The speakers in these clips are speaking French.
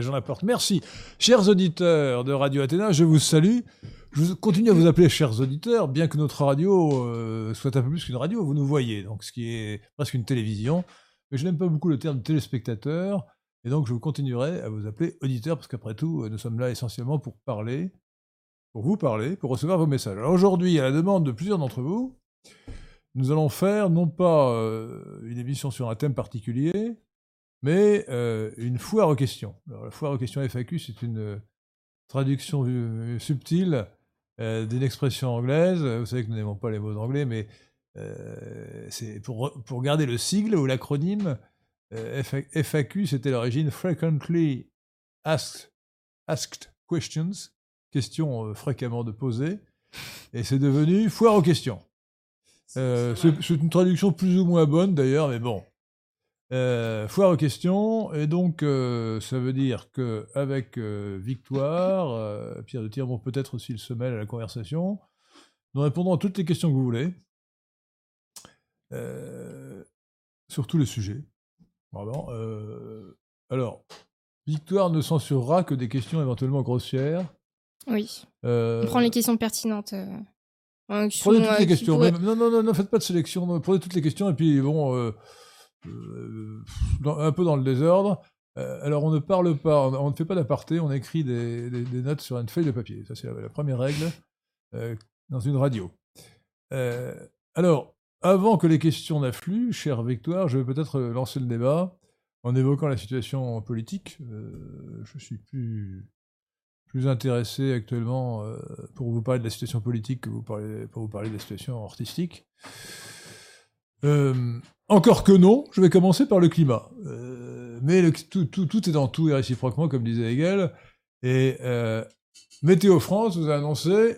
J'en apporte. Merci. Chers auditeurs de Radio Athéna, je vous salue. Je continue à vous appeler chers auditeurs, bien que notre radio euh, soit un peu plus qu'une radio, vous nous voyez, donc ce qui est presque une télévision. Mais je n'aime pas beaucoup le terme téléspectateur, et donc je continuerai à vous appeler auditeurs, parce qu'après tout, nous sommes là essentiellement pour parler, pour vous parler, pour recevoir vos messages. Alors aujourd'hui, à la demande de plusieurs d'entre vous, nous allons faire non pas euh, une émission sur un thème particulier, mais euh, une foire aux questions. Alors, la foire aux questions FAQ, c'est une euh, traduction subtile d'une expression anglaise. Vous savez que nous n'aimons pas les mots anglais, mais c'est pour, pour garder le sigle ou l'acronyme. FAQ, c'était l'origine Frequently Asked, asked Questions, questions fréquemment de poser, et c'est devenu foire aux questions. Euh, c'est une traduction plus ou moins bonne d'ailleurs, mais bon. Euh, foire aux questions, et donc euh, ça veut dire que avec Victoire, Pierre de Tirmont peut-être aussi le semelle à la conversation, nous répondrons à toutes les questions que vous voulez, sur tous les sujets. Vraiment. alors, Victoire ne censurera que des questions éventuellement grossières. Oui. On prend les questions pertinentes. Prenez toutes les questions. Non, non, non, ne faites pas de sélection. Prenez toutes les questions et puis, bon, euh, euh, un peu dans le désordre. Euh, alors, on ne parle pas, on, ne fait pas d'aparté, on écrit des, notes sur une feuille de papier. Ça, c'est la, première règle dans une radio. alors, avant que les questions n'affluent, chère Victoire, je vais peut-être lancer le débat en évoquant la situation politique. je suis plus intéressé actuellement euh, pour vous parler de la situation politique que vous parler, pour vous parler de la situation artistique. Euh, encore que non, je vais commencer par le climat. Euh, mais tout, est dans tout et réciproquement, comme disait Hegel. Et Météo France vous a annoncé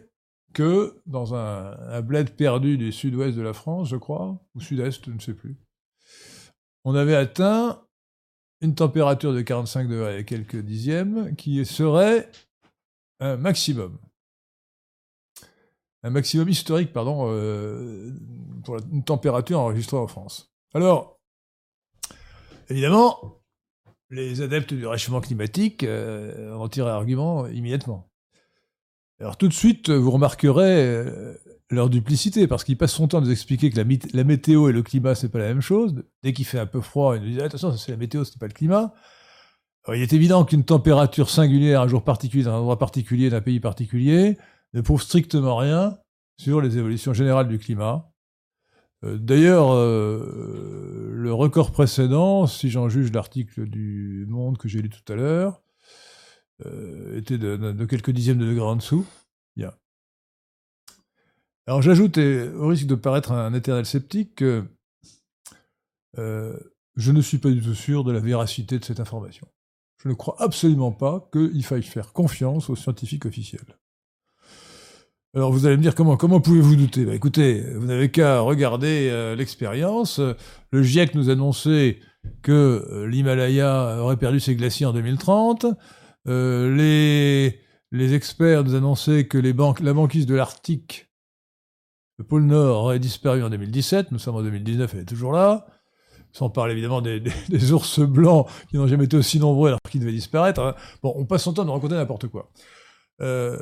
que dans un, un bled perdu du sud-ouest de la France, je crois, ou sud-est, je ne sais plus, on avait atteint une température de 45 degrés et quelques dixièmes qui serait un maximum. Un maximum historique, pardon, euh, pour une température enregistrée en France. Alors, évidemment, les adeptes du réchauffement climatique euh, en tirent argument immédiatement. Alors tout de suite, vous remarquerez euh, leur duplicité, parce qu'ils passent son temps à nous expliquer que la, météo et le climat, c'est pas la même chose. Dès qu'il fait un peu froid, ils nous disent attention, c'est la météo, c'est pas le climat il est évident qu'une température singulière, un jour particulier, dans un endroit particulier, d'un pays particulier, ne prouve strictement rien sur les évolutions générales du climat. Euh, d'ailleurs, euh, le record précédent, si j'en juge l'article du Monde que j'ai lu tout à l'heure, euh, était de, quelques dixièmes de degrés en dessous. Bien. Alors j'ajoute, au risque de paraître un éternel sceptique, que je ne suis pas du tout sûr de la véracité de cette information je ne crois absolument pas qu'il faille faire confiance aux scientifiques officiels. Alors vous allez me dire comment comment pouvez-vous douter? Bah, Écoutez, vous n'avez qu'à regarder euh, l'expérience. Le GIEC nous annonçait que euh, l'Himalaya aurait perdu ses glaciers en 2030. Euh, les, les experts nous annonçaient que la banquise de l'Arctique, le pôle Nord, aurait disparu en 2017. Nous sommes en 2019, elle est toujours là sans parler évidemment des, ours blancs qui n'ont jamais été aussi nombreux alors qu'ils devaient disparaître. Hein. Bon, on passe son temps nous raconter n'importe quoi. Euh,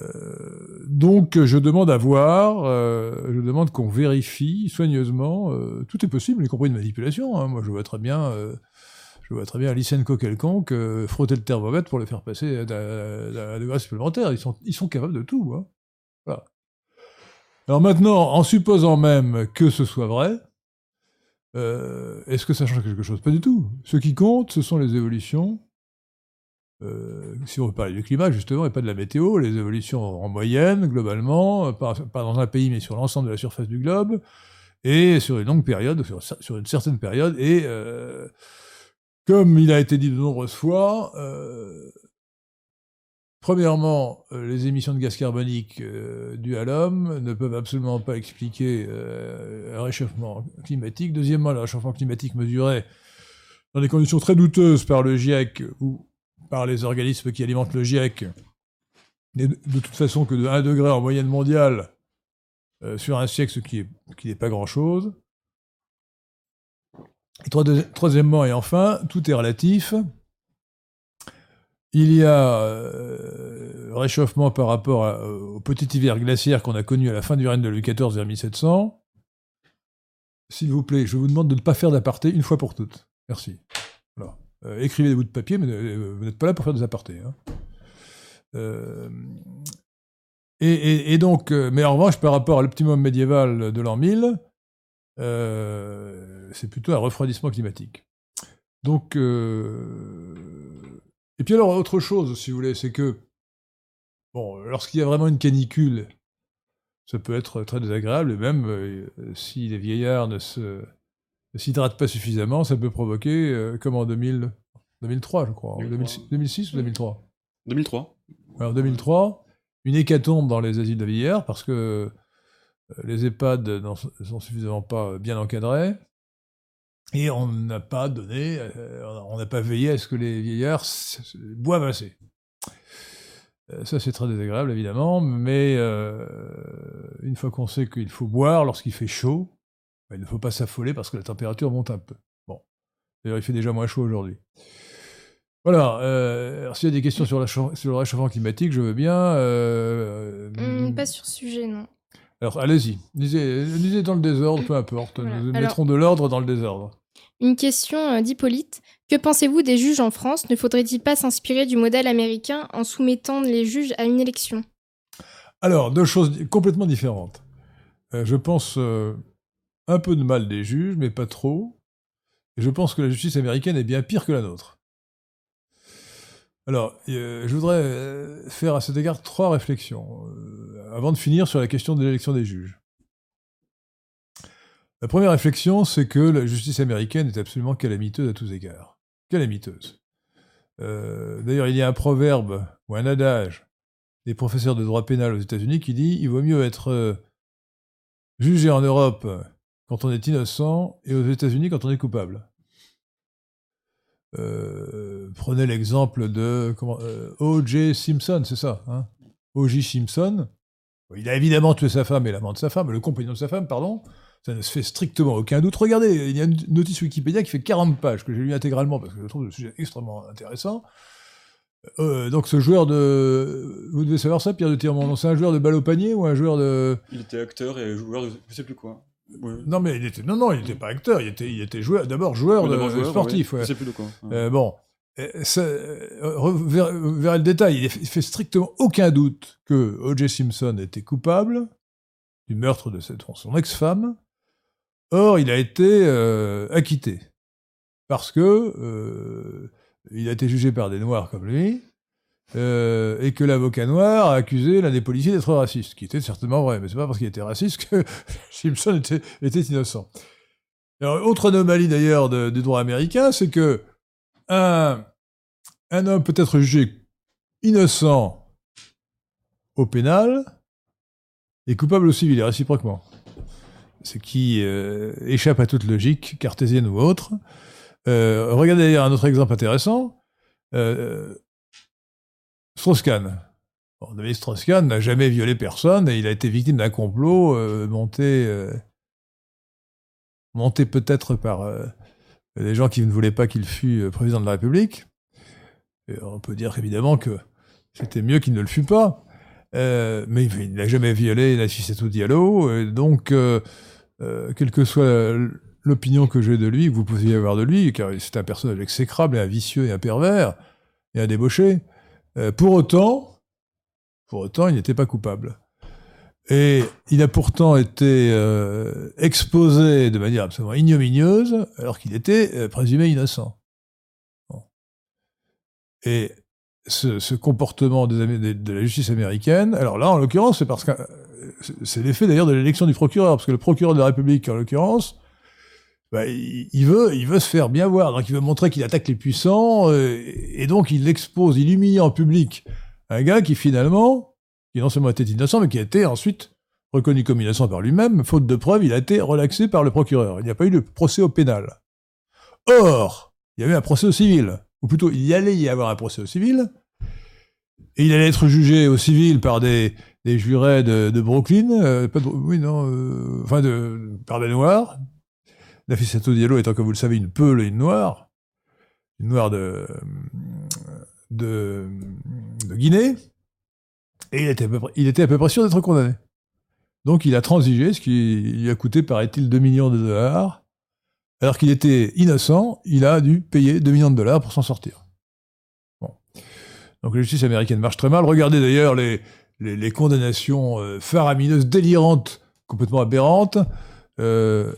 donc je demande à voir, euh, je demande qu'on vérifie soigneusement, euh, tout est possible, y compris une manipulation. Hein. Moi je vois très bien, je vois très bien Lysenko quelconque frotter le thermomètre pour le faire passer à, un degré supplémentaire. Ils sont, ils sont capables de tout. Hein. Voilà. Alors maintenant, en supposant même que ce soit vrai, euh, est-ce que ça change quelque chose? Pas du tout. Ce qui compte, ce sont les évolutions. Euh, si on veut parler du climat, justement, et pas de la météo, les évolutions en moyenne, globalement, pas, dans un pays, mais sur l'ensemble de la surface du globe, et sur une longue période, sur, une certaine période, et euh, comme il a été dit de nombreuses fois, Premièrement, euh, les émissions de gaz carbonique euh, dues à l'homme ne peuvent absolument pas expliquer euh, un réchauffement climatique. Deuxièmement, le réchauffement climatique mesuré dans des conditions très douteuses par le GIEC ou par les organismes qui alimentent le GIEC n'est de toute façon que de 1 degré en moyenne mondiale sur un siècle, ce qui n'est pas grand-chose. Troisièmement et enfin, tout est relatif. il y a réchauffement par rapport au petit hiver glaciaire qu'on a connu à la fin du règne de Louis XIV vers 1700. S'il vous plaît, je vous demande de ne pas faire d'aparté une fois pour toutes. Merci. Écrivez des bouts de papier, mais vous n'êtes pas là pour faire des apartés. Hein. Et, donc, mais en revanche, par rapport à l'optimum médiéval de l'an 1000, c'est plutôt un refroidissement climatique. Donc, et puis alors, autre chose, si vous voulez, c'est que, bon, lorsqu'il y a vraiment une canicule, ça peut être très désagréable, et même euh, si les vieillards ne se s'hydratent pas suffisamment, ça peut provoquer, euh, comme en 2000, 2003, je crois, 2006, ou 2003 2003. Alors, 2003, une hécatombe dans les asiles de vieillards, parce que euh, les EHPAD ne sont suffisamment pas bien encadrés, et on n'a pas donné, euh, on n'a pas veillé à ce que les vieillards boivent assez. Ça, c'est très désagréable, évidemment, mais euh, une fois qu'on sait qu'il faut boire lorsqu'il fait chaud, il ne faut pas s'affoler parce que la température monte un peu. Bon. D'ailleurs, il fait déjà moins chaud aujourd'hui. Voilà. Euh, S'il y a des questions sur, sur, le réchauffement climatique, je veux bien. Mmh, pas sur ce sujet, non. Alors, allez-y. Lisez, dans le désordre, peu importe. Nous mettrons de l'ordre dans le désordre. Une question euh, d'Hippolyte. Que pensez-vous des juges en France? Ne faudrait-il pas s'inspirer du modèle américain en soumettant les juges à une élection? Alors, deux choses complètement différentes. Euh, je pense euh, un peu de mal des juges, mais pas trop. Et je pense que la justice américaine est bien pire que la nôtre. Alors, je voudrais faire à cet égard trois réflexions avant de finir sur la question de l'élection des juges. La première réflexion, c'est que la justice américaine est absolument calamiteuse à tous égards. Calamiteuse. Euh, d'ailleurs, il y a un proverbe ou un adage des professeurs de droit pénal aux États-Unis qui dit il vaut mieux être euh, jugé en Europe quand on est innocent et aux États-Unis quand on est coupable. Euh, prenez l'exemple de O.J. Simpson, c'est ça hein? O.J. Simpson, il a évidemment tué sa femme et l'amant de sa femme, le compagnon de sa femme, pardon. Ça ne se fait strictement aucun doute. Regardez, il y a une notice Wikipédia qui fait 40 pages, que j'ai lu intégralement parce que je trouve le sujet extrêmement intéressant. Euh, donc ce joueur de... Vous devez savoir ça, Pierre de Tirmont. C'est un joueur de balle au panier ou un joueur de... Il était acteur et joueur de... Je sais plus quoi. Non, mais il était... Non, non, il n'était pas acteur. Il était, il était joueur... d'abord joueur, de... sportif. Je sais plus de quoi. Euh, bon. Euh, vers, le détail, il fait strictement aucun doute que O.J. Simpson était coupable du meurtre de cette, son ex-femme. Or, il a été euh, acquitté parce que euh, il a été jugé par des noirs comme lui et que l'avocat noir a accusé l'un des policiers d'être raciste, qui était certainement vrai, mais c'est pas parce qu'il était raciste que Simpson était, innocent. Alors, autre anomalie d'ailleurs du droit américain, c'est que un, homme peut être jugé innocent au pénal et coupable au civil, et réciproquement. Ce qui euh, échappe à toute logique, cartésienne ou autre. Euh, regardez d'ailleurs un autre exemple intéressant. Euh, Strauss-Kahn. Strauss-Kahn n'a jamais violé personne et il a été victime d'un complot monté, monté peut-être par des gens qui ne voulaient pas qu'il fût euh, président de la République. On peut dire évidemment que c'était mieux qu'il ne le fût pas. Euh, mais il n'a jamais violé Nafisatou Diallo, et donc, euh, quelle que soit l'opinion que j'ai de lui, que vous pouviez avoir de lui, car c'est un personnage exécrable un vicieux et un pervers, et un débauché, pour autant, pour autant, il n'était pas coupable. Et il a pourtant été euh, exposé de manière absolument ignominieuse, alors qu'il était euh, présumé innocent. Et ce, comportement de la justice américaine, alors là, en l'occurrence, c'est parce que c'est l'effet d'ailleurs de l'élection du procureur, parce que le procureur de la République, en l'occurrence, bah, il, veut, il veut se faire bien voir, donc il veut montrer qu'il attaque les puissants, euh, et donc il expose, il humilie en public un gars qui finalement qui non seulement était innocent, mais qui a été ensuite reconnu comme innocent par lui-même, faute de preuves, il a été relaxé par le procureur. Il n'y a pas eu de procès au pénal. Or, il y avait un procès au civil, ou plutôt, il y allait y avoir un procès au civil, et il allait être jugé au civil par des, jurés de, Brooklyn, euh, oui, non, euh, enfin, par des noirs. Nafissato Diallo étant, comme vous le savez, une peule et une noire, une noire de, de, Guinée, et il était, à peu près, sûr d'être condamné. Donc il a transigé, ce qui lui a coûté, paraît-il, 2 millions de dollars. Alors qu'il était innocent, il a dû payer 2 millions de dollars pour s'en sortir. Donc la justice américaine marche très mal. Regardez d'ailleurs les condamnations euh, faramineuses, délirantes, complètement aberrantes. Euh,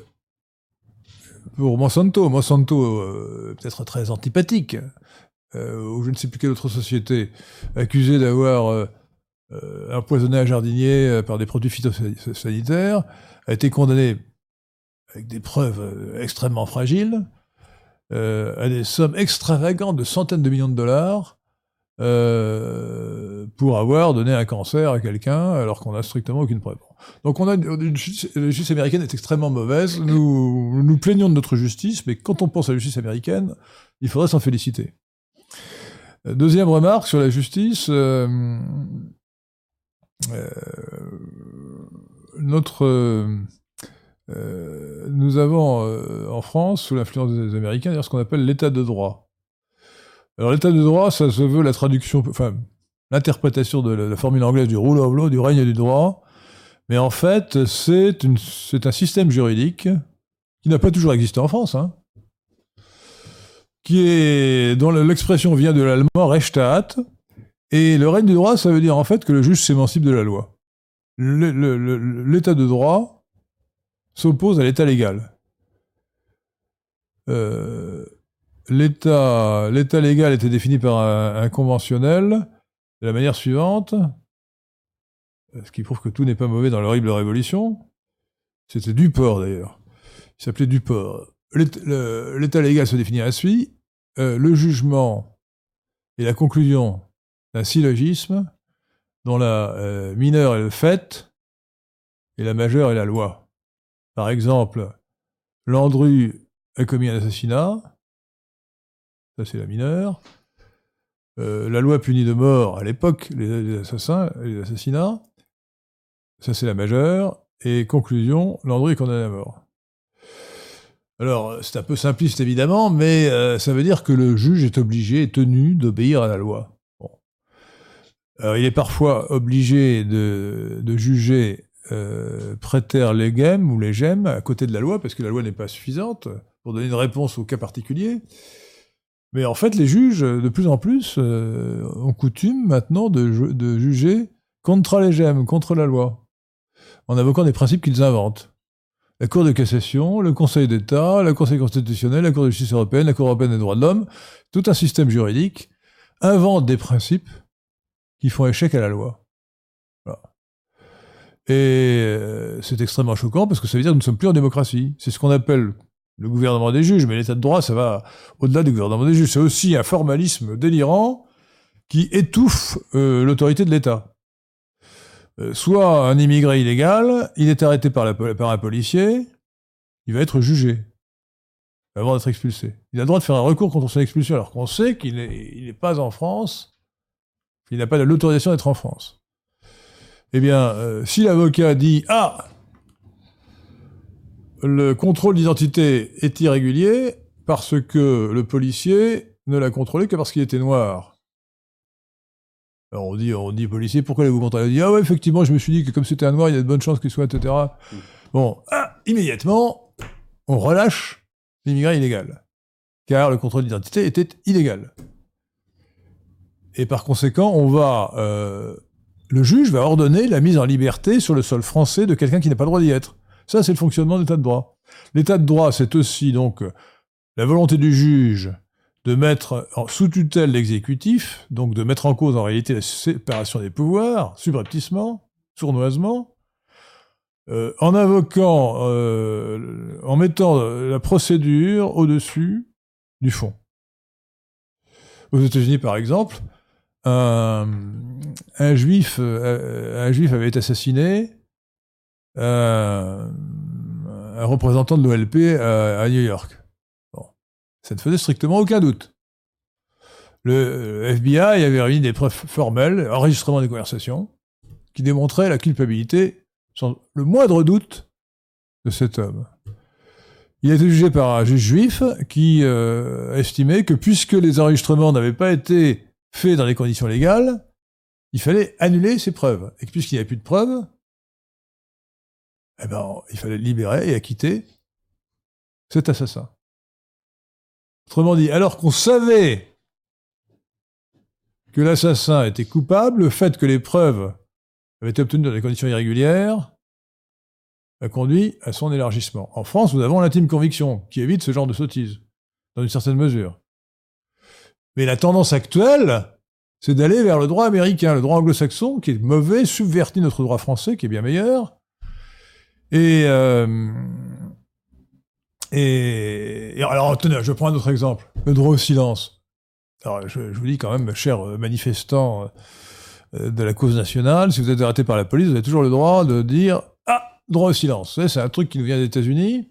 pour Monsanto, Monsanto euh, peut-être très antipathique, euh, ou je ne sais plus quelle autre société, accusée d'avoir euh, euh, empoisonné un jardinier par des produits phytosanitaires, a été condamné avec des preuves extrêmement fragiles, à des sommes extravagantes de centaines de millions de dollars, euh, pour avoir donné un cancer à quelqu'un alors qu'on n'a strictement aucune preuve. Donc on a la justice américaine est extrêmement mauvaise. Nous nous plaignons de notre justice, mais quand on pense à la justice américaine, il faudrait s'en féliciter. Deuxième remarque sur la justice. euh, euh, notre nous avons en France, sous l'influence des Américains, ce qu'on appelle l'état de droit. Alors l'état de droit, ça se veut la traduction, enfin l'interprétation de la, formule anglaise du rule of law, du règne du droit, mais en fait, c'est un système juridique qui n'a pas toujours existé en France, hein, qui est dont l'expression vient de l'allemand Rechtsstaat, et le règne du droit, ça veut dire en fait que le juge s'émancipe de la loi. L'état de droit s'oppose à l'état légal. Euh, L'état légal était défini par un, conventionnel de la manière suivante, ce qui prouve que tout n'est pas mauvais dans l'horrible révolution. C'était Duport d'ailleurs. Il s'appelait Duport. L'état légal se définit ainsi euh, le jugement et la conclusion d'un syllogisme dont la euh, mineure est le fait et la majeure est la loi. Par exemple, Landru a commis un assassinat, ça c'est la mineure. Euh, la loi punit de mort à l'époque les, les assassins, les assassinats, ça c'est la majeure. Et conclusion, Landru est condamné à mort. Alors, c'est un peu simpliste évidemment, mais euh, ça veut dire que le juge est obligé, tenu d'obéir à la loi. Il est parfois obligé de, juger euh, préter legem ou legem à côté de la loi, parce que la loi n'est pas suffisante pour donner une réponse au cas particulier. Mais en fait, les juges, de plus en plus, euh, ont coutume maintenant de, ju- de juger contre legem, contre la loi, en invoquant des principes qu'ils inventent la Cour de cassation, le Conseil d'État, le Conseil constitutionnel, la Cour de justice européenne, la Cour européenne des droits de l'homme, tout un système juridique invente des principes qui font échec à la loi. Et euh, c'est extrêmement choquant parce que ça veut dire que nous ne sommes plus en démocratie. C'est ce qu'on appelle le gouvernement des juges, mais l'état de droit, ça va au-delà du gouvernement des juges. C'est aussi un formalisme délirant qui étouffe euh, l'autorité de l'État. Euh, soit un immigré illégal, il est arrêté par, un policier, il va être jugé avant d'être expulsé. Il a le droit de faire un recours contre son expulsion alors qu'on sait qu'il n'est il pas en France, qu'il n'a pas l'autorisation d'être en France. Eh bien, euh, si l'avocat dit Ah, le contrôle d'identité est irrégulier parce que le policier ne l'a contrôlé que parce qu'il était noir. Alors on dit, on dit policier, pourquoi l'avez-vous contrôlé Il dit, ah ouais, effectivement, je me suis dit que comme c'était un noir, il y a de bonnes chances qu'il soit, etc. Bon, ah, immédiatement, on relâche l'immigré illégal. Car le contrôle d'identité était illégal. Et par conséquent, on va, euh, le juge va ordonner la mise en liberté sur le sol français de quelqu'un qui n'a pas le droit d'y être. Ça, c'est le fonctionnement de l'état de droit. L'état de droit, c'est aussi donc la volonté du juge de mettre sous tutelle l'exécutif, donc de mettre en cause en réalité la séparation des pouvoirs, subrepticement, sournoisement, euh, en invoquant, euh, en mettant la procédure au-dessus du fond. Aux États-Unis, par exemple, un, euh, juif avait été assassiné, un représentant de l'OLP à, à New York. Ça ne faisait strictement aucun doute. Le FBI avait réuni des preuves formelles, enregistrement des conversations, qui démontraient la culpabilité, sans le moindre doute, de cet homme. Il a été jugé par un juge juif qui euh, estimait que puisque les enregistrements n'avaient pas été fait dans des conditions légales, il fallait annuler ces preuves. Et puisqu'il n'y avait plus de preuves, eh ben, il fallait libérer et acquitter cet assassin. Autrement dit, alors qu'on savait que l'assassin était coupable, le fait que les preuves avaient été obtenues dans des conditions irrégulières a conduit à son élargissement. En France, nous avons l'intime conviction qui évite ce genre de sottise, dans une certaine mesure. Mais la tendance actuelle, c'est d'aller vers le droit américain, le droit anglo-saxon, qui est mauvais, subvertit notre droit français, qui est bien meilleur. Et, euh, et, alors, tenez, je prends un autre exemple, le droit au silence. Alors, je, vous dis quand même, chers manifestants euh, de la cause nationale, si vous êtes arrêté par la police, vous avez toujours le droit de dire ah droit au silence. C'est un truc qui nous vient des États-Unis.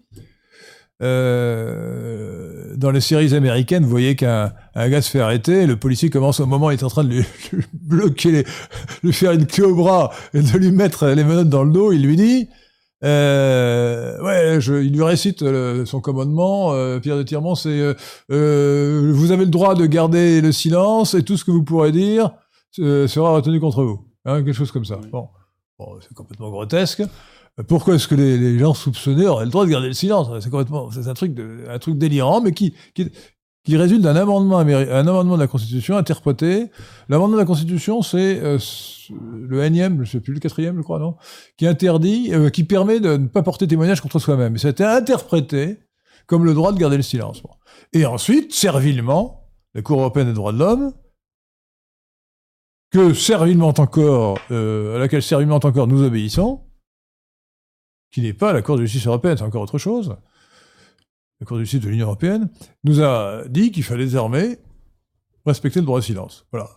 Euh, dans les séries américaines, vous voyez qu'un gars se fait arrêter, le policier commence au moment où il est en train de lui, bloquer, les, lui faire une clé au bras et de lui mettre les menottes dans le dos, il lui dit, euh, ouais, je, il lui récite son commandement, euh, Pierre de Tirement, c'est euh, vous avez le droit de garder le silence et tout ce que vous pourrez dire sera retenu contre vous. Hein, quelque chose comme ça. Bon, bon c'est complètement grotesque. Pourquoi est-ce que les, gens soupçonnés auraient le droit de garder le silence? C'est complètement, c'est un truc, de, un truc délirant, mais qui, qui, qui résulte d'un amendement, un amendement de la Constitution interprété. L'amendement de la Constitution, c'est euh, le énième, je sais plus, le quatrième, je crois, non Qui interdit, euh, qui permet de ne pas porter témoignage contre soi-même. Et ça a été interprété comme le droit de garder le silence. Et ensuite, servilement, la Cour européenne des droits de l'homme, que servilement encore, euh, à laquelle servilement encore nous obéissons, qui n'est pas la Cour de justice européenne, c'est encore autre chose, la Cour de justice de l'Union européenne, nous a dit qu'il fallait désormais respecter le droit au silence. Voilà.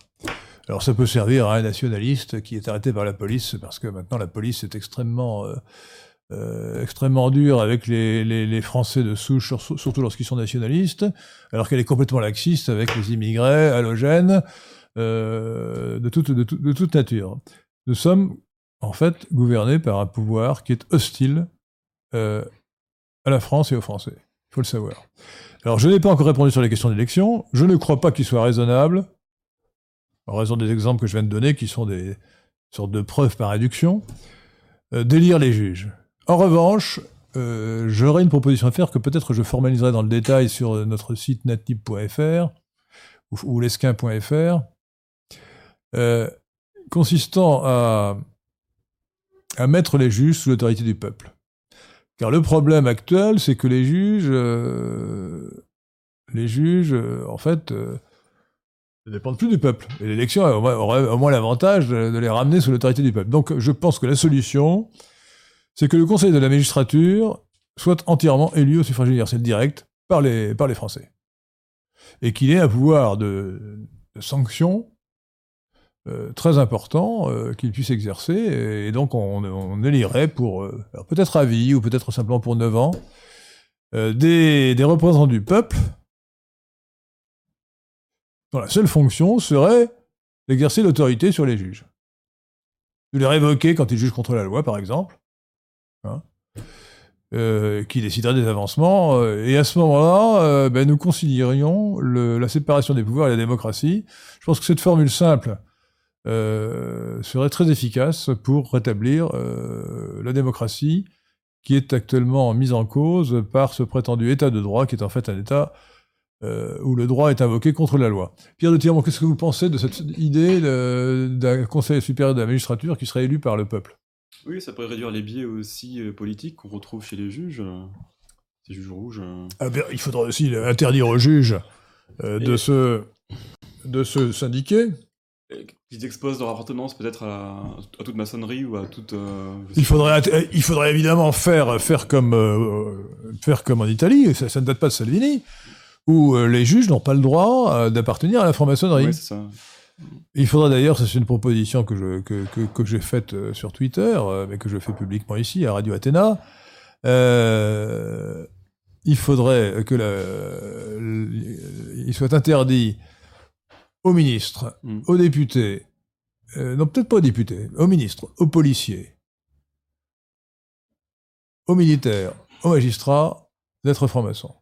Alors ça peut servir à un nationaliste qui est arrêté par la police, parce que maintenant la police est extrêmement, euh, euh, extrêmement dure avec les, les, Français de souche, surtout lorsqu'ils sont nationalistes, alors qu'elle est complètement laxiste avec les immigrés, halogènes, euh, de, toute, de, de toute nature. Nous sommes en fait gouverné par un pouvoir qui est hostile à la France et aux Français. Il faut le savoir. Alors, je n'ai pas encore répondu sur les questions d'élection. Je ne crois pas qu'il soit raisonnable, en raison des exemples que je viens de donner, qui sont des sortes de preuves par induction, euh, d'élire les juges. En revanche, euh, j'aurais une proposition à faire que peut-être je formaliserai dans le détail sur notre site natlib.fr ou, lesquin.fr, euh, consistant à mettre les juges sous l'autorité du peuple. Car le problème actuel, c'est que les juges, euh, les juges, euh, en fait, euh, ne dépendent plus du peuple. Et l'élection aurait au moins l'avantage de, les ramener sous l'autorité du peuple. Donc je pense que la solution, c'est que le Conseil de la magistrature soit entièrement élu au suffrage universel direct par les, Français. Et qu'il ait un pouvoir de, de sanction euh, très important euh, qu'il puisse exercer, et, donc on, élirait pour, euh, peut-être à vie, ou peut-être simplement pour 9 ans, des, des, représentants du peuple, dont la seule fonction serait d'exercer l'autorité sur les juges. De les révoquer quand ils jugent contre la loi, par exemple, hein, qui déciderait des avancements, et à ce moment-là, ben, nous considérions le, la séparation des pouvoirs et la démocratie. Je pense que cette formule simple, euh, serait très efficace pour rétablir euh, la démocratie qui est actuellement mise en cause par ce prétendu état de droit qui est en fait un état euh, où le droit est invoqué contre la loi. Pierre de Tirmont, qu'est-ce que vous pensez de cette idée d'un conseil supérieur de la magistrature qui serait élu par le peuple? Oui, ça pourrait réduire les biais aussi politiques qu'on retrouve chez les juges, ces juges rouges. Ah il faudra aussi interdire aux juges de, se, de se syndiquer qu'ils exposent leur appartenance peut-être à, toute maçonnerie ou à toute. Euh, il faudrait, il faudrait évidemment faire, faire comme, euh, faire comme en Italie. Ça, ne date pas de Salvini, où euh, les juges n'ont pas le droit d'appartenir à la franc-maçonnerie. Oui, ça. Il faudra d'ailleurs, c'est une proposition que je que, que, j'ai faite sur Twitter, mais que je fais publiquement ici à Radio Athéna. il faudrait que la, il soit interdit aux ministres, hmm. aux députés, euh, non peut-être pas aux députés, aux ministres, aux policiers, aux militaires, aux magistrats, d'être francs-maçons.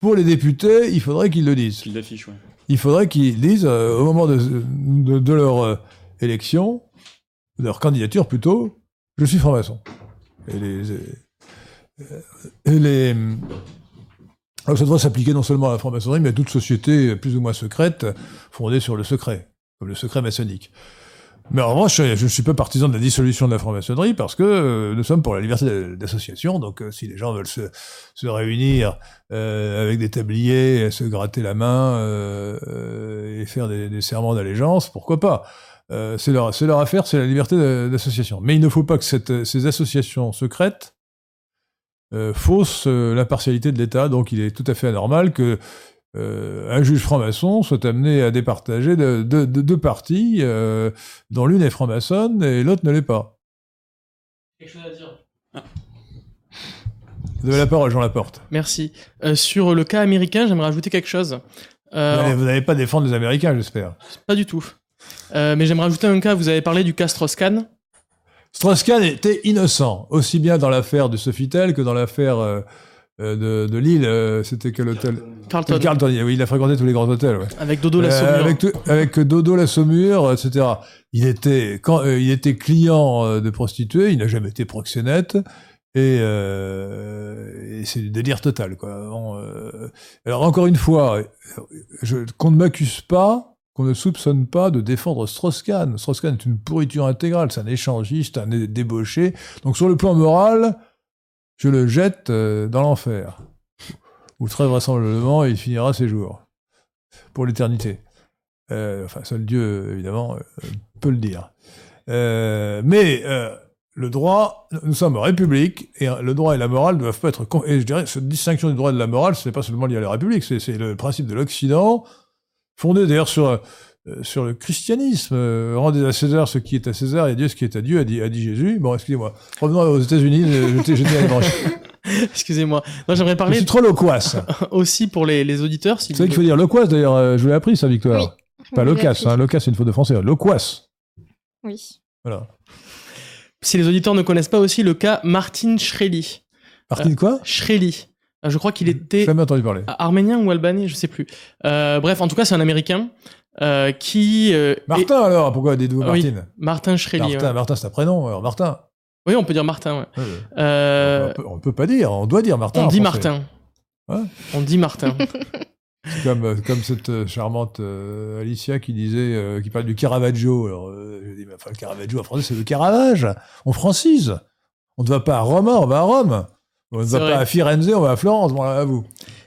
Pour les députés, il faudrait qu'ils le disent. Qu'il l'affiche, ouais. Il faudrait qu'ils disent euh, au moment de, de, de leur euh, élection, de leur candidature plutôt, je suis franc-maçon. Et les, et les, alors ça devrait s'appliquer non seulement à la franc-maçonnerie, mais à toute société plus ou moins secrète fondée sur le secret, comme le secret maçonnique. Mais en revanche, je ne suis pas partisan de la dissolution de la franc-maçonnerie parce que euh, nous sommes pour la liberté d'association. Donc, euh, si les gens veulent se, réunir euh, avec des tabliers, se gratter la main et faire des, serments d'allégeance, pourquoi pas? C'est leur, affaire, c'est la liberté d'association. Mais il ne faut pas que ces associations secrètes euh, faussent euh, l'impartialité de l'État. Donc, il est tout à fait anormal que euh, un juge franc-maçon soit amené à départager de, de, de deux parties, euh, dont l'une est franc-maçonne et l'autre ne l'est pas. Quelque chose à dire Vous avez la parole, Jean Laporte. Merci. Euh, sur le cas américain, j'aimerais ajouter quelque chose. Euh, Vous n'allez- pas défendre les Américains, j'espère. Pas du tout. Euh, mais j'aimerais ajouter un cas, vous avez parlé du cas Strauss-Kahn. Strauss-Kahn était innocent, aussi bien dans l'affaire de Sofitel que dans l'affaire euh, euh, de, de Lille. euh, C'était quel hôtel Carlton, Carlton. Oui, il a fréquenté tous les grands hôtels. ouais. avec Dodo la Saumure. avec, tout- avec Dodo la Saumure, etc. Il était, quand, il était client de prostituées, il n'a jamais été proxénète, et, euh, et c'est du délire total. Quoi. Alors encore une fois, je- qu'on ne m'accuse pas, qu'on ne soupçonne pas de défendre Strauss-Kahn. Strauss-Kahn est une pourriture intégrale, c'est un échangiste, un débauché. Donc sur le plan moral, je le jette euh, dans l'enfer, où très vraisemblablement il finira ses jours pour l'éternité. Euh, enfin, seul Dieu, évidemment, euh, peut le dire. Mais le droit, nous sommes en République, et le droit et la morale ne doivent pas être... Et je dirais, cette distinction du droit et de la morale, ce n'est pas seulement lié à la République, c'est le principe de l'Occident, fondé d'ailleurs sur, euh, sur le christianisme. Euh, rendez à César ce qui est à César et à Dieu ce qui est à Dieu, a dit, a dit Jésus. Bon, excusez-moi. Revenons aux États-Unis, je- j'étais à branche. Excusez-moi. Non, j'aimerais Je parler suis trop loquace. aussi pour les, les auditeurs. Si C'est ça qu'il faut dire loquace, d'ailleurs, euh, je l'ai appris, ça, Victoire. Oui. Pas loquace, hein, loquace, c'est une faute de français. Loquace. Oui. Voilà. si les auditeurs ne connaissent pas aussi le cas Martin Shkreli. Martine quoi? Shkreli. Euh, Je crois qu'il était Jamais entendu parler. arménien ou albanais, je sais plus. Euh, bref, en tout cas, c'est un Américain euh, qui. euh, est- Martin, alors, pourquoi dites-vous Ah oui, Martine Martin Shkreli. Martin, ouais. Martin, c'est un prénom, alors Martin. Oui, on peut dire Martin. Ouais. Ouais, Euh, on, peut, on peut pas dire, on doit dire Martin. on en dit français. Martin. Ouais. On dit Martin. C'est Comme, euh, comme cette euh, charmante euh, Alicia qui disait, euh, qui parle du Caravaggio. Alors, euh, je dis, mais enfin, le Caravaggio en français, c'est le Caravage. On francise. On ne va pas à Rome, on va à Rome. On ne va pas à Firenze, on va à Florence. Bon, à vous.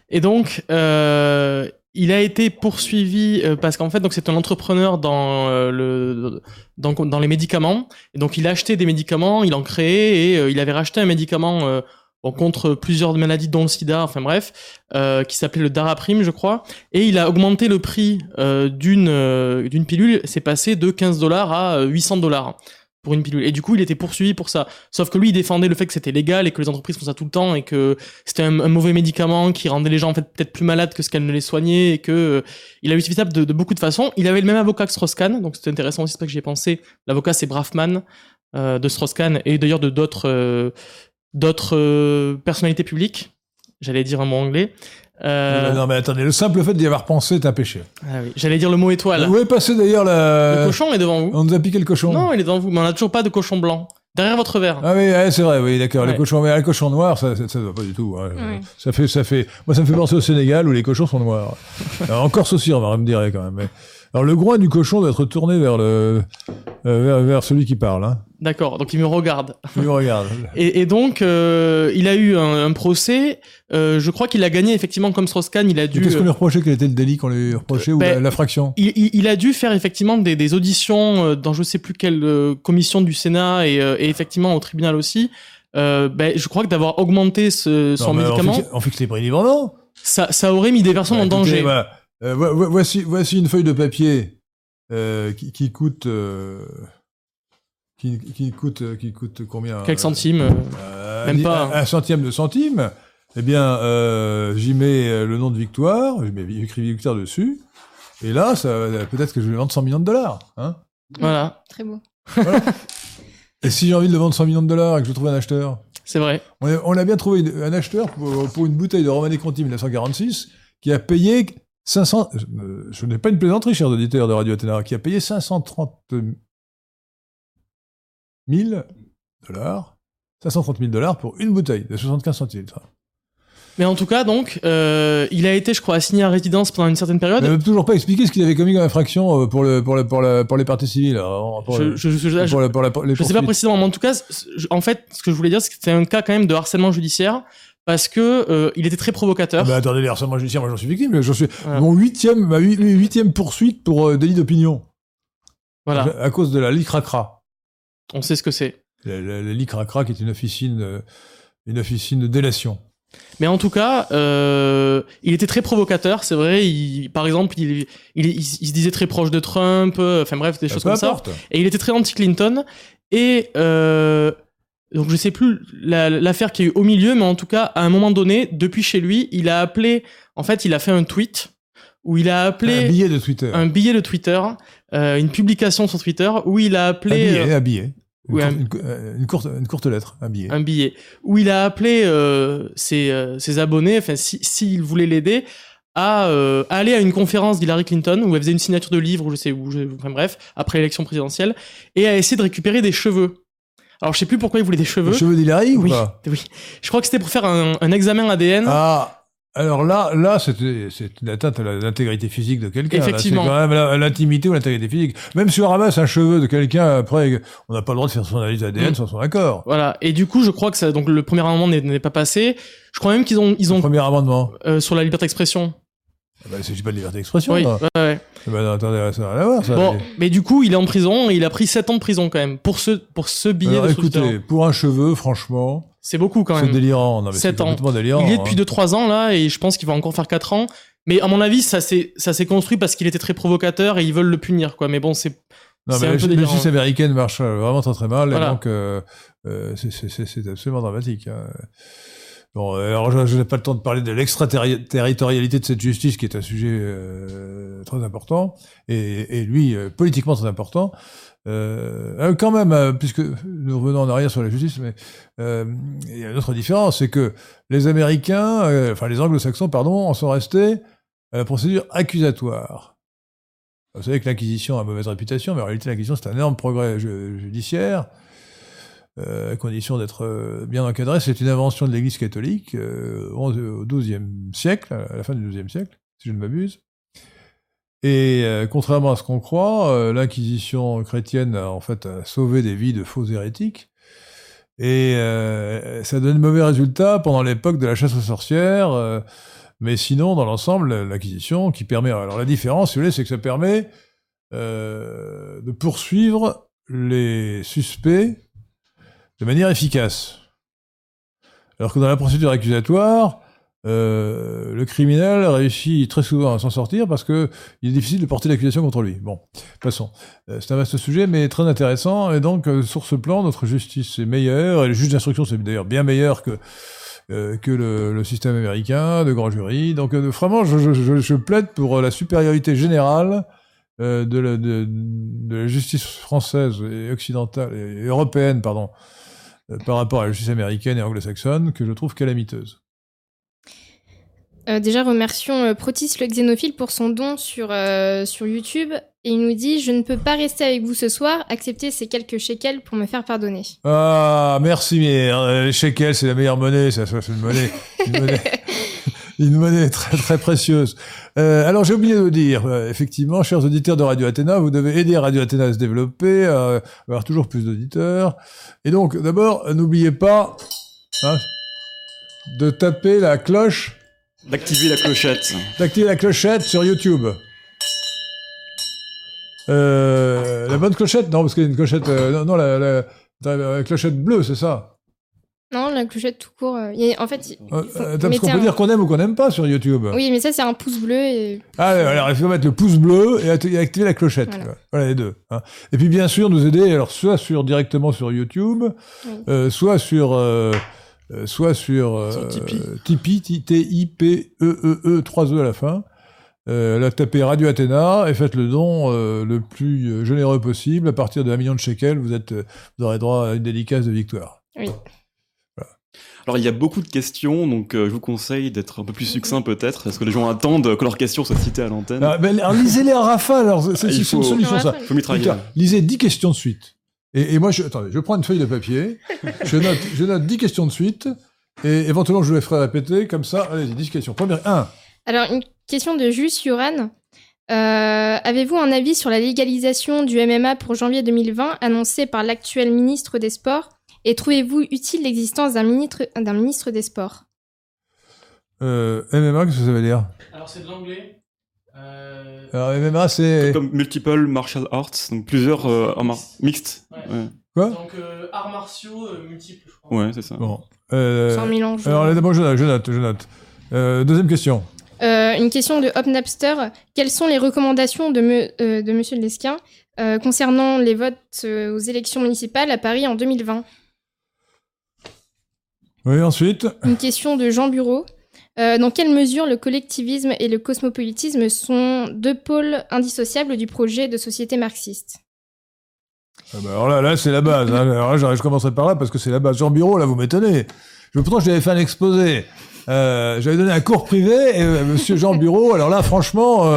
Et donc, euh, il a été poursuivi euh, parce qu'en fait, donc c'est un entrepreneur dans euh, le dans, dans les médicaments. Et donc, il a acheté des médicaments, il en créait et euh, il avait racheté un médicament euh, bon, contre plusieurs maladies, dont le SIDA. Enfin bref, euh, qui s'appelait le Daraprim, je crois. Et il a augmenté le prix euh, d'une euh, d'une pilule. C'est passé de 15 dollars à euh, 800 dollars pour une pilule. Et du coup, il était poursuivi pour ça. Sauf que lui, il défendait le fait que c'était légal et que les entreprises font ça tout le temps et que c'était un, mauvais médicament qui rendait les gens en fait peut-être plus malades que ce qu'elles ne les soignaient et que euh, il a utilisé ça de, beaucoup de façons. Il avait le même avocat que Strauss-Kahn, donc c'était intéressant aussi, c'est pas que j'y ai pensé. L'avocat c'est Braffman euh, de Strauss-Kahn et d'ailleurs de d'autres euh, d'autres euh, personnalités publiques. J'allais dire un mot anglais. Euh, Non, mais attendez, le simple fait d'y avoir pensé est un péché. ah oui, j'allais dire le mot étoile. Où est passé d'ailleurs la... Le cochon est devant vous. On nous a piqué le cochon. Non, il est devant vous, mais on n'a toujours pas de cochon blanc. Derrière votre verre. Ah oui, ouais, c'est vrai, oui, d'accord. Ouais. Les cochons, mais le cochon noir, ça, ça, ça va pas du tout. hein. Ouais. Ça fait, ça fait. Moi, ça me fait penser au Sénégal où les cochons sont noirs. Alors, en Corse aussi, on va me dire quand même. mais- Alors, le groin du cochon doit être tourné vers le, euh, vers, vers celui qui parle. Hein. D'accord, donc il me regarde. Il me regarde. Et, et donc, euh, il a eu un, un procès. Euh, je crois qu'il a gagné effectivement comme Strauss-Kahn. Il a dû. Qu'est-ce qu'on lui reprochait Quel était le délit qu'on lui reprochait ou Ben, la- l'infraction il, il- il a dû faire effectivement des, des auditions euh, dans je sais plus quelle euh, commission du Sénat et, euh, et effectivement au tribunal aussi. Euh, ben, je crois que d'avoir augmenté ce, son médicament, On fixe, les prix libres, non ça, ça aurait mis des personnes Bah, en écoutez, danger. voilà. Euh, voici, voici une feuille de papier euh, qui, qui coûte. Euh, qui, qui coûte, qui coûte combien Quelques euh, centimes. euh. Euh, Même un- pas, hein. Un, centième de centime. Eh bien, euh, j'y mets euh, le nom de Victoire, écrit Victoire dessus, et là, peut-être que je vais vendre 100 millions de dollars. Hein Voilà. Très beau. et si j'ai envie de le vendre 100 millions de dollars et que je trouve un acheteur? C'est vrai. On a, on a bien trouvé une- un acheteur pour, pour une bouteille de Romanée Conti 1946 qui a payé 500. euh, Je n'ai pas une plaisanterie, chers auditeurs de Radio Athéna, qui a payé 530 000 dollars. 530 000 dollars pour une bouteille de 75 centilitres. Mais en tout cas, donc, euh, il a été, je crois, assigné à résidence pendant une certaine Il période. n'a même toujours pas expliqué ce qu'il avait commis comme infraction euh, pour, le, pour, le, pour, la- pour les parties civiles. pour Je, je sais pas précisément, mais en tout cas, en fait, ce que je voulais dire, c'est que c'était un cas quand même de harcèlement judiciaire parce que euh, il était très Ah provocateur. bah attendez, les harcèlements judiciaires, moi j'en suis victime. J'en suis Voilà. mon huitième, ma huit- huitième poursuite pour euh, délit d'opinion. voilà, À cause de la LICRACRA. On sait ce que c'est. La, la, la qui est une officine, euh, une officine de délation. Mais en tout cas, euh, il était très provocateur, c'est vrai. Il, par exemple, il, il, il- il se disait très proche de Trump. euh, Enfin bref, des choses Peu comme ça. Et il était très anti-Clinton. Et euh, donc je sais plus la- l'affaire qu'il y a eu au milieu, mais en tout cas, à un moment donné, depuis chez lui, il a appelé. En fait, il a fait un tweet où il a appelé Un billet de Twitter. un billet de Twitter, euh, une publication sur Twitter où il a Un appelé billet, euh, un billet. Une, un- cou- euh, une courte, une courte lettre, un billet. un billet où il a appelé euh, ses, ses abonnés, enfin si- s'ils voulaient l'aider, à euh, aller à une conférence d'Hillary Clinton où elle faisait une signature de livre ou je sais où, je- enfin bref, après l'élection présidentielle, et à essayer de récupérer des cheveux. Alors je sais plus pourquoi il voulait des cheveux. Les cheveux d'Hillary ou oui, pas? oui. Je crois que c'était pour faire un, un examen ADN. Ah, alors là, là, c'était, c'est une atteinte à l'intégrité physique de quelqu'un. Effectivement. C'est quand même l'intimité ou l'intégrité physique. Même si on ramasse un cheveu de quelqu'un, après, on n'a pas le droit de faire son analyse ADN Mm. sans son accord. Voilà. Et du coup, je crois que ça, donc le premier amendement n'est- pas passé. Je crois même qu'ils ont, ils ont Premier amendement. euh, sur la liberté d'expression. Eh ben, il s'agit pas de liberté d'expression. Oui. là. ouais, ouais. Eh ben, attendez, ça n'a rien à voir, ça. Bon, mais du coup, il est en prison et il a pris 7 ans de prison quand même pour ce pour ce billet Alors, de écoutez, pour un cheveu, franchement, C'est beaucoup quand c'est même. délirant. Non, mais c'est ans. complètement délirant. Il y est depuis hein. 2-3 ans là et je pense qu'il va encore faire 4 ans. Mais à mon avis, ça s'est ça s'est construit parce qu'il était très provocateur et ils veulent le punir quoi. Mais bon, c'est Non, c'est mais un la, peu la délirant. justice américaine marche euh, vraiment très très mal, Voilà. et donc euh, euh, c'est- c'est c'est- c'est absolument dramatique. hein. Bon, euh, alors je je n'ai pas le temps de parler de l'extraterritorialité de cette justice, qui est un sujet euh, très important, et, et lui, euh, politiquement très important. Euh, euh, quand même, euh, puisque nous revenons en arrière sur la justice, mais euh, il y a une autre différence, c'est que les Américains, euh, enfin les Anglo-Saxons, pardon, en sont restés à la procédure accusatoire. Vous savez que l'Inquisition a mauvaise réputation, mais en réalité, l'Inquisition, c'est un énorme progrès ju- judiciaire, à condition d'être bien encadré. C'est une invention de l'Église catholique au XIIe siècle, à la fin du XIIe siècle, si je ne m'abuse. Et euh, contrairement à ce qu'on croit, euh, l'Inquisition chrétienne a en fait sauvé des vies de faux hérétiques. Et euh, ça donne mauvais résultats pendant l'époque de la chasse aux sorcières. euh, mais sinon, dans l'ensemble, l'Inquisition qui permet... Alors la différence, si vous voulez, c'est que ça permet de poursuivre les suspects de manière efficace. Alors que dans la procédure accusatoire, euh, le criminel réussit très souvent à s'en sortir parce que il est difficile de porter l'accusation contre lui. Bon, passons. Euh, c'est un vaste sujet, mais très intéressant. Et donc, euh, sur ce plan, notre justice est meilleure. Et le juge d'instruction, c'est d'ailleurs bien meilleur que euh, que le, le système américain de grand jury. Donc, vraiment, je, je, je, plaide pour la supériorité générale de, la, de, la justice française et occidentale et européenne, pardon, par rapport à la justice américaine et anglo-saxonne, que je trouve calamiteuse. Euh, déjà, remercions euh, Protis le xénophile pour son don sur, euh, sur YouTube. Et il nous dit Je ne peux pas rester avec vous ce soir, acceptez ces quelques shekels pour me faire pardonner. Ah, merci, mais les shekels, c'est la meilleure monnaie, ça, c'est une monnaie, une monnaie, une monnaie très très précieuse. Euh, alors j'ai oublié de vous dire, euh, effectivement, chers auditeurs de Radio Athéna, vous devez aider Radio Athéna à se développer, à avoir toujours plus d'auditeurs. Et donc, d'abord, n'oubliez pas hein, de taper la cloche, D'activer la clochette. d'activer la clochette sur YouTube. Euh, la bonne clochette, non, parce qu'il y a une clochette, euh, non, non, la, la- la clochette bleue, c'est ça. Non, la clochette tout court. euh, il y a- en fait, il Euh, faut- parce qu'on peut un- dire qu'on aime ou qu'on n'aime pas sur YouTube. Oui, mais ça, c'est un pouce bleu. Et... Ah, alors il faut mettre le pouce bleu et acti- et activer la clochette. Voilà. Les deux. hein. Et puis bien sûr nous aider, alors soit sur directement sur YouTube, Oui. euh, soit sur euh, soit sur, euh, Tipeee. Tipeee, T- T-I-P-E-E-E, 3 E à la fin. Euh, là, tapez Radio Athéna et faites le don euh, le plus euh, généreux possible. À partir de 1 million de shekels, vous, êtes, vous aurez droit à une dédicace de victoire. Oui. Alors il y a beaucoup de questions, donc euh, je vous conseille d'être un peu plus succinct peut-être, parce que les gens attendent que leurs questions soient citées à l'antenne? Ah, ben, alors, lisez-les en rafale, alors, c'est Ah, une solution, ça. Faut. Putain, lisez 10 questions de suite. Et, et moi, je, attendez, je prends une feuille de papier, je note, je note 10 questions de suite, et éventuellement, je vous les ferai répéter, comme ça, allez-y, 10 questions. Première, 1. Alors, une question de Jus Yoran. Euh, Avez-vous un avis sur la légalisation du MMA pour janvier 2020 annoncée par l'actuel ministre des Sports? Et trouvez-vous utile l'existence d'un ministre, d'un ministre des Sports? Euh, MMA, qu'est-ce que ça veut dire? Alors c'est de l'anglais. Euh, Alors, MMA, c'est... Comme multiple martial arts, donc plusieurs euh, arts mar- mixtes. Ouais. Ouais, Quoi Donc euh, arts martiaux euh, multiples, je crois. Ouais, c'est ça. Bon. Euh, C'est un mélange. alors, d'abord, je note, je note, je note. Euh, deuxième question. Euh, une question de Hop Napster. Quelles sont les recommandations de, me- euh, de Monsieur Lesquin euh, concernant les votes euh, aux élections municipales à Paris en 2020 Oui, ensuite. Une question de Jean Bureau. Euh, dans quelle mesure le collectivisme et le cosmopolitisme sont deux pôles indissociables du projet de société marxiste? Ah bah alors là, là c'est la base. hein. Alors là, je commencerai par là parce que c'est la base. Jean Bureau, là, vous m'étonnez. Pourtant, je lui avais fait un exposé. Euh, J'avais donné un cours privé et euh, Monsieur Jean Bureau, alors là, franchement,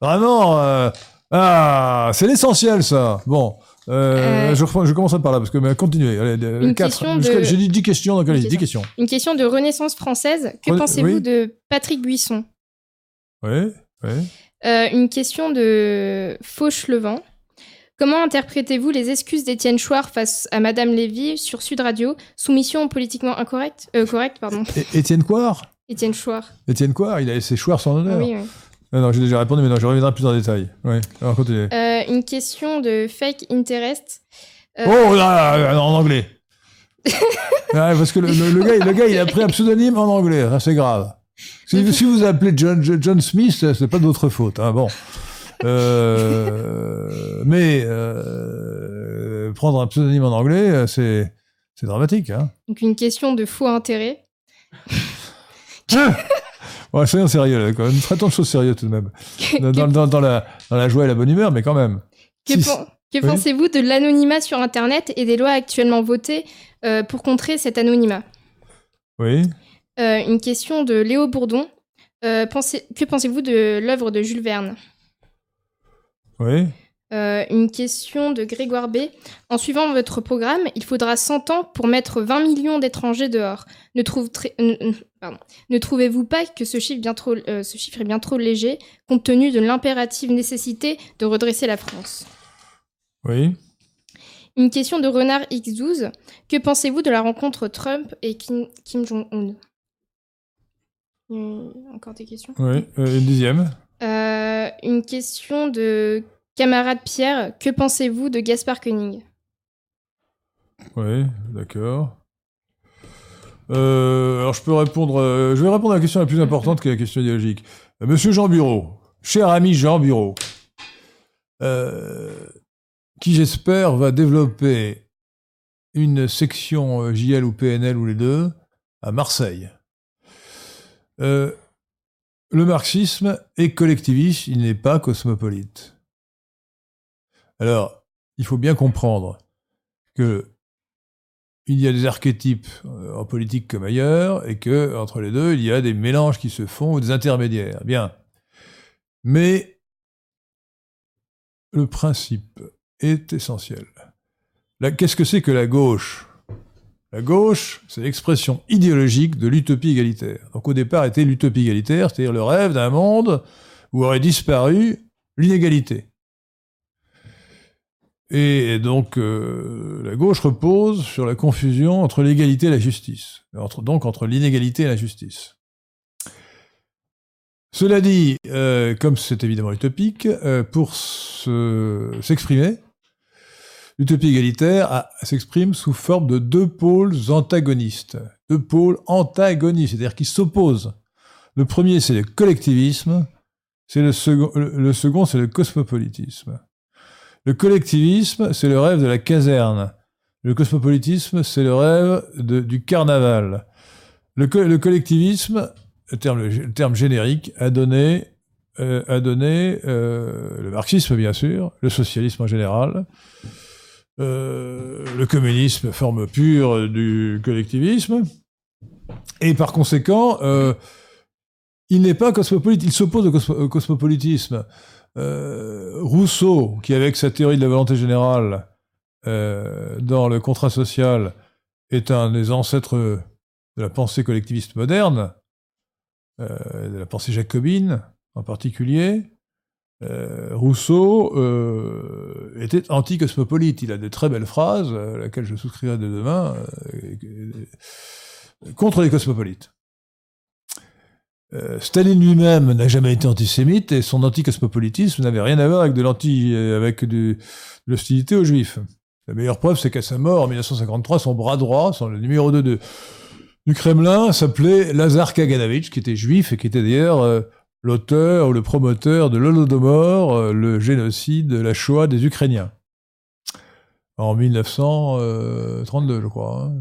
vraiment, ah, c'est l'essentiel, ça. Bon. Euh, Euh, je, commencerai par là parce que mais continuez. Allez, Une quatre. question Jusqu'à- de- J'ai dit 10 questions, donc allez, Une 10 questions. Une question de Renaissance française. Que pensez-vous oui. de Patrick Buisson? Oui, oui. Euh, Une question de Fauchelevent. Comment interprétez-vous les excuses d'Étienne Chouard face à Madame Lévy sur Sud Radio? Soumission politiquement incorrecte euh, Correcte, pardon. Étienne Coire Étienne Chouard. Étienne Coire, il a laissé choir son honneur. Oui, oui. Non, non, j'ai déjà répondu, mais non, je reviendrai plus en détail. Oui, alors continuez. Euh, une question de Fake Interest. Euh, Oh là, là, là, en anglais. Ouais, parce que le, le- le gars, le gars, il a pris un pseudonyme en anglais. Ça, c'est grave. Si, si vous appelez John, John Smith, c'est pas de votre faute. Hein, bon. Euh, mais euh, prendre un pseudonyme en anglais, c'est c'est dramatique. Hein. Donc une question de faux intérêt. Ouais, soyons sérieux, là, quand même. Traitons de choses sérieuses tout de même. Dans, dans, dans- dans la, dans la joie et la bonne humeur, mais quand même. Que, Si- pen- que Oui. pensez-vous de l'anonymat sur Internet et des lois actuellement votées euh, pour contrer cet anonymat? Oui. Euh, Une question de Léo Bourdon. Euh, pensez- que pensez-vous de l'œuvre de Jules Verne? Oui. Euh, Une question de Grégoire B. En suivant votre programme, il faudra 100 ans pour mettre 20 millions d'étrangers dehors. Ne, trouvez-vous pas que ce chiffre, bien trop, euh, ce chiffre est bien trop léger, compte tenu de l'impérative nécessité de redresser la France? Oui. Une question de Renard X12. Que pensez-vous de la rencontre Trump et Kim, Kim Jong-un? Encore des questions? Oui. Euh, une dixième. Euh, Une question de camarade Pierre. Que pensez-vous de Gaspard Koenig? Oui, d'accord. Euh, alors je peux répondre. euh, je vais répondre à la question la plus importante qui est la question idéologique. Euh, Monsieur Jean Bureau, cher ami Jean Bureau, qui j'espère va développer une section JL ou PNL ou les deux à Marseille. Le marxisme est collectiviste, il n'est pas cosmopolite. Alors, il faut bien comprendre que il y a des archétypes euh, en politique comme ailleurs, et que entre les deux, il y a des mélanges qui se font ou des intermédiaires. Bien. Mais le principe est essentiel. Qu'est-ce que c'est que la gauche? La gauche, c'est l'expression idéologique de l'utopie égalitaire. Donc au départ était l'utopie égalitaire, c'est-à-dire le rêve d'un monde où aurait disparu l'inégalité. Et donc, euh, la gauche repose sur la confusion entre l'égalité et la justice. Entre, donc, entre l'inégalité et la justice. Cela dit, euh, comme c'est évidemment utopique, euh, pour se- s'exprimer, l'utopie égalitaire s'exprime sous forme de deux pôles antagonistes. Deux pôles antagonistes, c'est-à-dire qui s'opposent. Le premier, c'est le collectivisme. Le- le second, c'est le cosmopolitisme. Le collectivisme, c'est le rêve de la caserne. Le cosmopolitisme, c'est le rêve du carnaval. Le, co- le collectivisme, le terme, générique, a donné, euh, euh, le marxisme, bien sûr, le socialisme en général, euh, le communisme, forme pure du collectivisme, Et par conséquent, il n'est pas cosmopolite, il s'oppose au cosmopolitisme. Euh, Rousseau, qui avec sa théorie de la volonté générale euh, dans le contrat social est un des ancêtres de la pensée collectiviste moderne, euh, de la pensée jacobine en particulier, Rousseau était anti-cosmopolite. Il a de très belles phrases, à laquelle je souscrirai dès demain, contre les cosmopolites. Euh, Staline lui-même n'a jamais été antisémite et son anticosmopolitisme n'avait rien à voir avec de l'anti, euh, avec de l'hostilité aux juifs. La meilleure preuve, c'est qu'à sa mort en 1953, son bras droit, son, le numéro 2 de, du Kremlin, s'appelait Lazar Kaganovich, qui était juif et qui était d'ailleurs euh, l'auteur ou le promoteur de l'Holodomor, le génocide, la Shoah des Ukrainiens. En 1932, je crois. hein.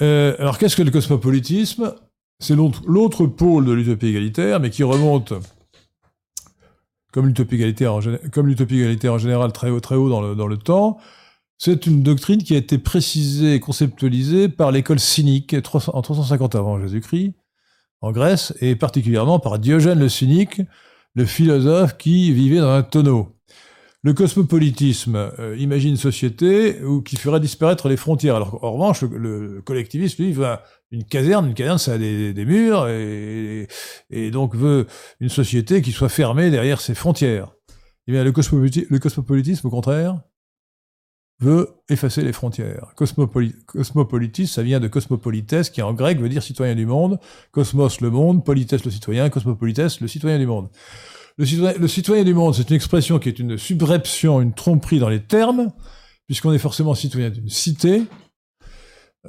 Euh, alors, qu'est-ce que le cosmopolitisme? C'est l'autre pôle de l'utopie égalitaire, mais qui remonte, comme l'utopie égalitaire, en général, très haut, dans le, temps. C'est une doctrine qui a été précisée et conceptualisée par l'école cynique 300 en 350 avant Jésus-Christ, en Grèce, et particulièrement par Diogène le cynique, le philosophe qui vivait dans un tonneau. Le cosmopolitisme euh, imagine une société où, qui ferait disparaître les frontières. Alors en revanche, le, le collectivisme, lui, un- une caserne. Une caserne, ça a des, murs, et, donc veut une société qui soit fermée derrière ses frontières. Eh bien, le, le cosmopolitisme, au contraire, veut effacer les frontières. Cosmopoli cosmopolitisme, ça vient de cosmopolites, qui en grec veut dire citoyen du monde. Cosmos, le monde, polites, le citoyen, cosmopolites, le citoyen du monde. Le citoyen, du monde, c'est une expression qui est une subreption, une tromperie dans les termes, puisqu'on est forcément citoyen d'une cité.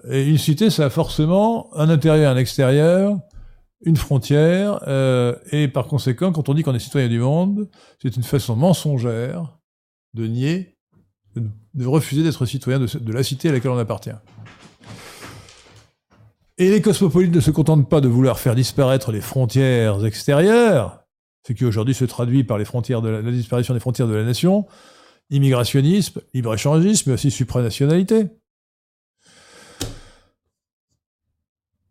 Et une cité, ça a forcément un intérieur un extérieur, une frontière, euh, et par conséquent, quand on dit qu'on est citoyen du monde, c'est une façon mensongère de nier, de, refuser d'être citoyen de la cité à laquelle on appartient. Et les cosmopolites ne se contentent pas de vouloir faire disparaître les frontières extérieures, ce qui aujourd'hui se traduit par la, disparition des frontières de la nation, immigrationnisme, libre-échangisme, mais aussi supranationalité.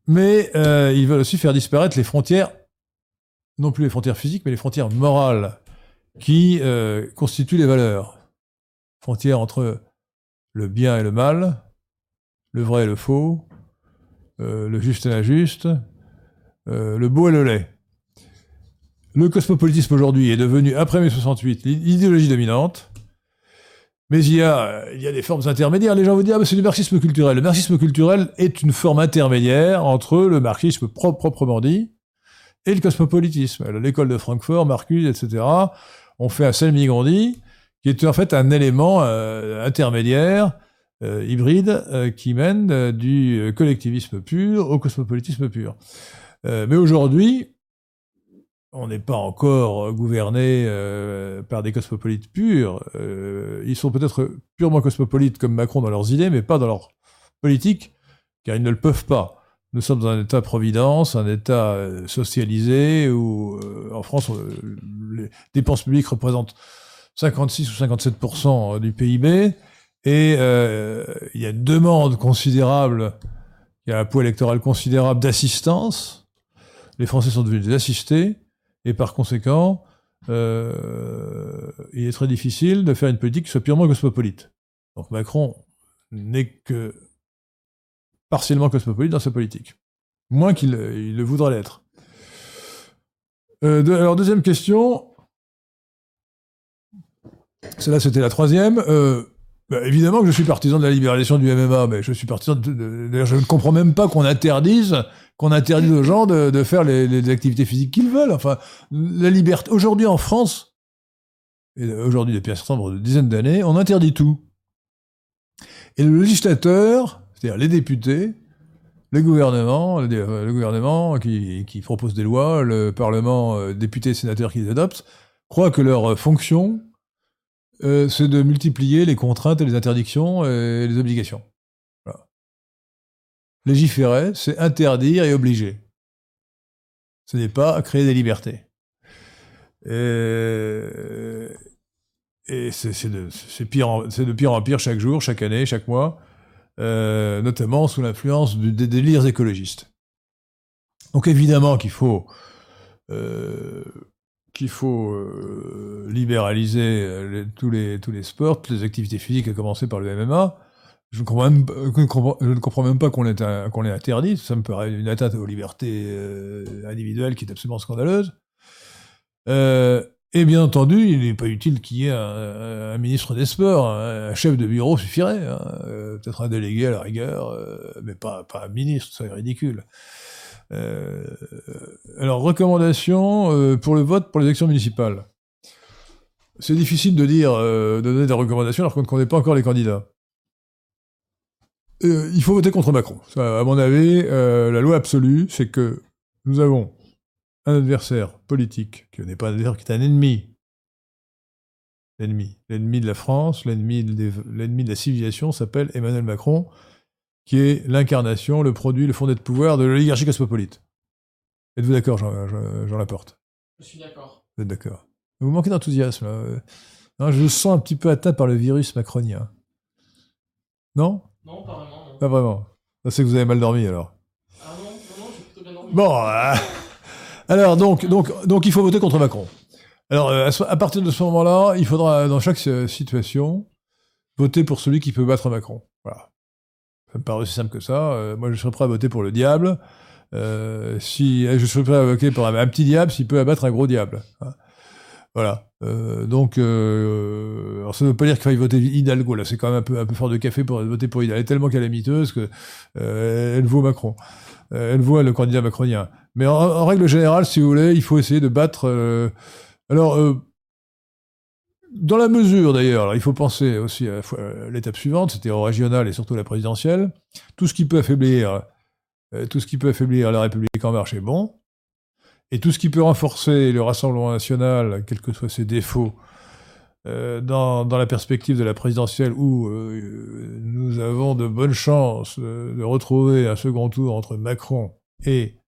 Mais euh, ils veulent aussi faire disparaître les frontières, non plus les frontières physiques, mais les frontières morales, qui euh, constituent les valeurs. Frontières entre le bien et le mal, le vrai et le faux, euh, le juste et l'injuste, le beau et le laid. Le cosmopolitisme aujourd'hui est devenu, après mai 68, l'idéologie dominante. Mais il y, a, il y a des formes intermédiaires. Les gens vous disent, ah, mais c'est du marxisme culturel. Le marxisme culturel est une forme intermédiaire entre le marxisme propre, proprement dit et le cosmopolitisme. L'école de Francfort, Marcuse, etc., ont fait un Salmigondis, qui est en fait un élément euh, intermédiaire, euh, hybride, euh, qui mène du collectivisme pur au cosmopolitisme pur. Mais aujourd'hui, on n'est pas encore gouverné euh, par des cosmopolites purs. Euh, ils sont peut-être purement cosmopolites comme Macron dans leurs idées, mais pas dans leur politique, car ils ne le peuvent pas. Nous sommes dans un État-providence, un État euh, socialisé, où euh, en France, euh, les dépenses publiques représentent 56 ou 57% du PIB, et euh, il y a une demande considérable, il y a un poids électoral considérable d'assistance. Les Français sont devenus des assistés, et par conséquent, euh, il est très difficile de faire une politique qui soit purement cosmopolite. Donc Macron n'est que partiellement cosmopolite dans sa politique. Moins qu'il il le voudra l'être. Euh, alors, deuxième question. Celle-là, c'était la troisième. Euh, bah, évidemment que je suis partisan de la libéralisation du MMA, mais je suis partisan je ne comprends même pas qu'on interdise qu'on interdise aux gens de, faire les, activités physiques qu'ils veulent. Enfin, la liberté... Aujourd'hui, en France, et aujourd'hui depuis un certain nombre de dizaines d'années, on interdit tout. Et le législateur, c'est-à-dire les députés, le gouvernement, le, euh, gouvernement qui, qui propose des lois, le Parlement, euh, députés et sénateurs qui les adoptent, croient que leur euh, fonction, euh, c'est de multiplier les contraintes et les interdictions et les obligations. Légiférer, c'est interdire et obliger. Ce n'est pas créer des libertés. Et, et c'est de, pire en- pire chaque jour, chaque année, chaque mois. euh, notamment sous l'influence des délires écologistes. Donc évidemment qu'il faut euh, qu'il faut euh, libéraliser euh, tous les sports, toutes les activités physiques, à commencer par le MMA. Je ne comprends même, pas- qu'on l'ait qu'on interdit. Ça me paraît une atteinte aux libertés euh, individuelles qui est absolument scandaleuse. Et bien entendu, il n'est pas utile qu'il y ait un, ministre des Sports, un, un chef de bureau suffirait, hein, peut-être un délégué à la rigueur, mais pas, pas un ministre, c'est ridicule. Euh, alors, recommandation euh, pour le vote pour les élections municipales. C'est difficile de dire, euh, de donner des recommandations alors qu'on ne connaît pas encore les candidats. Il faut voter contre Macron. Ça, à mon avis, la loi absolue, c'est que nous avons un adversaire politique, qui n'est pas un adversaire, qui est un ennemi. L'ennemi. L'ennemi de la France, l'ennemi de, l'ennemi de la civilisation s'appelle Emmanuel Macron, qui est l'incarnation, le produit, le fondé de pouvoir de l'oligarchie cosmopolite. Êtes-vous d'accord, Jean, Jean, Jean Laporte? Je suis d'accord. Vous êtes d'accord Vous manquez d'enthousiasme. Euh, hein, je me sens un petit peu atteint par le virus macronien. Non? Non, pas vraiment. non. Pas vraiment. C'est que vous avez mal dormi, alors. Ah non, non, non, j'ai plutôt bien dormi. Bon, euh, alors donc, donc, donc il faut voter contre Macron. Alors euh, à, à partir de ce moment-là, il faudra dans chaque situation voter pour celui qui peut battre Macron. Voilà. Ça me paraît aussi simple que ça. Euh, moi, je serais prêt à voter pour le diable. Euh, si je serais prêt à voter pour un, petit diable s'il peut abattre un gros diable. hein. Voilà. Euh, donc, euh, ça ne veut pas dire qu'il faille voter Hidalgo. Là, c'est quand même un peu, fort de café pour voter pour Hidalgo. Elle est tellement calamiteuse que euh, elle vaut Macron. Euh, elle voit le candidat macronien. Mais en, en règle générale, si vous voulez, il faut essayer de battre. euh, alors, euh, dans la mesure d'ailleurs, il faut penser aussi à à l'étape suivante, c'était au régional et surtout la présidentielle. Tout ce qui peut affaiblir, euh, tout ce qui peut affaiblir la République en marche est bon, et tout ce qui peut renforcer le Rassemblement national, quels que soient ses défauts, euh, dans, dans la perspective de la présidentielle où euh, nous avons de bonnes chances euh, de retrouver un second tour entre Macron et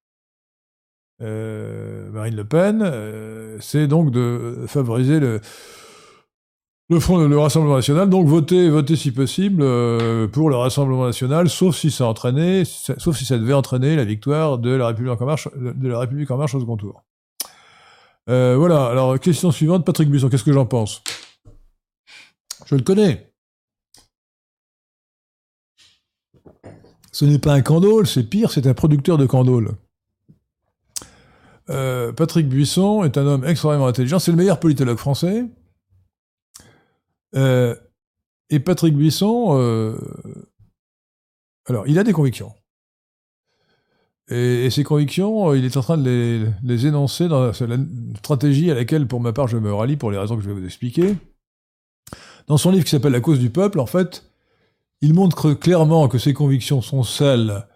euh, Marine Le Pen, euh, c'est donc de favoriser le, le Front, le Rassemblement national, donc voter, voter si possible euh, pour le Rassemblement national, sauf si ça entraînait, sauf si ça devait entraîner la victoire de la République en marche, de la République en marche au second tour. Euh, voilà. Alors question suivante, Patrick Buisson, qu'est-ce que j'en pense? Je le connais. Ce n'est pas un candole, c'est pire, c'est un producteur de candole. Euh, Patrick Buisson est un homme extrêmement intelligent, c'est le meilleur politologue français. Euh, et Patrick Buisson, euh, alors, il a des convictions. Et, ces convictions, euh, il est en train de les, énoncer dans la stratégie à laquelle, pour ma part, je me rallie pour les raisons que je vais vous expliquer. Dans son livre qui s'appelle La cause du peuple, en fait, il montre clairement que ses convictions sont celles,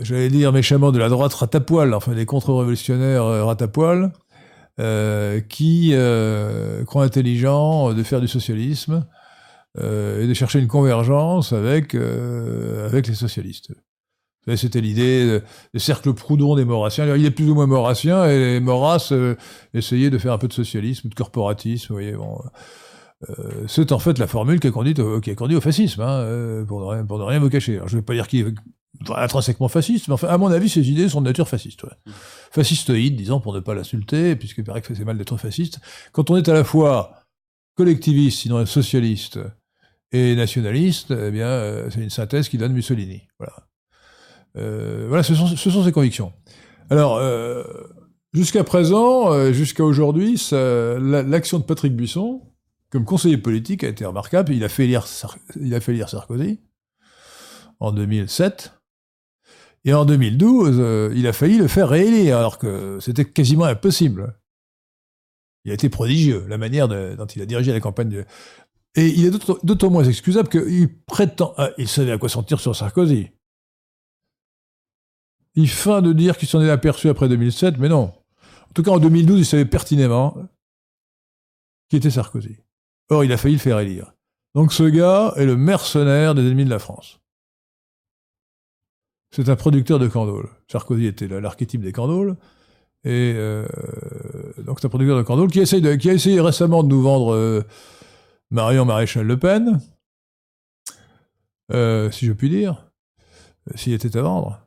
j'allais dire méchamment, de la droite ratapoil, enfin des contre-révolutionnaires ratapoil, euh, qui euh, croient intelligent de faire du socialisme euh, et de chercher une convergence avec, euh, avec les socialistes. C'était l'idée des cercles Proudhon des Maurassiens. Il est plus ou moins maurassien et les Maurras essayaient de faire un peu de socialisme, de corporatisme. Vous voyez, c'est en fait la formule qui a conduit au, qui a conduit au fascisme, hein, pour, ne rien, vous cacher. Alors, je ne vais pas dire est intrinsèquement fasciste, mais enfin, à mon avis, ses idées sont de nature fasciste. Ouais. Fascistoïde, disons, pour ne pas l'insulter, puisqu'il paraît que c'est mal d'être fasciste. Quand on est à la fois collectiviste, sinon socialiste, et nationaliste, eh bien, euh, c'est une synthèse qui donne Mussolini. Voilà. Euh, voilà, ce sont, ce sont ses convictions. Alors, euh, jusqu'à présent, jusqu'à aujourd'hui, l'action de Patrick Buisson, comme conseiller politique, a été remarquable. Il a fait lire, il a fait lire Sarkozy en 2007. Et en 2012, euh, il a failli le faire réélire, alors que c'était quasiment impossible. Il a été prodigieux, la manière dont il a dirigé la campagne. Et il est d'autant- moins excusable qu'il prétend... ah, il savait à quoi s'en tire sur Sarkozy. Il feint de dire qu'il s'en est aperçu après 2007, mais non. En tout cas, en 2012, il savait pertinemment qui était Sarkozy. Or, il a failli le faire élire. Donc ce gars est le mercenaire des ennemis de la France. C'est un producteur de candoles. Sarkozy était la- l'archétype des candoles. Et euh, donc c'est un producteur de candoles qui, essaye a essayé récemment de nous vendre euh, Marion Maréchal Le Pen. euh, si je puis dire, s'il était à vendre.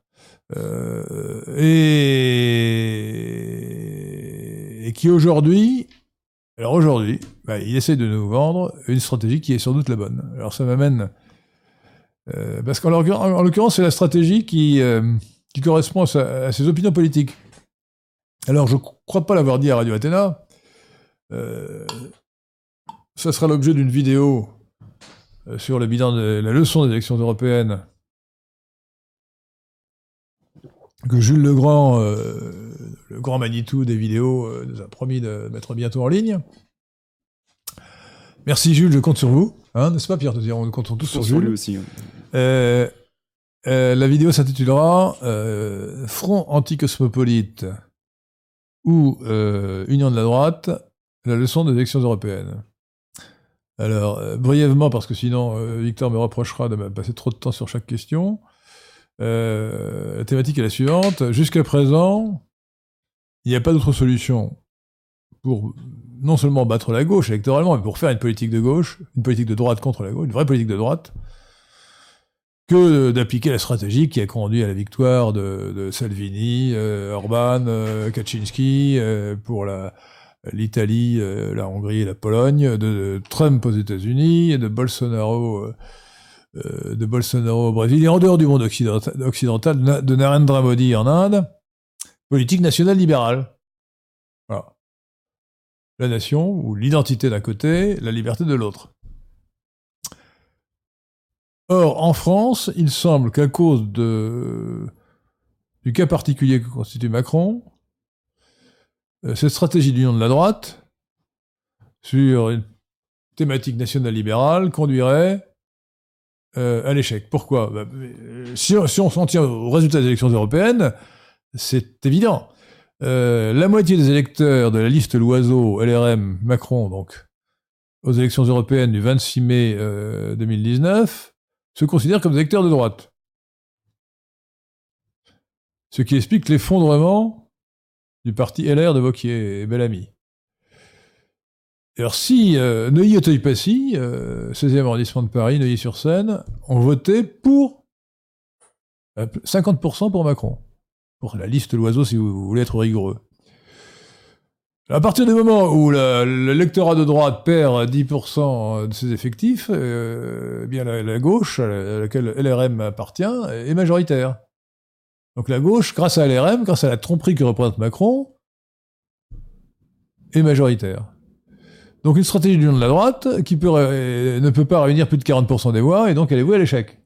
Et, et qui aujourd'hui, alors aujourd'hui, bah, il essaie de nous vendre une stratégie qui est sans doute la bonne. Alors ça m'amène, euh, parce qu'en l'occur- en l'occurrence, c'est la stratégie qui, euh, correspond à, ses opinions politiques. Alors je crois pas l'avoir dit à Radio Athéna. Euh, ça sera l'objet d'une vidéo euh, sur le la leçon des élections européennes que Jules Legrand, le grand Manitou des vidéos, nous a promis de mettre bientôt en ligne. Merci Jules, je compte sur vous. Hein, N'est-ce pas Pierre de dire On compte tous sur Sur lui Jules. aussi. Euh, euh, la vidéo s'intitulera euh, Front anticosmopolite ou Union de la droite, la leçon des élections européennes. Alors, brièvement, parce que sinon Victor me reprochera de passer trop de temps sur chaque question. La thématique est la suivante. Jusqu'à présent, il n'y a pas d'autre solution pour non seulement battre la gauche électoralement, mais pour faire une politique de gauche, une politique de droite contre la gauche, une vraie politique de droite, que d'appliquer la stratégie qui a conduit à la victoire de, Salvini, euh, Orban, euh, Kaczynski euh, pour l'Italie, la Hongrie et la Pologne, de, Trump aux États-Unis, de Bolsonaro, de Bolsonaro au Brésil, et en dehors du monde occidental, occidental de Narendra Modi en Inde, politique nationale libérale. La nation, ou l'identité d'un côté, la liberté de l'autre. Or, en France, il semble qu'à cause du cas particulier que constitue Macron, euh, cette stratégie d'union de la droite sur une thématique nationale libérale conduirait euh, à l'échec. Pourquoi? Bah, euh, si, si on s'en tient aux résultats des élections européennes, c'est évident. Euh, la moitié des électeurs de la liste Loiseau, LRM, Macron, donc, aux élections européennes du 26 mai euh, 2019, se considèrent comme des électeurs de droite. Ce qui explique l'effondrement du parti LR de Vauquier et Bellamy. Alors si euh, Neuilly-Auteuil-Passy, euh, 16e arrondissement de Paris, Neuilly-sur-Seine, ont voté pour euh, 50% pour Macron. La liste l'oiseau si vous voulez être rigoureux. À partir du moment où la- l'électorat de droite perd 10% de ses effectifs, euh, eh bien la, gauche, à la- à laquelle LRM appartient, est majoritaire. Donc la gauche, grâce à LRM, grâce à la tromperie que représente Macron, est majoritaire. Donc une stratégie d'union de la droite qui ne peut pas réunir plus de 40% des voix, et donc elle est vouée à l'échec.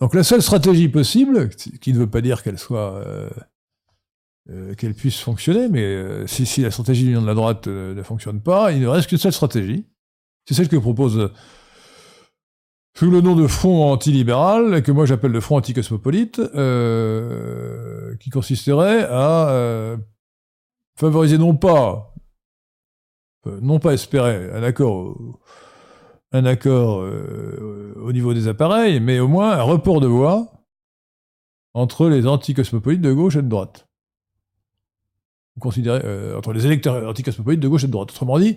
Donc la seule stratégie possible, qui ne veut pas dire qu'elle soit... euh, euh, qu'elle puisse fonctionner, mais euh, si, si la stratégie d'union de la droite euh, ne fonctionne pas, il ne reste qu'une seule stratégie. C'est celle que propose sous le nom de front antilibéral, que moi j'appelle le front anticosmopolite, euh, qui consisterait à favoriser non pas, non pas espérer un accord, un accord euh, au niveau des appareils, mais au moins un report de voix entre les anticosmopolites de gauche et de droite. Euh, entre les électeurs anticosmopolites de gauche et de droite. Autrement dit,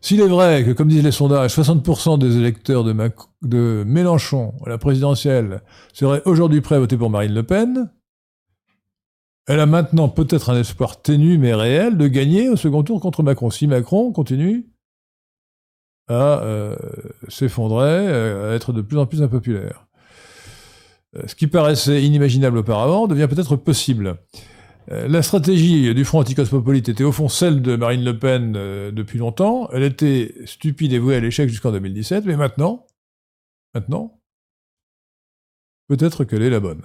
s'il est vrai que, comme disent les sondages, 60% des électeurs de, de Mélenchon à la présidentielle seraient aujourd'hui prêts à voter pour Marine Le Pen, elle a maintenant peut-être un espoir ténu mais réel de gagner au second tour contre Macron. Si Macron continue à euh, s'effondrer, euh, à être de plus en plus impopulaire. Euh, Ce qui paraissait inimaginable auparavant devient peut-être possible. La stratégie du Front anticosmopolite était au fond celle de Marine Le Pen depuis longtemps. Elle était stupide et vouée à l'échec jusqu'en 2017, mais maintenant, maintenant, peut-être qu'elle est la bonne.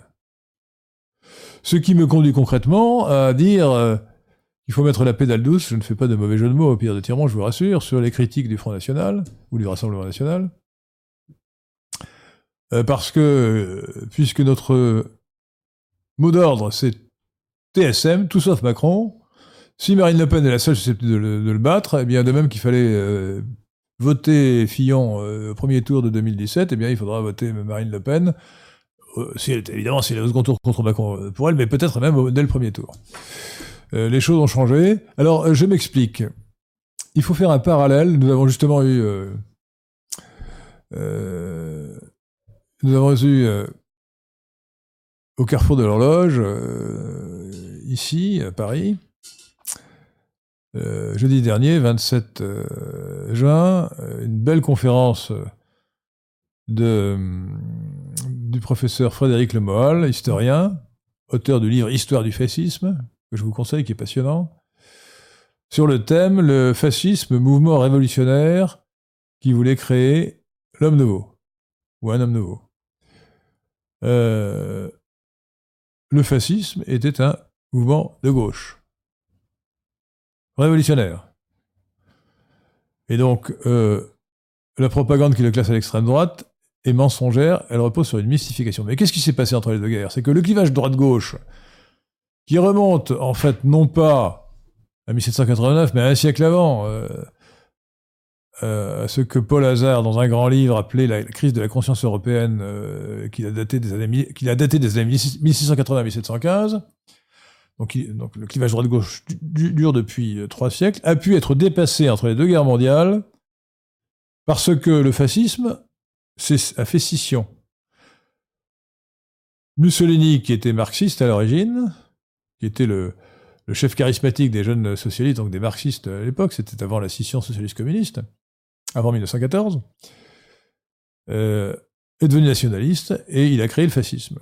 Ce qui me conduit concrètement à dire qu'il faut mettre la pédale douce, je ne fais pas de mauvais jeu de mots au pire des tirements, je vous rassure, sur les critiques du Front National, ou du Rassemblement National, Euh, parce que, puisque notre mot d'ordre, c'est TSM, tout sauf Macron. Si Marine Le Pen est la seule susceptible de le, de battre, eh bien, de même qu'il fallait euh, voter Fillon euh, au premier tour de 2017, eh bien, il faudra voter Marine Le Pen, si évidemment, si elle est au second tour contre Macron pour elle, mais peut-être même dès le premier tour. Euh, les choses ont changé. Alors, euh, je m'explique. Il faut faire un parallèle. Nous avons justement eu euh, nous avons eu au carrefour de l'horloge, ici, à Paris, jeudi dernier, 27 euh, juin, une belle conférence du professeur Frédéric Lemoal, historien, auteur du livre Histoire du fascisme, que je vous conseille, qui est passionnant, sur le thème le fascisme, mouvement révolutionnaire qui voulait créer l'homme nouveau, ou un homme nouveau. Euh, le fascisme était un mouvement de gauche, révolutionnaire. Et donc, euh, la propagande qui le classe à l'extrême droite est mensongère, elle repose sur une mystification. Mais qu'est-ce qui s'est passé entre les deux guerres? C'est que le clivage droite-gauche, qui remonte en fait non pas à 1789, mais à un siècle avant, euh, euh, à ce que Paul Hazard, dans un grand livre appelé La crise de la conscience européenne, euh, qu'il a daté des années, qu'il a daté des années 1680-1715, donc, donc le clivage droite-gauche du- dure depuis trois siècles, a pu être dépassé entre les deux guerres mondiales parce que le fascisme a fait scission. Mussolini, qui était marxiste à l'origine, qui était le, chef charismatique des jeunes socialistes, donc des marxistes à l'époque, c'était avant la scission socialiste-communiste, avant 1914, euh, est devenu nationaliste et il a créé le fascisme.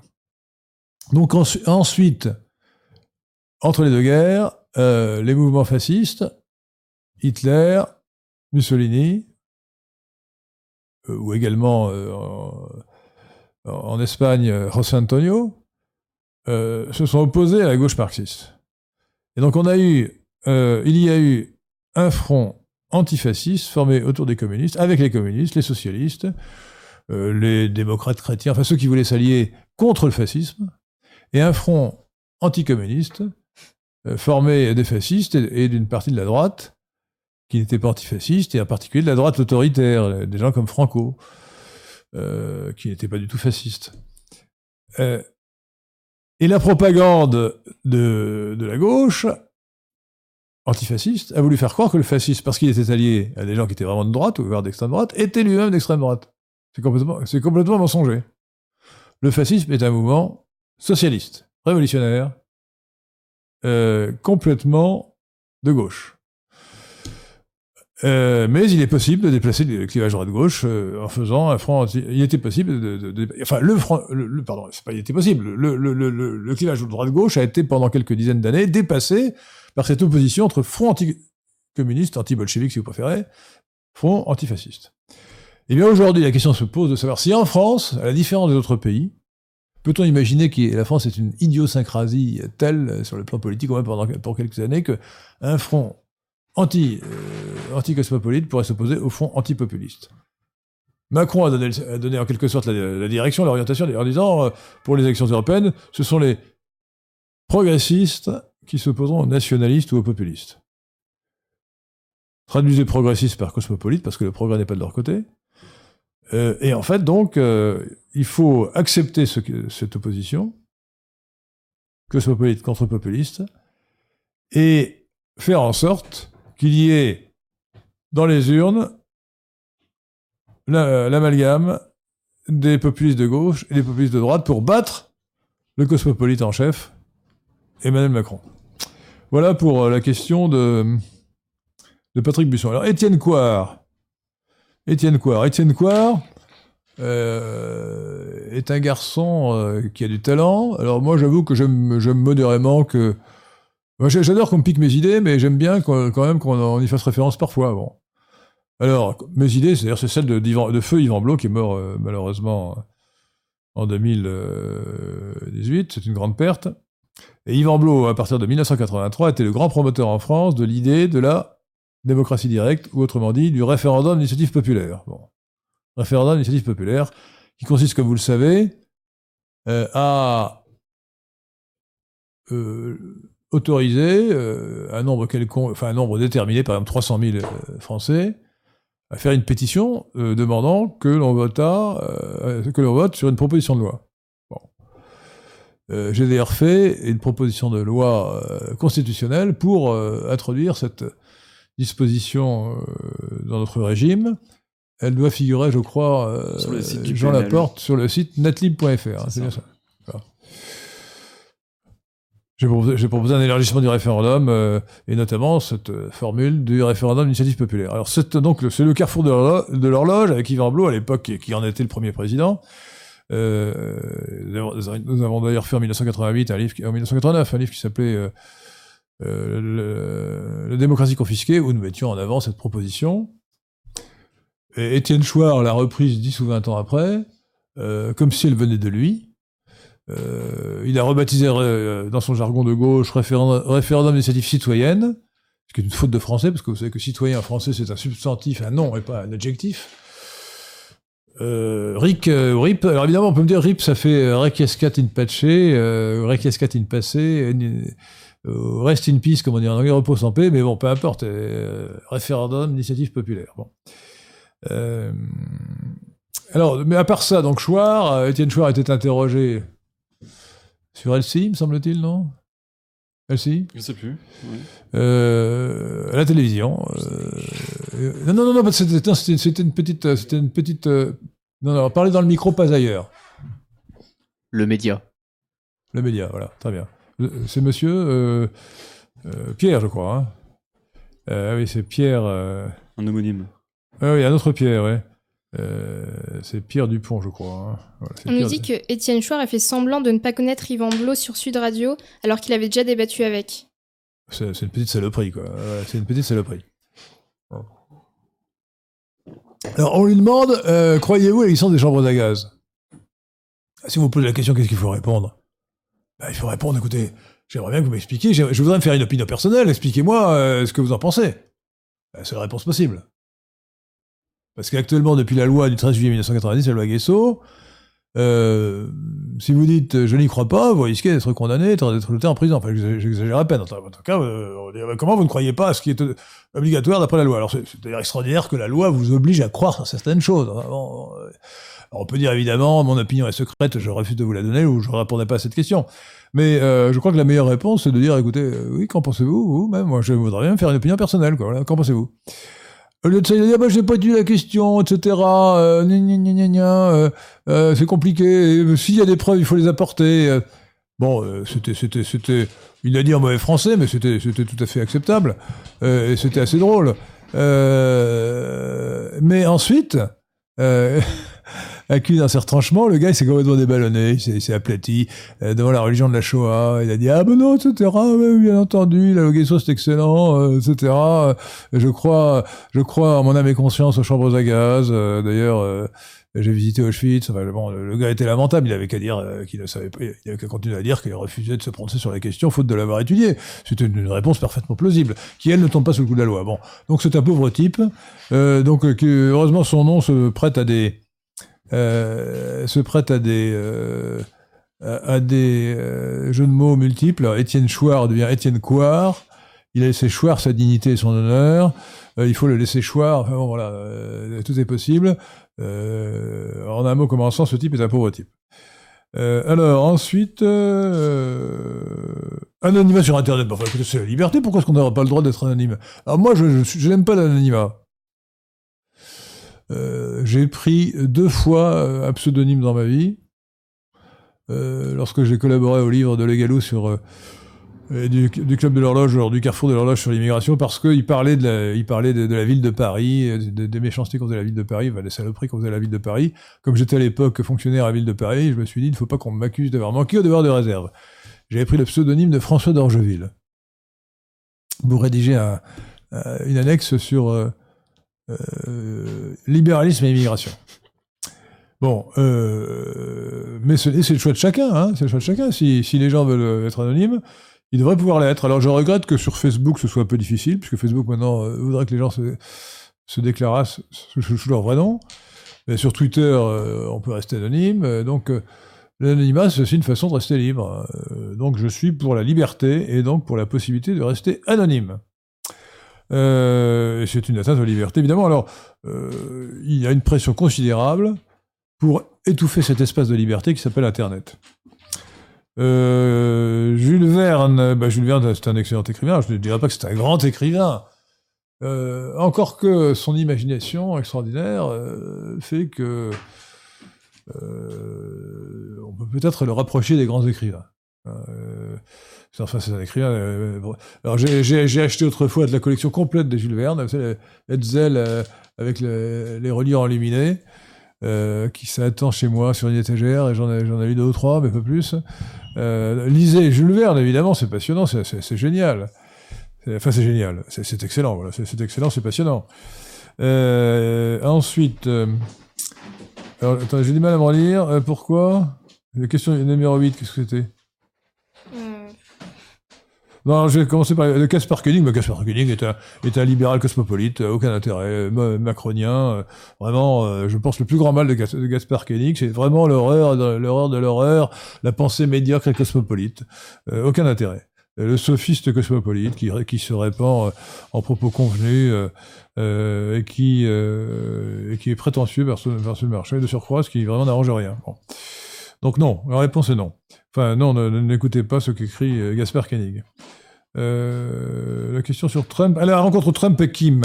Donc ensu- ensuite, entre les deux guerres, euh, les mouvements fascistes, Hitler, Mussolini, euh, ou également en, Espagne, José Antonio, euh, se sont opposés à la gauche marxiste. Et donc on a eu, euh, il y a eu un front antifasciste formé autour des communistes, avec les communistes, les socialistes, euh, les démocrates chrétiens, enfin ceux qui voulaient s'allier contre le fascisme, et un front anticommuniste formé des fascistes et, et d'une partie de la droite qui n'était pas antifasciste, et en particulier de la droite autoritaire, des gens comme Franco, qui n'étaient pas du tout fascistes. Et la propagande de, de la gauche, antifasciste, a voulu faire croire que le fascisme, parce qu'il était allié à des gens qui étaient vraiment de droite, ou voire d'extrême droite, était lui-même d'extrême droite. C'est complètement, complètement mensonger. Le fascisme est un mouvement socialiste, révolutionnaire, euh, complètement de gauche. Euh, mais il est possible de déplacer le clivage droite-gauche euh, en faisant un front anti... Il était possible de... de- de- enfin, le front... Le, le- pardon, c'est pas il était possible. Le, le, le, le, clivage droite-gauche a été, pendant quelques dizaines d'années, dépassé par cette opposition entre front anti-communiste, anti-bolchevique si vous préférez, front antifasciste. Et bien aujourd'hui, la question se pose de savoir si en France, à la différence des autres pays, peut-on imaginer que la France est une idiosyncrasie telle sur le plan politique, au moins pendant pour quelques années, que un front euh, anti-cosmopolite pourrait s'opposer au front anti-populiste. Macron a donné, en quelque sorte la, direction, l'orientation, en disant, euh, pour les élections européennes, ce sont les progressistes qui s'opposeront aux nationalistes ou aux populistes. Traduisez progressiste par cosmopolite, parce que le progrès n'est pas de leur côté. Euh, et en fait, donc, il faut accepter cette opposition, cosmopolite contre populiste, et faire en sorte qu'il y ait dans les urnes la- l'amalgame des populistes de gauche et des populistes de droite pour battre le cosmopolite en chef, Emmanuel Macron. Voilà pour euh, la question de, Patrick Busson. Alors, Étienne Coire. Étienne Coire. Étienne Coire euh, est un garçon euh, qui a du talent. Alors, moi, j'avoue que j'aime modérément que. J'adore qu'on me pique mes idées, mais j'aime bien quand même qu'on y fasse référence parfois. Bon. Alors, mes idées, c'est-à-dire c'est celle de, Feu Yvan Blot, qui est mort euh, malheureusement euh, en 2018. C'est une grande perte. Et Yvan Blot, à partir de 1983, était le grand promoteur en France de l'idée de la démocratie directe, ou autrement dit, du référendum d'initiative populaire. Bon. Référendum d'initiative populaire, qui consiste, comme vous le savez, euh, à euh, autoriser euh, un nombre quelconque, enfin un nombre déterminé, par exemple 300 000 euh, Français, à faire une pétition euh, demandant que l'on euh, que l'on vote sur une proposition de loi. Bon. Euh, J'ai d'ailleurs fait une proposition de loi euh, constitutionnelle pour euh, introduire cette disposition euh, dans notre régime, elle doit figurer, je crois, euh, Sur le site Jean. Laporte, sur le site natlib.fr. hein, C'est bien ça. Voilà. J'ai proposé, un élargissement du référendum, euh, et notamment cette euh, formule du référendum d'initiative populaire. Alors, c'est donc le- le carrefour de l'horlo- de l'horloge avec Yvan Blot à l'époque, qui, qui en était le premier président. Euh, nous avons- d'ailleurs fait en 1988 un livre, en 1989, un livre qui s'appelait le- La démocratie confisquée, où nous mettions en avant cette proposition. Et Étienne Chouard l'a reprise 10 ou 20 ans après, comme si elle venait de lui. Euh, il a rebaptisé euh, dans son jargon de gauche référendum, référendum d'initiative citoyenne, ce qui est une faute de français, parce que vous savez que citoyen en français c'est un substantif, un nom et pas un adjectif. Euh, RIC, euh, RIP, alors évidemment on peut me dire RIP ça fait Requiescat in pace, Requiescat in euh, Rest in peace comme on dit en anglais, repose en paix, mais bon peu importe, référendum d'initiative populaire. Bon. Alors, mais à part ça, donc Chouard, Étienne Chouard était interrogé sur LCI, me semble-t-il, non? LCI Je sais plus. euh, à la télévision. euh, euh, non, non, non, non, parce que c'était, une petite, c'était une petite. euh, non, non, parlez dans le micro, pas ailleurs. Le média. Le média, voilà, très bien. C'est Monsieur euh, euh, Pierre, je crois. Hein euh, oui, c'est Pierre. euh, Un homonyme. ah oui, un autre Pierre, ouais. Euh, c'est Pierre Dupont, je crois. hein. Voilà, On nous dit que Étienne Chouard a fait semblant de ne pas connaître Yvan Blot sur Sud Radio alors qu'il avait déjà débattu avec. C'est une petite saloperie, quoi. C'est une petite saloperie. Alors, on lui demande euh, croyez-vous à l'existence des chambres à gaz? Si on vous pose la question, qu'est-ce qu'il faut répondre? Ben, Il faut répondre écoutez, j'aimerais bien que vous m'expliquiez, je voudrais me faire une opinion personnelle, expliquez-moi euh, ce que vous en pensez. Ben, c'est la réponse possible. Parce qu'actuellement, depuis la loi du 13 juillet 1990, la loi Guesso, euh, si vous dites je n'y crois pas, vous risquez d'être condamné, d'être jeté en prison. Enfin, j'exa- j'exagère à peine. En tout cas, euh, comment vous ne croyez pas à ce qui est obligatoire d'après la loi? Alors, c'est d'ailleurs extraordinaire que la loi vous oblige à croire à certaines choses. Bon, euh, on peut dire évidemment, mon opinion est secrète, je refuse de vous la donner ou je ne répondrai pas à cette question. Mais je crois que la meilleure réponse, c'est de dire, écoutez, oui, qu'en pensez-vous Vous-même, moi, je voudrais bien me faire une opinion personnelle. Qu'en pensez-vous? Au lieu de a ah bah, j'ai pas dit la question, etc. Euh, euh, euh, c'est compliqué. S'il y a des preuves, il faut les apporter. euh. Bon, euh, c'était, c'était, c'était. Il l'a dit en mauvais français, mais c'était, c'était tout à fait acceptable. Et c'était assez drôle. Mais ensuite, accusé d'un certain tranchement, le gars, il s'est complètement déballonné, il s'est, aplati euh, devant la religion de la Shoah. Il a dit, ah ben non, etc. bien entendu, la Guesso, c'est excellent, euh, etc. Euh, Je crois, je crois mon âme et conscience aux chambres à gaz. Euh, d'ailleurs, euh, j'ai visité Auschwitz. Enfin, bon, le, gars était lamentable. Il avait qu'à dire euh, qu'il ne savait pas. Il avait qu'à continuer à dire qu'il refusait de se prononcer sur la question, faute de l'avoir étudié. C'était une, réponse parfaitement plausible, qui elle ne tombe pas sous le coup de la loi. Bon, donc c'est un pauvre type. Euh, donc, euh, heureusement, son nom se prête à des, se prête à des. euh, à, des euh, jeux de mots multiples. Étienne Chouard devient Étienne Couard. Il a laissé choir sa dignité et son honneur. Euh, il faut le laisser choir. Enfin, bon, voilà, euh, tout est possible. Euh, en un mot commençant, ce type est un pauvre type. Euh, alors, ensuite, euh, anonymat sur Internet. Bon, enfin, écoutez, c'est la liberté. Pourquoi est-ce qu'on n'aura pas le droit d'être anonyme? Alors moi, je, je n'aime pas l'anonymat. Euh, J'ai pris deux fois euh, un pseudonyme dans ma vie. Euh, lorsque j'ai collaboré au livre de Legalo sur du, club de l'horloge, alors du carrefour de l'horloge sur l'immigration, parce qu'il parlait de la, il de, la ville de Paris, de- des méchancetés qu'on faisait à la ville de Paris, des saloperies qu'on faisait à la ville de Paris. Comme j'étais à l'époque fonctionnaire à la ville de Paris, je me suis dit, il ne faut pas qu'on m'accuse d'avoir manqué au devoir de réserve. J'avais pris le pseudonyme de François d'Orgeville pour rédiger un- euh, une annexe sur euh, euh, libéralisme et immigration. Bon, euh, mais c'est le choix de chacun, hein, c'est le choix de chacun. Si, les gens veulent être anonymes, ils devraient pouvoir l'être. Alors je regrette que sur Facebook ce soit un peu difficile, puisque Facebook maintenant euh, voudrait que les gens se, se déclarent sous, leur vrai nom. Mais sur Twitter, euh, on peut rester anonyme. euh, donc euh, l'anonymat, c'est aussi une façon de rester libre. Euh, donc je suis pour la liberté et donc pour la possibilité de rester anonyme. Euh, c'est une atteinte aux libertés, évidemment. Alors, euh, il y a une pression considérable pour étouffer cet espace de liberté qui s'appelle Internet. Euh, Jules Verne, bah, Jules Verne, c'est un excellent écrivain. Je ne dirais pas que c'est un grand écrivain, Euh, encore que son imagination extraordinaire fait que on peut peut-être le rapprocher des grands écrivains. Euh, enfin, c'est un écrivain. euh, bon. alors, j'ai- acheté autrefois de la collection complète de Jules Verne, Hetzel euh, avec le- les reliures enluminés, euh, qui s'attend chez moi sur une étagère, et j'en ai, ai lu deux ou trois, mais pas plus. Euh, lisez Jules Verne, évidemment, c'est passionnant, c'est- génial. Enfin, c'est génial, c'est excellent, voilà, c'est excellent, c'est passionnant. Euh, ensuite, euh, alors, j'ai du mal à me relire. Euh, pourquoi? La question numéro 8, qu'est-ce que c'était? Euh, Non, je vais commencer par le Caspar Koenig. Mais Caspar Koenig est un, est un libéral cosmopolite, euh, aucun intérêt, euh, ma- macronien. euh, vraiment, je pense le plus grand mal de, Gas- Gaspar Koenig, c'est vraiment l'horreur, l'horreur de l'horreur, la pensée médiocre et cosmopolite. Aucun intérêt. Le sophiste cosmopolite qui, qui se répand en propos convenus et, qui, et qui est prétentieux vers ce, vers ce marché de surcroît, ce qui vraiment n'arrange rien. Donc non, la réponse est non. Enfin, non, n'écoutez pas ce qu'écrit Gaspard Koenig. Euh, la question sur Trump. Ah, la rencontre Trump et Kim.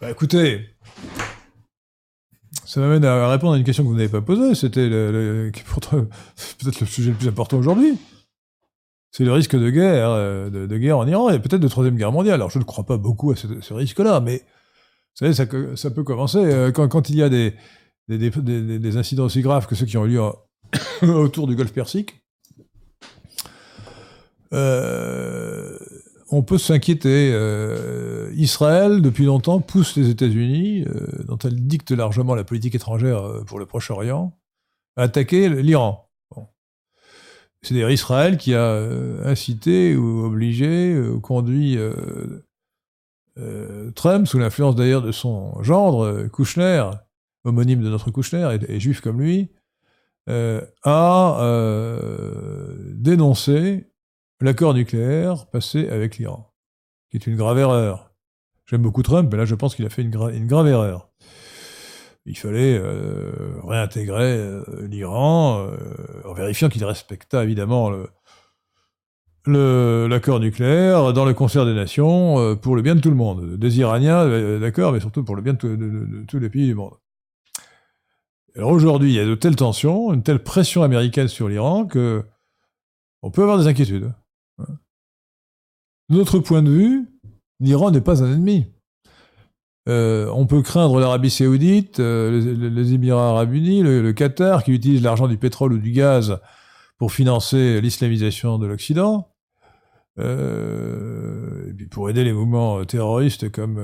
Bah, écoutez, ça m'amène à répondre à une question que vous n'avez pas posée. C'était peut-être le sujet le plus important aujourd'hui. C'est le risque de guerre, euh, de, de guerre en Iran et peut-être de troisième guerre mondiale. Alors je ne crois pas beaucoup à ce, ce risque-là, mais vous savez, ça, peut commencer euh, quand, quand il y a des, des, des, des- des incidents aussi graves que ceux qui ont eu lieu autour du Golfe Persique. Euh, on peut s'inquiéter. Euh, Israël, depuis longtemps, pousse les États-Unis, euh, dont elle dicte largement la politique étrangère pour le Proche-Orient, à attaquer l'Iran. Bon. C'est d'ailleurs Israël qui a incité ou obligé ou conduit Trump, sous l'influence d'ailleurs de son gendre, Kushner, homonyme de notre Kushner, et, et juif comme lui, à dénoncer l'accord nucléaire passé avec l'Iran, qui est une grave erreur. J'aime beaucoup Trump, mais là je pense qu'il a fait une, gra- une grave erreur. Il fallait euh, réintégrer euh, l'Iran euh, en vérifiant qu'il respecta évidemment l'accord nucléaire dans le concert des nations pour le bien de tout le monde. Des Iraniens, d'accord, mais surtout pour le bien de- de tous les pays du monde. Alors aujourd'hui, il y a de telles tensions, une telle pression américaine sur l'Iran que on peut avoir des inquiétudes. De notre point de vue, l'Iran n'est pas un ennemi. Euh, on peut craindre l'Arabie saoudite, euh, les, Émirats arabes unis, le, Qatar, qui utilise l'argent du pétrole ou du gaz pour financer l'islamisation de l'Occident, euh, et puis pour aider les mouvements terroristes comme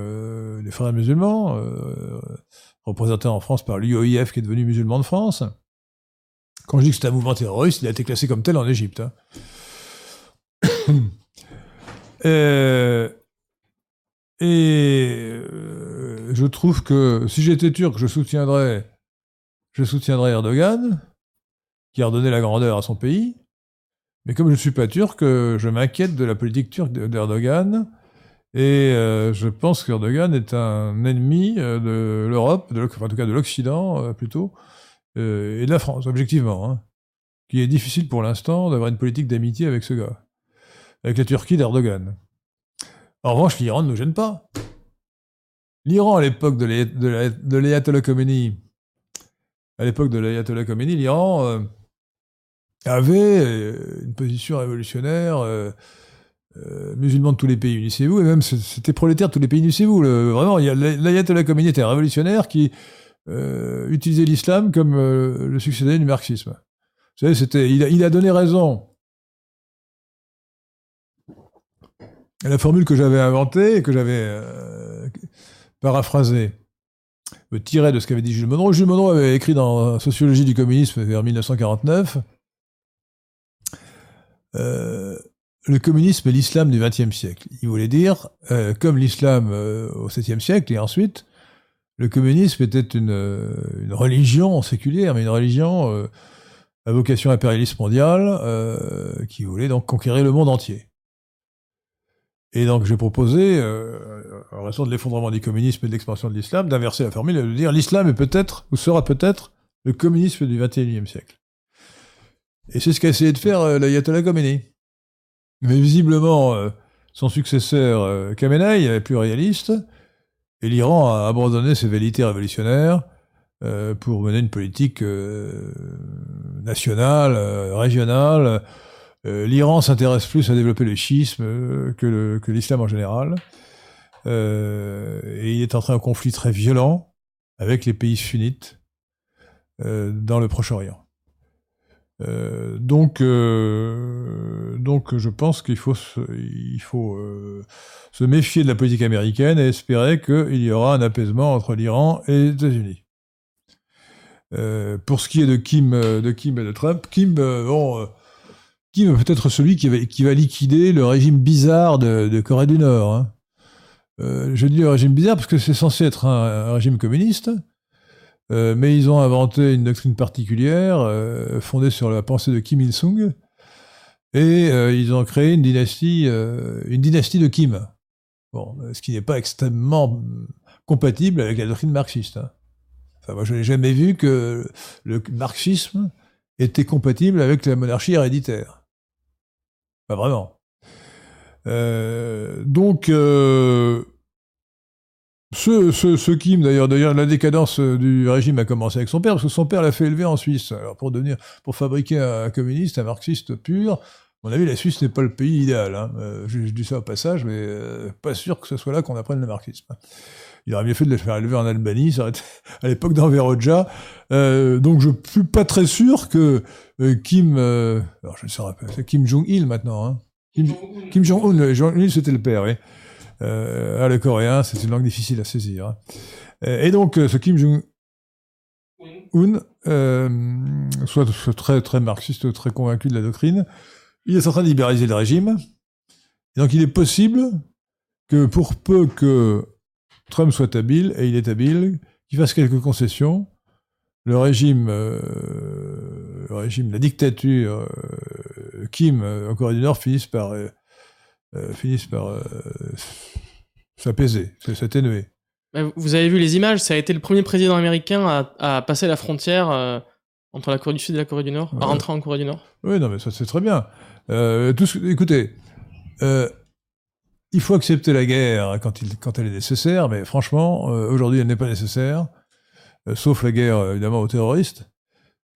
les frères musulmans, représentés en France par l'UOIF qui est devenu musulman de France. Quand je dis que c'est un mouvement terroriste, il a été classé comme tel en Égypte. hein. Euh, et euh, je trouve que si j'étais turc, je soutiendrais, je soutiendrais Erdogan, qui a redonné la grandeur à son pays. Mais comme je ne suis pas turc, euh, je m'inquiète de la politique turque d'Erdogan. Et je pense qu'Erdogan est un ennemi de l'Europe, en tout cas de l'Occident plutôt, et de la France, objectivement. Hein, qui est difficile pour l'instant d'avoir une politique d'amitié avec ce gars, avec la Turquie d'Erdogan. En revanche, l'Iran ne nous gêne pas. L'Iran, à l'époque de l'ayat- de la- de l'ayatollah Khomeini, à l'époque de l'ayatollah Khomeini, l'Iran euh, avait euh, une position révolutionnaire, euh, euh, musulman de tous les pays, unissez-vous, et même c'était prolétaire de tous les pays, unissez-vous. Vraiment, l'ayatollah Khomeini était un révolutionnaire qui utilisait l'islam comme le succédé du marxisme. Vous savez, c'était, il a donné raison à la formule que j'avais inventée et que j'avais euh, paraphrasée, me tirait de ce qu'avait dit Jules Monroe. Jules Monroe avait écrit dans Sociologie du communisme vers 1949 euh, le communisme est l'islam du XXe siècle. Il voulait dire, euh, comme l'islam au XVIIe siècle et ensuite, le communisme était une, religion séculière, mais une religion à vocation impérialiste mondiale qui voulait donc conquérir le monde entier. Et donc j'ai proposé, euh, en raison de l'effondrement du communisme et de l'expansion de l'islam, d'inverser la formule et de dire l'islam est peut-être, ou sera peut-être, le communisme du XXIe siècle. Et c'est ce qu'a essayé de faire euh, l'ayatollah Khomeini. Mais visiblement, euh, son successeur euh, Khamenei est plus réaliste, et l'Iran a abandonné ses velléités révolutionnaires euh, pour mener une politique euh, nationale, euh, régionale. Euh, L'Iran s'intéresse plus à développer le schisme euh, que l'islam en général. Euh, et il est entré en conflit très violent avec les pays sunnites dans le Proche-Orient. Donc, donc, je pense qu'il faut, se, il faut se méfier de la politique américaine et espérer qu'il y aura un apaisement entre l'Iran et les États-Unis. Pour ce qui est de Kim, de Kim et de Trump, Kim, bon, Kim est peut-être celui qui va, qui liquider le régime bizarre de, Corée du Nord. hein. Euh, je dis le régime bizarre parce que c'est censé être un, régime communiste, euh, mais ils ont inventé une doctrine particulière euh, fondée sur la pensée de Kim Il-sung, et ils ont créé une dynastie, une dynastie de Kim. Bon, ce qui n'est pas extrêmement compatible avec la doctrine marxiste. hein. Enfin, moi, je n'ai jamais vu que le marxisme était compatible avec la monarchie héréditaire. Pas vraiment. Euh, donc, euh, ce, Kim, d'ailleurs, d'ailleurs, la décadence euh, du régime a commencé avec son père, parce que son père l'a fait élever en Suisse. Alors, pour devenir, pour fabriquer un communiste, un marxiste pur, à mon avis, la Suisse n'est pas le pays idéal. Hein. Je, dis ça au passage, mais pas sûr que ce soit là qu'on apprenne le marxisme. Il aurait mieux fait de le faire élever en Albanie, ça aurait été à l'époque d'Enveroja. Euh, donc je suis pas très sûr que euh, Kim, euh, alors je ne sais pas, c'est Kim Jong-il maintenant. Hein. Kim, Kim Jong-un, Jong-il c'était le père, oui. Euh, ah, le coréen, c'est une langue difficile à saisir. hein. Euh, Et donc ce Kim Jong-un, soit, soit très très marxiste, très convaincu de la doctrine, il est en train de libéraliser le régime. Et donc il est possible que pour peu que Trump soit habile, et il est habile, qu'il fasse quelques concessions, le régime, euh, le régime, la dictature euh, Kim euh, en Corée du Nord finisse par, euh, euh, finisse par s'apaiser, s'atténuer. Bah, Vous avez vu les images, ça a été le premier président américain à, à passer la frontière entre la Corée du Sud et la Corée du Nord, à rentrer en Corée du Nord. Oui, non, mais ça c'est très bien. Tout ce, écoutez, il faut accepter la guerre quand, elle est nécessaire, mais franchement, euh, aujourd'hui elle n'est pas nécessaire, euh, sauf la guerre euh, évidemment aux terroristes.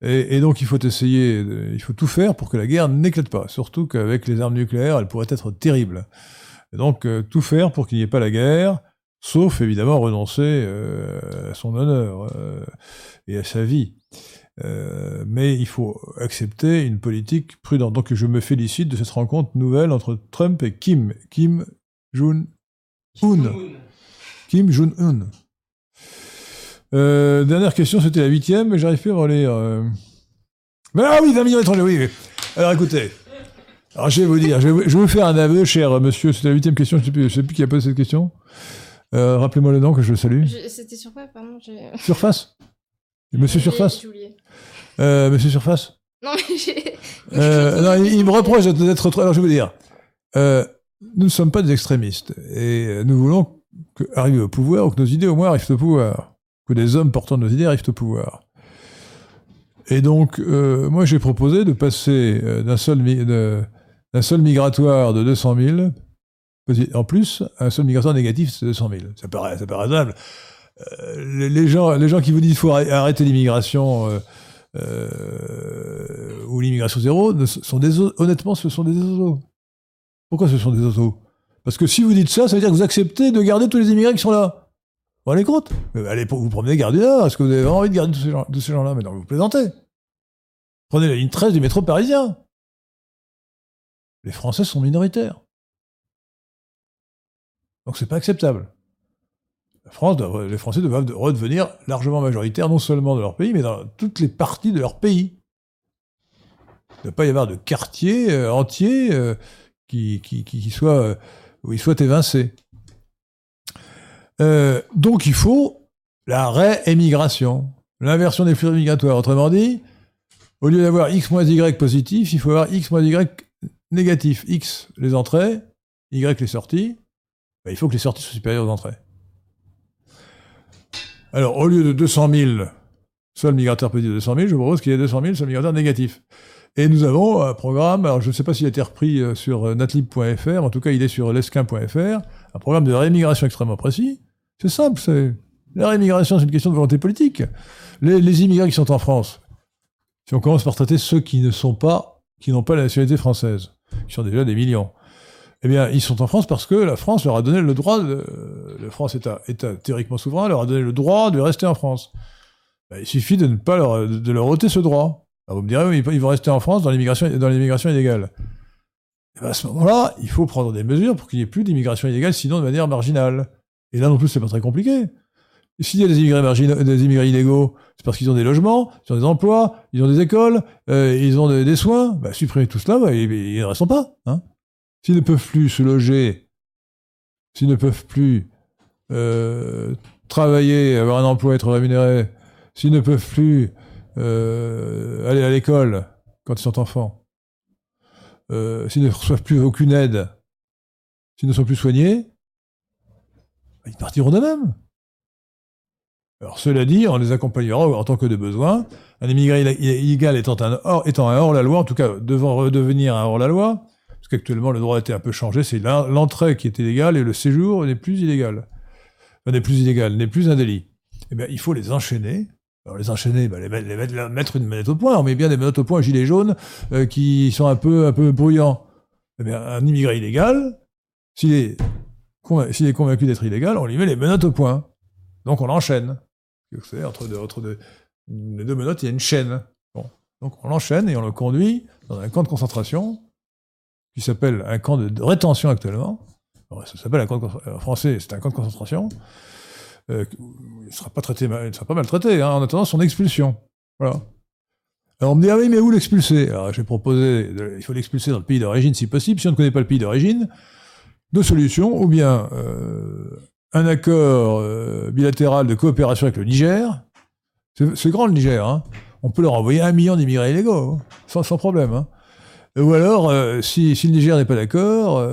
Et, donc il faut essayer, il faut tout faire pour que la guerre n'éclate pas, surtout qu'avec les armes nucléaires, elle pourrait être terrible. Donc tout faire pour qu'il n'y ait pas la guerre, sauf évidemment renoncer à son honneur et à sa vie. Mais il faut accepter une politique prudente. Donc je me félicite de cette rencontre nouvelle entre Trump et. Kim Jong-un. Kim Jong-un. Euh, dernière question, c'était la huitième, mais j'arrive plus à relire. Euh... Ah oui, 20 millions d'étrangers, oui, oui. Alors écoutez, alors je vais vous dire, je vais vous, je vais vous faire un aveu, cher monsieur, c'était la huitième question, je ne sais plus, je sais plus qui a posé cette question. Euh, Rappelez-moi le nom que je salue. C'était sur quoi, pardon Surface Monsieur Surface euh, Monsieur Surface Non, mais j'ai. Non, il, il me reproche d'être- trop. Alors je vais vous dire, nous ne sommes pas des extrémistes et nous voulons arriver au pouvoir ou que nos idées au moins arrivent au pouvoir, que des hommes portant nos idées arrivent au pouvoir. Et donc, euh, moi j'ai proposé de passer euh, d'un seul, d'un seul migratoire de 200 000, posi- en plus, un seul migratoire négatif, c'est 200 000. Ça paraît, raisonnable. Euh, les, gens, les gens qui vous disent qu'il faut arrêter- l'immigration. ou l'immigration zéro, sont des, honnêtement, ce sont des oiseaux. Pourquoi ce sont des oiseaux? Parce que si vous dites ça, ça veut dire que vous acceptez de garder tous les immigrés qui sont là. Vous rendez compte Mais Allez vous du Nord, est-ce que vous avez vraiment envie de garder tous ces gens-là? Mais non, vous plaisantez. Prenez la ligne 13 du métro parisien. Les Français sont minoritaires. Donc c'est pas acceptable. La France les Français doivent redevenir largement majoritaires, non seulement dans leur pays, mais dans toutes les parties de leur pays. Il ne doit pas y avoir de quartier euh, entier euh, qui, soit, euh, où ils soient évincés. Euh, donc il faut la réémigration, l'inversion des flux migratoires. Autrement dit, au lieu d'avoir X moins Y positif, il faut avoir X moins Y négatif. X les entrées, Y les sorties. Ben, il faut que les sorties soient supérieures aux entrées. Alors, au lieu de 200 000 seuls migrateurs positifs de 200 000, je propose qu'il y ait 200 000 seuls migrateurs négatifs. Et nous avons un programme, alors je ne sais pas s'il a été repris euh, sur euh, natlib.fr, en tout cas il est sur lesquin.fr, un programme de rémigration extrêmement précis. C'est simple, c'est la rémigration, c'est une question de volonté politique. Les, les immigrés qui sont en France, si on commence par traiter ceux qui pas, n'ont pas la nationalité française, qui sont déjà des millions, eh bien, ils sont en France parce que la France leur a donné le droit, de, le France État, État théoriquement souverain, leur a donné le droit de rester en France. Ben, il suffit de ne pas leur, de leur ôter ce droit. Alors vous me direz, oui, ils vont rester en France dans l'immigration, dans l'immigration illégale. Ben, à ce moment-là, il faut prendre des mesures pour qu'il n'y ait plus d'immigration illégale, sinon de manière marginale. Et là non plus, c'est pas très compliqué. S'il y a des immigrés des immigrés illégaux, c'est parce qu'ils ont des logements, ils ont des emplois, ils ont des écoles, euh, ils ont des, soins. Ben, supprimez tout cela, ben, ils, ils ne restent pas. Hein. S'ils ne peuvent plus se loger, s'ils ne peuvent plus euh, travailler, avoir un emploi, être rémunérés, s'ils ne peuvent plus euh, aller à l'école quand ils sont enfants, euh, s'ils ne reçoivent plus aucune aide, s'ils ne sont plus soignés, ils partiront d'eux-mêmes. Alors cela dit, on les accompagnera en tant que de besoin. Un immigré illégal étant un hors, un hors-la-loi, en tout cas devant redevenir un hors-la-loi, parce qu'actuellement le droit a été un peu changé, c'est l'entrée qui est illégale et le séjour n'est plus illégal. Enfin, n'est plus illégal, n'est plus un délit. Eh bien, il faut les enchaîner. Alors les enchaîner, ben, les, mettre, une manette au point. On met bien des manettes au point gilets jaunes euh, qui sont un peu, un peu bruyants. Eh un immigré illégal, s'il est, convaincu d'être illégal, on lui met les menottes au point. Donc on l'enchaîne. Entre, entre deux- les deux menottes, il y a une chaîne. Donc on l'enchaîne et on le conduit dans un camp de concentration qui s'appelle un camp de, rétention actuellement. Alors, ça s'appelle un en français, c'est un camp de concentration. Euh, il ne sera pas traité, il sera pas maltraité, hein, en attendant son expulsion. Voilà. Alors on me dit, ah oui, mais où l'expulser? Alors j'ai proposé, de- il faut l'expulser dans le pays d'origine si possible. Si on ne connaît pas le pays d'origine, deux solutions, ou bien euh, un accord euh, bilatéral de coopération avec le Niger. C'est grand le Niger, hein. On peut leur envoyer un million d'immigrés illégaux, hein, sans, problème. Hein. Ou alors, si, le Niger n'est pas d'accord,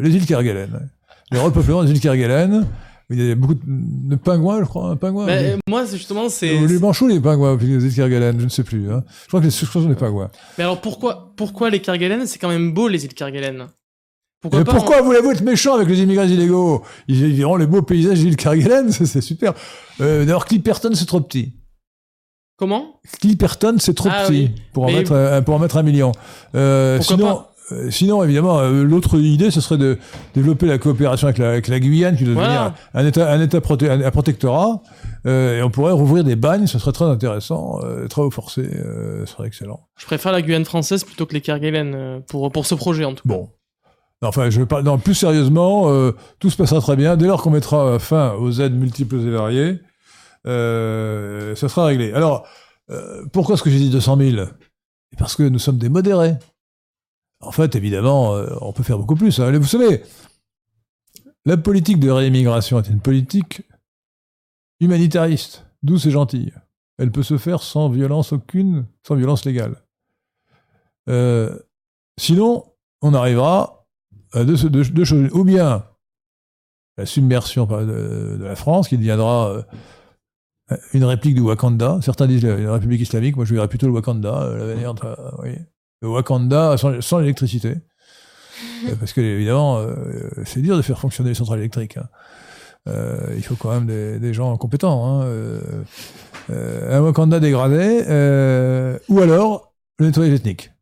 les îles Kerguelen. Le repeuplement des îles Kerguelen. Il y a beaucoup de, pingouins, je crois, un pingouin. Bah, oui. euh, moi, justement, c'est. Ou les manchots, les pingouins, puis les îles Kerguelen, je ne sais plus. Hein. Je crois que les- je crois que des pingouins. Mais alors pourquoi, pourquoi les Kerguelen C'est quand même beau les îles Kerguelen. Pourquoi Mais pas pourquoi voulez-vous être méchant avec les immigrés illégaux? Ils verront les beaux paysages des îles Kerguelen, c'est super. Euh, D'ailleurs, Clipperton, c'est trop petit. Comment? Clipperton, c'est trop Ah petit oui. pour, en Mais- mettre, un- pour en mettre un million. Euh, sinon, euh, sinon, évidemment, euh, l'autre idée, ce serait de développer la coopération avec la, avec la Guyane, qui doit Voilà. devenir un État, un, état proté- un, un protectorat. Euh, et on pourrait rouvrir des bagnes, ce serait très intéressant. Euh, travaux forcés, euh, ce serait excellent. Je préfère la Guyane française plutôt que les Kerguelen euh, pour, pour ce projet en tout cas. Bon. Non, Enfin, je parle, non, plus sérieusement, euh, tout se passera très bien. Dès lors qu'on mettra fin aux aides multiples et variées, euh, ça sera réglé. Alors, euh, pourquoi est-ce que j'ai dit 200 000 Parce que nous sommes des modérés. En fait, évidemment, euh, on peut faire beaucoup plus. hein. Vous savez, la politique de réimmigration est une politique humanitariste, douce et gentille. Elle peut se faire sans violence aucune, sans violence légale. Euh, sinon, on arrivera à deux, deux- deux choses. Ou bien la submersion de, de la France, qui deviendra euh, une réplique du Wakanda. Certains disent la, la République islamique, moi je dirais plutôt le Wakanda, de- euh, oui. Le Wakanda sans, sans l'électricité. Euh, Parce que, évidemment, euh, c'est dur de faire fonctionner les centrales électriques. hein. Euh, il faut quand même des, des gens compétents. hein. Euh, euh, un Wakanda dégradé, ou alors le nettoyage ethnique.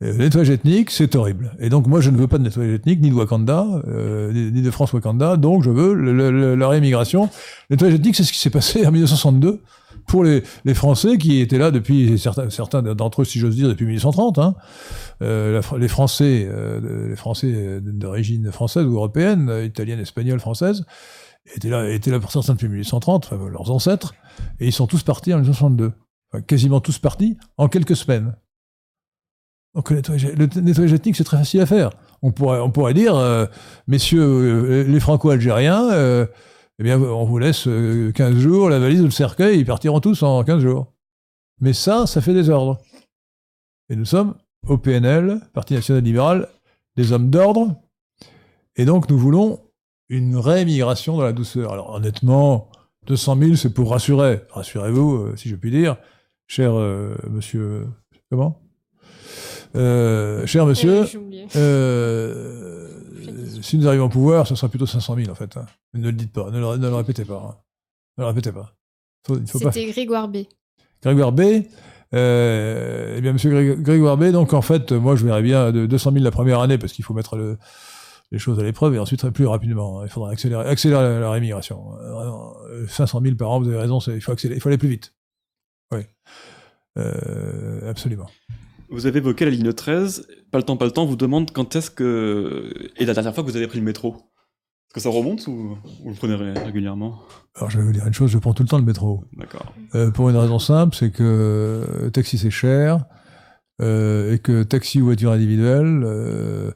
Le nettoyage ethnique, c'est horrible. Et donc, moi, je ne veux pas de nettoyage ethnique, ni de Wakanda, ni de France Wakanda. Donc, je veux le- le-. Le nettoyage ethnique, c'est ce qui s'est passé en 1962 pour les, Français qui étaient là depuis, certains, d'entre eux, si j'ose dire, depuis 1830. Hein. Euh, les Français, euh, les Français d'origine française ou européenne, italienne, espagnole, française, étaient là, pour certains depuis 1830, enfin, leurs ancêtres, et ils sont tous partis en 1962. Enfin, quasiment tous partis en quelques semaines. Donc le nettoyage, ethnique, c'est très facile à faire. On pourrait, dire, euh, messieurs les franco-algériens, eh bien, on vous laisse euh, 15 jours, la valise ou le cercueil, ils partiront tous en 15 jours. Mais ça, ça fait des ordres. Et nous sommes au PNL, Parti national libéral, des hommes d'ordre. Et donc, nous voulons une réémigration dans la douceur. Alors, honnêtement, 200 000, c'est pour rassurer. Rassurez-vous, euh, si je puis dire, cher euh, monsieur Comment? Euh, Cher monsieur, Euh, euh, si nous arrivons au pouvoir, ce sera plutôt 500 000 en fait. hein. Mais Ne le dites pas, ne le, ne le répétez pas. hein. Ne le répétez pas. Faut- il faut pas. C'était Grégoire B. Grégoire B. Euh, eh bien, monsieur Gré- Grégoire B. Donc, en fait, moi, je verrais bien de 200 000 la première année parce qu'il faut mettre le- les choses à l'épreuve et ensuite plus rapidement. hein. Il faudra accélérer, accélérer la, la rémigration. Euh, vraiment, euh, 500 000 par an, vous avez raison, c'est- il faut accélérer, il faut aller plus vite. Oui. Euh, absolument. Vous avez évoqué la ligne 13. Pas le temps, pas le temps. Vous demande quand est-ce que. Et la dernière fois que vous avez pris le métro que ça remonte ou vous le prenez ré- régulièrement? Alors, je vais vous dire une chose, je prends tout le temps le métro. D'accord. Euh, pour une raison simple, c'est que euh, taxi c'est cher euh, et que taxi ou voiture individuelle, euh,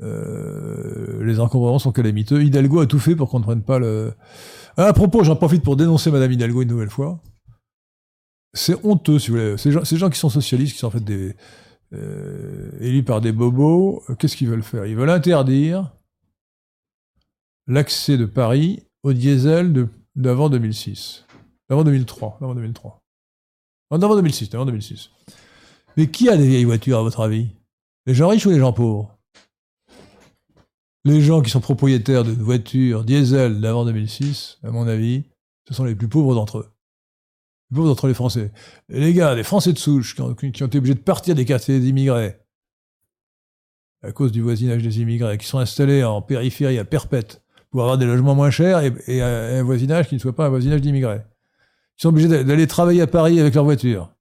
les encombrements sont calamiteux. Hidalgo a tout fait pour qu'on ne prenne pas le. Ah, à propos, j'en profite pour dénoncer Madame Hidalgo une nouvelle fois. C'est honteux, si vous voulez. Ces gens, ces gens qui sont socialistes, qui sont en fait des élus par des bobos, qu'est-ce qu'ils veulent faire? Ils veulent interdire l'accès de Paris au diesel d'avant 2006. D'avant 2003. D'avant 2003. Non, D'avant 2006. D'avant 2006. Mais qui a des vieilles voitures, à votre avis? Les gens riches ou les gens pauvres? Les gens qui sont propriétaires de voitures diesel d'avant 2006, à mon avis, ce sont les plus pauvres d'entre eux. Les pauvres d'entre les Français. Les gars, les Français de souche, qui ont, qui ont été obligés de partir des quartiers des immigrés, à cause du voisinage des immigrés, qui sont installés en périphérie à perpète, pour avoir des logements moins chers et, un, voisinage qui ne soit pas un voisinage d'immigrés. Ils sont obligés d'a- d'aller travailler à Paris avec leur voiture.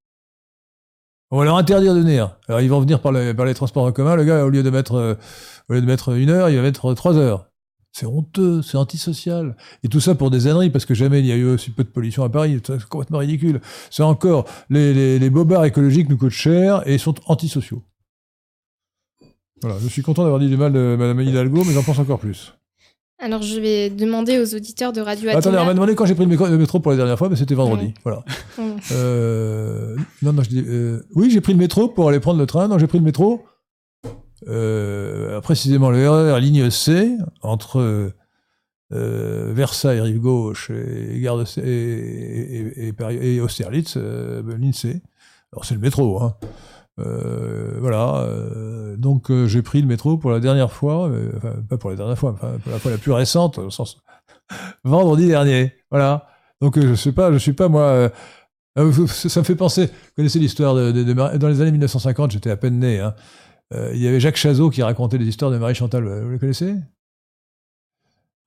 On va leur interdire de venir. Alors ils vont venir par, le- par les transports en commun. Le gars, au lieu de mettre, euh, de mettre une heure, il va mettre trois heures. C'est honteux, c'est antisocial. Et tout ça pour des âneries, parce que jamais il y a eu aussi peu de pollution à Paris. C'est complètement ridicule. C'est encore, les, les, les bobards écologiques nous coûtent cher et sont antisociaux. Voilà, je suis content d'avoir dit du mal de Madame Hidalgo, mais j'en pense encore plus. Alors, je vais demander aux auditeurs de Radio Attendez, Athéna. on m'a demandé quand j'ai pris le métro, pour la dernière fois, mais c'était vendredi. Ouais. Voilà. Euh, non, non, je dis, euh, oui, j'ai pris le métro pour aller prendre le train. Non, j'ai pris le métro. Euh, précisément le RER ligne C entre Versailles rive gauche et gare de C- et, et, et, Paris- et Austerlitz ligne C. Alors c'est le métro, hein. Euh, voilà. euh, donc euh, j'ai pris le métro pour la dernière fois, enfin pas pour la dernière fois, pour la fois la plus récente, vendredi dernier. Voilà. Donc je sais pas, je suis pas moi. ça me fait penser. Vous connaissez l'histoire de, de- dans les années 1950, j'étais à peine né. il y avait Jacques Chazot qui racontait des histoires de Marie Chantal. Vous les connaissez?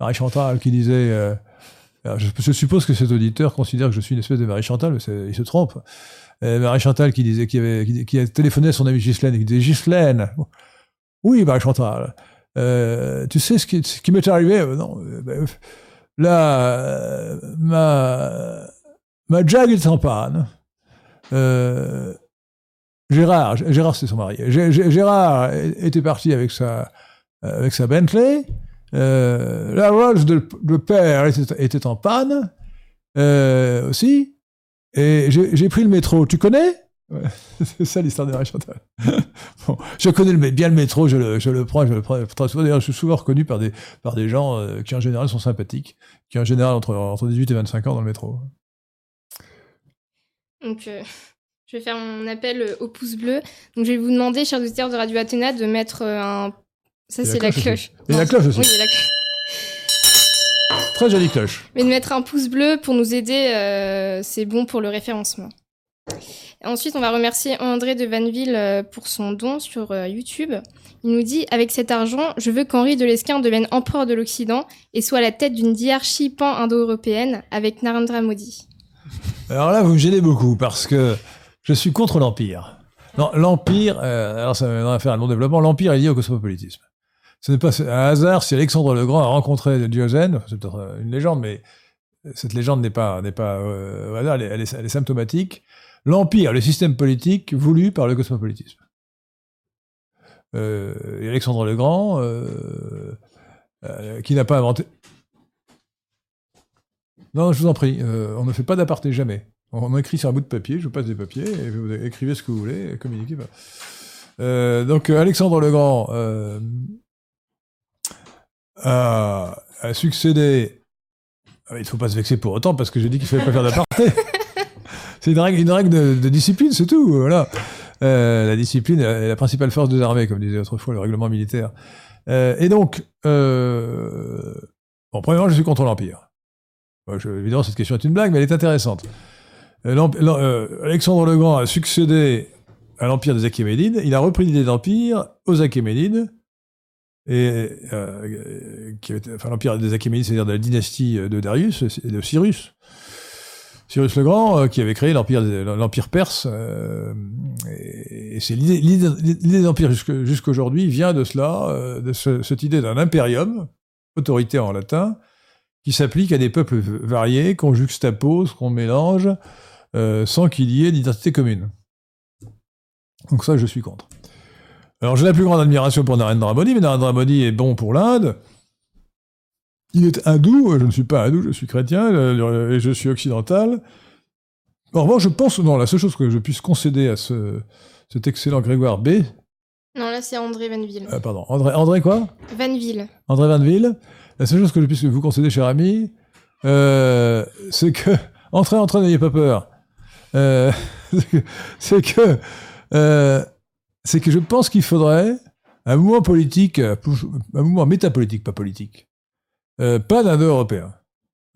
Marie Chantal qui disait. je, je suppose que cet auditeur considère que je suis une espèce de Marie Chantal, mais il se trompe. Euh, Marie Chantal qui disait avait qui, a téléphoné à son ami Ghislaine et qui disait Ghislaine, oui Marie Chantal, euh, tu sais ce qui, m'est arrivé? Euh, Non, ben, là ma ma Jag est en panne. Gérard, Gérard c'est son mari. Gé- Gé- Gérard était parti avec sa avec sa Bentley. La Rolls de, père était, en panne aussi. Et j'ai pris le métro. Tu connais? Ouais, C'est ça l'histoire de Marie Chantal. bon, je connais le, bien le métro, je le, je le prends, je le prends très souvent. D'ailleurs, je suis souvent reconnu par des, par des gens euh, qui en général sont sympathiques, qui en général entre, entre 18 et 25 ans dans le métro. Donc, euh, je vais faire mon appel euh, au pouce bleu. Donc, je vais vous demander, chers auditeurs de Radio Athéna, de mettre un. Ça, c'est la cloche. Et la cloche aussi. Oui, la cloche. Très jolie cloche. Mais de mettre un pouce bleu pour nous aider, euh, c'est bon pour le référencement. Ensuite, on va remercier André de Vanville euh, pour son don sur euh, YouTube. Il nous dit Avec cet argent, je veux qu'Henri de Lesquin devienne empereur de l'Occident et soit à la tête d'une diarchie pan-indo-européenne avec Narendra Modi. Alors là, vous me gênez beaucoup parce que je suis contre l'Empire. L'Empire, euh, alors ça va faire un non-développement, l'Empire est lié au cosmopolitisme. Ce n'est pas un hasard si Alexandre le Grand a rencontré Diogène, c'est peut-être une légende, mais cette légende n'est pas, n'est pas euh, elle est, symptomatique. L'Empire, le système politique voulu par le cosmopolitisme. Euh, et Alexandre le Grand, euh, euh, qui n'a pas inventé... Non, je vous en prie, euh, on ne fait pas d'aparté, jamais. On écrit sur un bout de papier, je vous passe des papiers, et vous écrivez ce que vous voulez, communiquez. bah. Euh, donc, euh, Alexandre le Grand euh, a, succédé. Ah, Il ne faut pas se vexer pour autant, parce que j'ai dit qu'il ne fallait pas faire d'aparté. C'est une règle, une règle de, de discipline, c'est tout. Voilà. Euh, la discipline est la principale force des armées, comme disait autrefois le règlement militaire. Euh, et donc, euh, bon, premièrement, je suis contre l'Empire. Bon, évidemment, cette question est une blague, mais elle est intéressante. Euh, euh, Alexandre le Grand a succédé à l'Empire des Achéménides. Il a repris l'idée d'Empire aux Achéménides. Et, euh, l'Empire des Achéménides, c'est-à-dire de la dynastie de Darius et de Cyrus. Cyrus le Grand, euh, qui avait créé l'empire perse, euh, et, l'idée l'idée d'empire jusqu'aujourd'hui vient de cela, euh, de ce- cette idée d'un imperium, autoritaire en latin, qui s'applique à des peuples variés, qu'on juxtapose, qu'on mélange, euh, sans qu'il y ait d'identité commune. Donc ça, je suis contre. Alors j'ai la plus grande admiration pour Narendra Modi, mais Narendra Modi est bon pour l'Inde. Il est hindou, je ne suis pas hindou, je suis chrétien, euh, et je suis occidental. En revanche, je pense, non, la seule chose que je puisse concéder à ce, cet excellent Grégoire B, Non, là, c'est André Vanville. euh, pardon, André, André quoi? Vanville. André Vanville, la seule chose que je puisse vous concéder, cher ami, euh, c'est que, entrez, entrez, n'ayez pas peur. Euh, c'est que, euh, c'est que je pense qu'il faudrait un mouvement politique, euh, un mouvement métapolitique, pas politique, euh, pas d'indo-européen.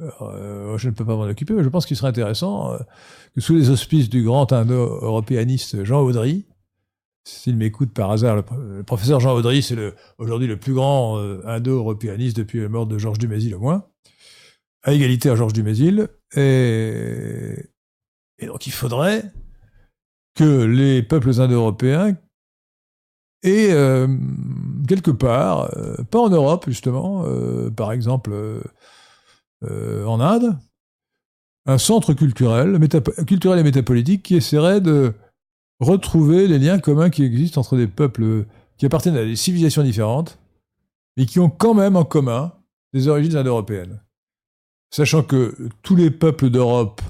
Alors, euh, je ne peux pas m'en occuper, mais je pense qu'il serait intéressant que sous les auspices du grand indo-européaniste Jean Audry, s'il m'écoute par hasard, le, pro- le professeur Jean Audry, c'est aujourd'hui le plus grand indo-européaniste depuis la mort de Georges Dumézil au moins, à égalité à Georges Dumézil, et, et donc il faudrait que les peuples indo-européens aient euh, quelque part, euh, pas en Europe justement, euh, par exemple en Inde, un centre culturel, et métapolitique qui essaierait de retrouver les liens communs qui existent entre des peuples qui appartiennent à des civilisations différentes, mais qui ont quand même en commun des origines indo-européennes. Sachant que tous les peuples d'Europe,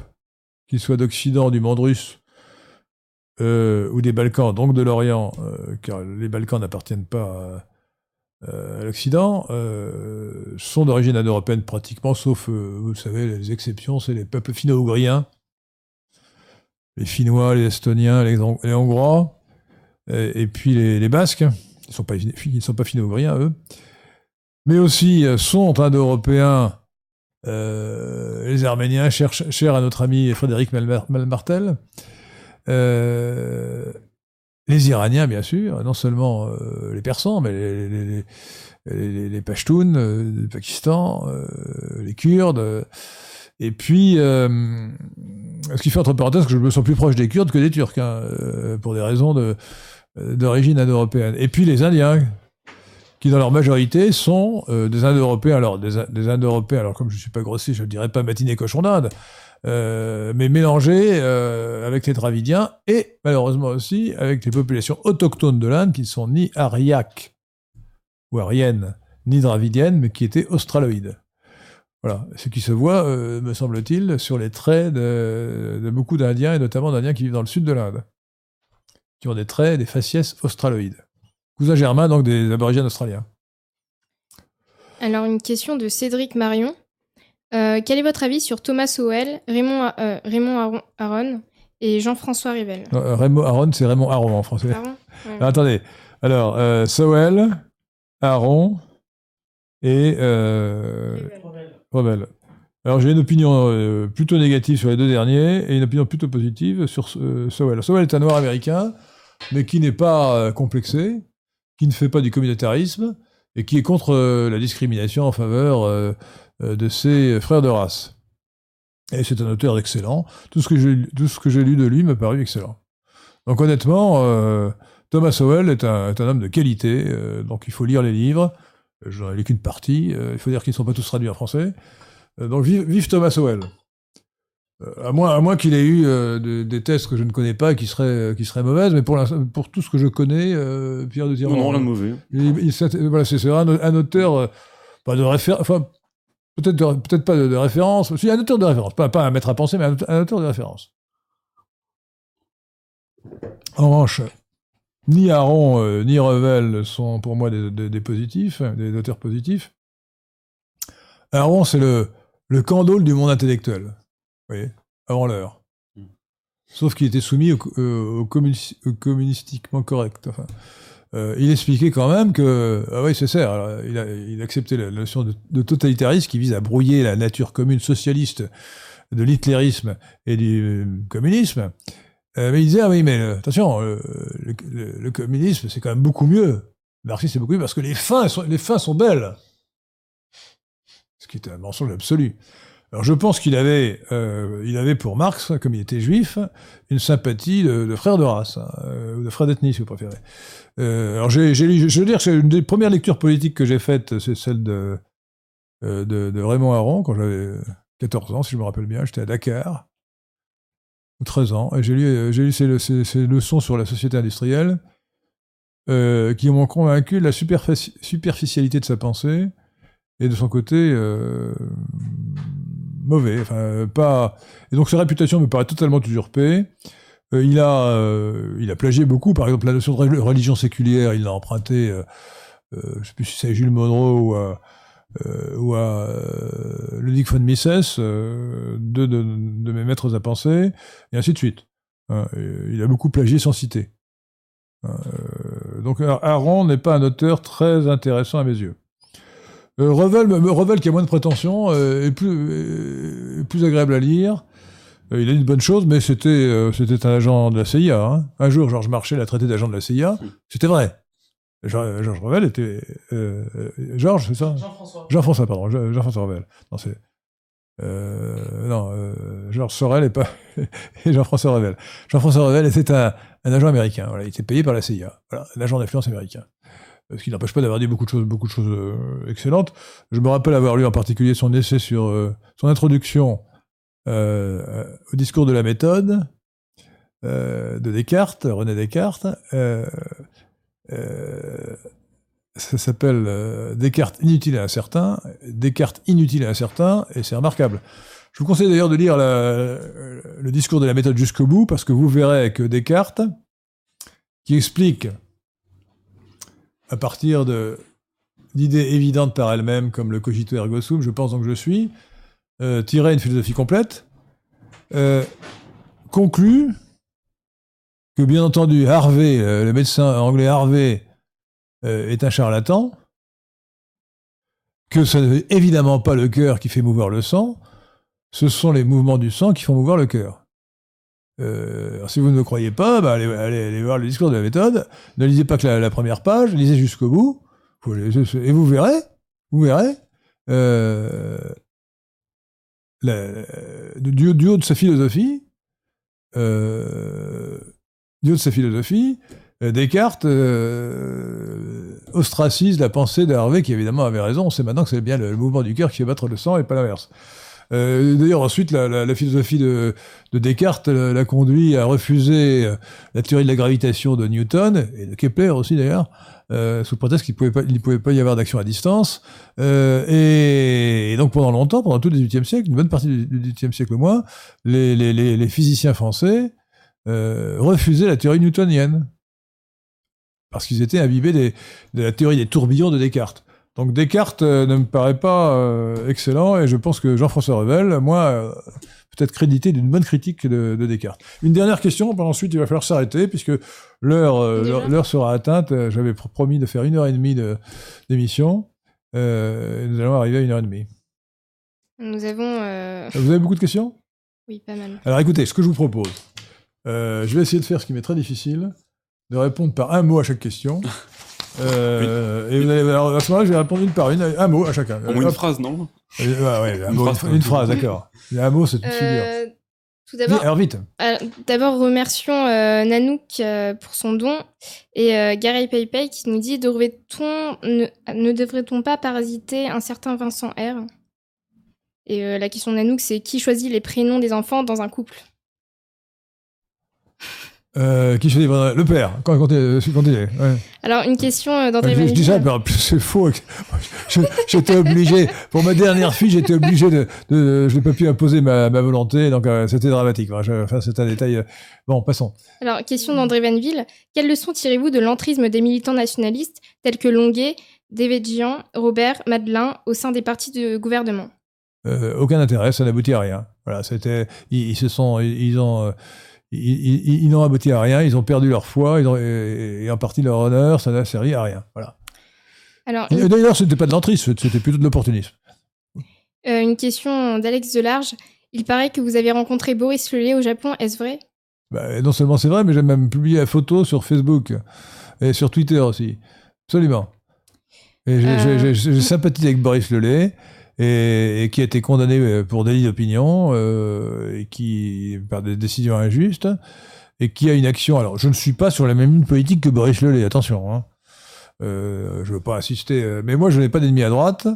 qu'ils soient d'Occident, du monde russe, euh, ou des Balkans, donc de l'Orient, euh, car les Balkans n'appartiennent pas à, euh, l'Occident, euh, sont d'origine indo-européenne pratiquement, sauf, euh, vous savez, les exceptions, c'est les peuples finno-ougriens, les Finnois, les Estoniens, les, Hon- les Hongrois, et, puis les, Basques. Ils ne sont pas, finno-ougriens, eux. Mais aussi euh, sont indo-européens euh, les Arméniens, chers, chers à notre ami Frédéric Malmar- Malmartel. Euh, les Iraniens, bien sûr, non seulement euh, les Persans, mais les, les, Pashtuns euh, du Pakistan, les Kurdes. et puis, ce qui fait entre parenthèses que je me sens plus proche des Kurdes que des Turcs, hein, pour des raisons d'origine indo-européenne. Et puis les Indiens, qui dans leur majorité sont des Indo-Européens. Alors, des Indo-Européens, alors comme je ne suis pas grossier, je ne dirais pas matinée cochon d'Inde, euh, mais mélangés euh, avec les Dravidiens et malheureusement aussi avec les populations autochtones de l'Inde qui sont ni ariaques ou ariennes, ni dravidiennes, mais qui étaient australoïdes. Voilà, ce qui se voit, euh, me semble-t-il, sur les traits de, de beaucoup d'Indiens, et notamment d'Indiens qui vivent dans le sud de l'Inde, qui ont des traits, des faciès australoïdes. Cousin germain, donc, des aborigènes australiens. Alors, une question de Cédric Marion. Euh, quel est votre avis sur Thomas Sowell, Raymond, euh, Raymond Aron, et Jean-François Rivel? Euh, Raymond Aron, c'est Raymond Aron en français. Aron? Ouais. Alors, attendez. Alors, euh, Sowell, Aron et Revel. Alors, j'ai une opinion plutôt négative sur les deux derniers et une opinion plutôt positive sur Sowell. Sowell est un noir américain, mais qui n'est pas complexé, qui ne fait pas du communautarisme et qui est contre la discrimination en faveur de ses frères de race. Et c'est un auteur excellent. Tout ce que j'ai tout ce que j'ai lu de lui m'a paru excellent. Donc honnêtement, euh, Thomas Sowell est un, est un homme de qualité, euh, donc il faut lire les livres. Je n'en ai lu qu'une partie. euh, il faut dire qu'ils ne sont pas tous traduits en français. Euh, donc vive, vive Thomas Sowell. Euh, à moins, à moins qu'il ait eu euh, de- des tests que je ne connais pas qui seraient, qui seraient mauvaises, mais pour, pour tout ce que je connais, euh, Pierre de Non, Tirmont. non, de mauvais. Il- il- c'est- voilà, c'est c'est un, un auteur, euh, pas de référence, enfin, peut-être peut-être pas de, de référence, si, un auteur de référence, pas, pas un maître à penser, mais un, auteur- un auteur de référence. En revanche, ni Aaron euh, ni Revel sont pour moi des, des- des positifs, des auteurs positifs. Aaron, c'est le, le candole du monde intellectuel. Vous voyez, avant l'heure. Mm. sauf qu'il était soumis au, euh, au, communis- au communistiquement correct. Enfin, euh, il expliquait quand même que, ah oui, c'est ça, il, acceptait la notion de, totalitarisme qui vise à brouiller la nature commune socialiste de l'hitlérisme et du euh, communisme. Euh, mais il disait, ah oui, mais attention, le, communisme, c'est quand même beaucoup mieux. Le c'est beaucoup mieux parce que les fins, sont, les fins sont belles. Ce qui était un mensonge absolu. Alors je pense qu'il avait, il avait pour Marx, comme il était juif, une sympathie de, frère de race, hein, ou de frère d'ethnie si vous préférez. Euh, alors je veux dire c'est une des premières lectures politiques que j'ai faites, c'est celle de, euh, Raymond Aron, quand j'avais 14 ans, si je me rappelle bien, j'étais à Dakar, ou 13 ans, et j'ai lu, euh, ces leçons sur la société industrielle, euh, qui m'ont convaincu de la superfici- superficialité de sa pensée, et de son côté euh, mauvais, enfin euh, pas. Et donc sa réputation me paraît totalement usurpée. Euh, il a, euh, il a plagié beaucoup, par exemple la notion de religion séculière, il l'a emprunté. Euh, je sais plus si c'est Jules Monroe ou à, Ludwig von Mises, deux de, mes maîtres à penser, et ainsi de suite. Hein, il a beaucoup plagié sans citer. Hein, donc Aaron n'est pas un auteur très intéressant à mes yeux. Revel, Revel, qui a moins de prétention, plus, est plus agréable à lire. Euh, il a dit de bonnes choses, mais c'était euh, c'était un agent de la CIA. hein. Un jour, Georges Marchais l'a traité d'agent de la CIA. C'était vrai. Jean- Georges Revel était... euh, euh, Georges, c'est ça? Jean-François. Jean-François, pardon. Je- Jean-François Revel. Non, c'est... Euh, non, euh, Georges Sorel et pas et Jean-François Revel. Jean-François Revel était un, un agent américain. Voilà, il était payé par la CIA. Voilà, un agent d'influence américain. Ce qui n'empêche pas d'avoir dit beaucoup de choses, beaucoup de choses euh, excellentes. Je me rappelle avoir lu en particulier son essai sur euh, son introduction euh, au discours de la méthode euh, de Descartes, René Descartes. Euh, euh, ça s'appelle euh, Descartes inutile et incertain, Descartes inutile et incertain, et c'est remarquable. Je vous conseille d'ailleurs de lire le discours de la méthode jusqu'au bout, parce que vous verrez que Descartes, qui explique à partir d'idées évidentes par elles-mêmes, comme le cogito ergo sum, je pense donc je suis, euh, tirer une philosophie complète, euh, conclut que bien entendu Harvey, euh, le médecin anglais Harvey, euh, est un charlatan, que ce n'est évidemment pas le cœur qui fait mouvoir le sang, ce sont les mouvements du sang qui font mouvoir le cœur. Euh, si vous ne me croyez pas, bah, allez, allez- voir le discours de la méthode, ne lisez pas que la, la première page, lisez jusqu'au bout, et vous verrez, vous verrez, euh, la- du, haut de sa philosophie, euh, du haut de sa philosophie, euh, Descartes euh, ostracise la pensée d'Harvey, qui évidemment avait raison. On sait maintenant que c'est bien le, mouvement du cœur qui fait battre le sang et pas l'inverse. Euh, D'ailleurs, ensuite, la, philosophie de, de Descartes euh, l'a conduit à refuser euh, la théorie de la gravitation de Newton, et de Kepler aussi d'ailleurs, euh, sous prétexte qu'il ne pouvait, pas- pouvait pas y avoir d'action à distance. Euh, et, donc pendant longtemps, pendant tout le XVIIIe siècle, une bonne partie du XVIIIe siècle au moins, les, physiciens français euh, refusaient la théorie newtonienne parce qu'ils étaient imbibés de la théorie des tourbillons de Descartes. Donc Descartes euh, ne me paraît pas euh, excellent et je pense que Jean-François Revel, moi, euh, peut être crédité d'une bonne critique de, de Descartes. Une dernière question, puis ensuite il va falloir s'arrêter puisque l'heure euh, sera atteinte. J'avais pr- promis de faire une heure et demie de- d'émission. Euh, et nous allons arriver à une heure et demie. Nous avons. euh, Vous avez beaucoup de questions? Oui, pas mal. Alors écoutez, ce que je vous propose, euh, je vais essayer de faire ce qui m'est très difficile, de répondre par un mot à chaque question. Euh, Et vous allez, alors, à ce moment-là, je vais répondre une par une, un mot à chacun. Au moins une phrase, non Euh, ouais, ouais, un Une mot, phrase, une, une phrase, d'accord. Un mot, c'est une figure. Euh, tout Vite, d'abord, Alors vite. d'abord remercions euh, Nanook euh, pour son don et euh, Gary Paypay qui nous dit devrait-on ne, ne devrait-on pas parasiter un certain Vincent R? Et euh, la question de Nanook c'est qui choisit les prénoms des enfants dans un couple? Euh, qui choisit le père quand, quand, quand ouais. Alors une question euh, d'André Je, je dis ça, Vanille. mais en plus, c'est faux. J'étais obligé, pour ma dernière fille, j'étais obligé de, de je n'ai pas pu imposer ma, ma volonté, donc euh, c'était dramatique. Enfin, c'est un détail. Bon, passons. Alors question d'André Vanville. Quelle leçon tirez-vous de l'entrisme des militants nationalistes tels que Longuet, Devedjian, Robert, Madelin au sein des partis de gouvernement? Aucun intérêt, ça n'aboutit à rien. Voilà, c'était, ils, ils se sont, ils, ils ont, ils, ils- ils n'ont abouti à rien, ils ont perdu leur foi, ils ont, et, et en partie leur honneur, ça n'a servi à rien. Voilà. Alors, Et une, D'ailleurs, c'était pas de l'entrisme, c'était plutôt de l'opportunisme. euh, une question d'Alex Delarge. Il paraît que vous avez rencontré Boris Lelay au Japon, est-ce vrai? Bah, non seulement c'est vrai, mais j'ai même publié la photo sur Facebook et sur Twitter aussi. Absolument. Et j'ai- Euh, j'ai sympathie avec Boris Lelay, et, et qui a été condamné euh, pour délit d'opinion, euh, et qui, par des décisions injustes, et qui a une action. Alors, je ne suis pas sur la même ligne politique que Boris Lelay, attention. Hein. Euh, je ne veux pas insister, mais moi, je n'ai pas d'ennemi à droite.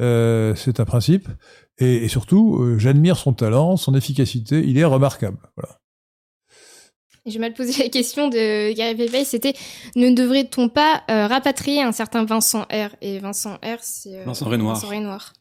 Euh, c'est un principe. Et, et surtout, euh, j'admire son talent, son efficacité. Il est remarquable. Voilà. J'ai mal posé la question de Gary Pépé, c'était ne devrait-on pas euh, rapatrier un certain Vincent R? Et Vincent R, c'est euh, Vincent Renoir. Vincent Renoir.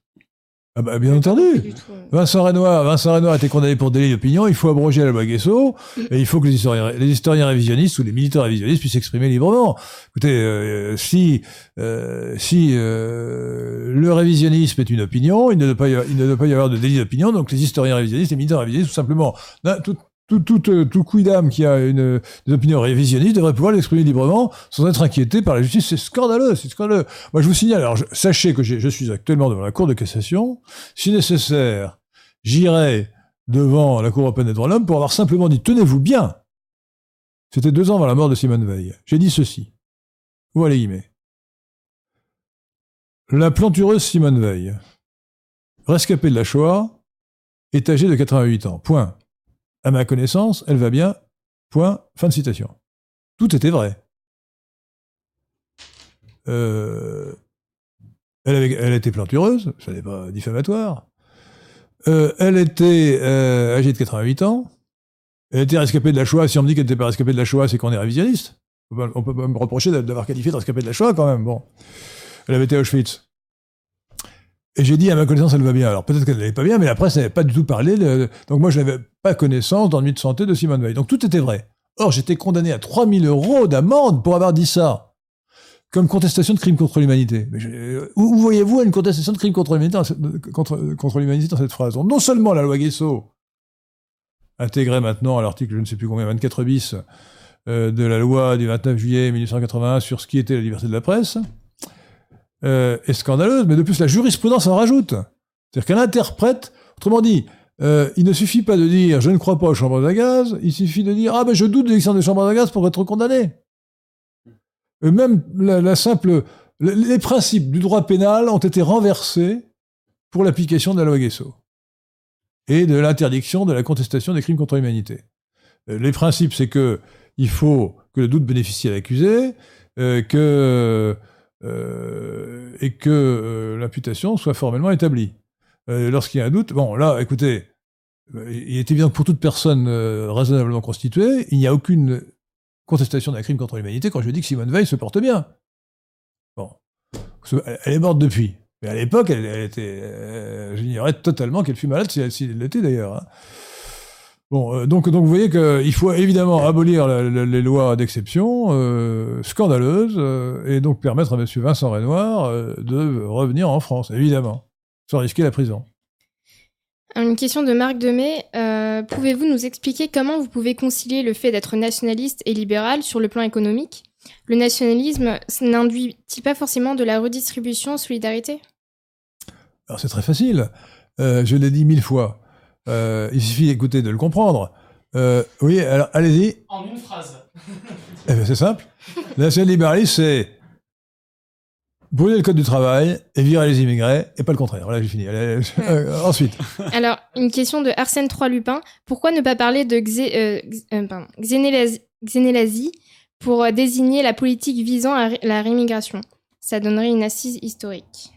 Ah bah, bien entendu. tout. Vincent Renoir, Vincent Renoir a été condamné pour délit d'opinion. Il faut abroger la loi Guesso et il faut que les historiens, les historiens révisionnistes ou les militaires révisionnistes puissent s'exprimer librement. Écoutez, euh, si euh, si euh, le révisionnisme est une opinion, il ne doit pas y avoir, il ne doit pas y avoir de délit d'opinion. Donc les historiens révisionnistes, les militaires révisionnistes, tout simplement, tout tout tout euh, tout quidam qui a une des opinions révisionnistes devrait pouvoir l'exprimer librement sans être inquiété par la justice. C'est scandaleux, c'est scandaleux. Moi, je vous signale. Alors, je- sachez que je suis actuellement devant la Cour de cassation. Si nécessaire, j'irai devant la Cour européenne des droits de l'homme pour avoir simplement dit tenez-vous bien. C'était deux ans avant la mort de Simone Veil. J'ai dit ceci. Ouvrez les guillemets. La plantureuse Simone Veil, rescapée de la Shoah, est âgée de 88 ans. Point. À ma connaissance, elle va bien. Point. Fin de citation. Tout était vrai. Euh, elle, était plantureuse, ça n'est pas diffamatoire. Euh, elle était euh, âgée de 88 ans. Elle était rescapée de la Shoah. Si on me dit qu'elle n'était pas rescapée de la Shoah, c'est qu'on est révisionniste. On peut, pas- me reprocher d'avoir qualifié de rescapée de la Shoah quand même. Bon. Elle avait été Auschwitz. Et j'ai dit, à ma connaissance, elle va bien. Alors peut-être qu'elle n'allait pas bien, mais la presse n'avait pas du tout parlé. Donc moi, je n'avais pas connaissance d'ennui de santé de Simone Veil. Donc tout était vrai. Or, j'étais condamné à 3000 euros d'amende pour avoir dit ça. Comme contestation de crime contre l'humanité. Je- Où, voyez-vous une contestation de crime contre l'humanité dans cette- cette phrase? Non seulement la loi Guesso intégrait maintenant à l'article, je ne sais plus combien, 24 bis euh, de la loi du 29 juillet 1881 sur ce qui était la liberté de la presse, euh, est scandaleuse, mais de plus la jurisprudence en rajoute. C'est-à-dire qu'elle interprète, autrement dit, euh, il ne suffit pas de dire je ne crois pas aux chambres à gaz, il suffit de dire ah ben je doute de l'existence des chambres à gaz pour être condamné. Et même la, simple, les, principes du droit pénal ont été renversés pour l'application de la loi Guesso et de l'interdiction de la contestation des crimes contre l'humanité. Euh, Les principes, c'est que il faut que le doute bénéficie à l'accusé, euh, que euh, et que euh, l'imputation soit formellement établie. Euh, Lorsqu'il y a un doute, bon là, écoutez, il est évident que pour toute personne euh, raisonnablement constituée, il n'y a aucune contestation d'un crime contre l'humanité quand je dis que Simone Veil se porte bien. Bon, elle- est morte depuis. Mais à l'époque, elle, était, j'ignorais totalement qu'elle fut malade, si elle, si l'était d'ailleurs. hein. Bon, euh, donc, donc vous voyez qu'il faut évidemment abolir la- la- les lois d'exception euh, scandaleuses euh, et donc permettre à M. Vincent Renoir euh, de revenir en France, évidemment, sans risquer la prison. Une question de Marc Demey. Euh, Pouvez-vous nous expliquer comment vous pouvez concilier le fait d'être nationaliste et libéral sur le plan économique? Le nationalisme n'induit-il pas forcément de la redistribution, solidarité Alors c'est très facile. Je l'ai dit mille fois. Euh, il suffit d'écouter, de le comprendre. Euh, oui, alors allez-y. En une phrase. Eh ben, c'est simple. Le national-libéralisme, c'est brûler le code du travail et virer les immigrés, et pas le contraire. Voilà, j'ai fini. Allez, euh, ensuite. Alors, une question de Arsène Trois Lupin. Pourquoi ne pas parler de xé- euh, euh, pardon, pour désigner la politique visant à la rémigration? Ça donnerait une assise historique.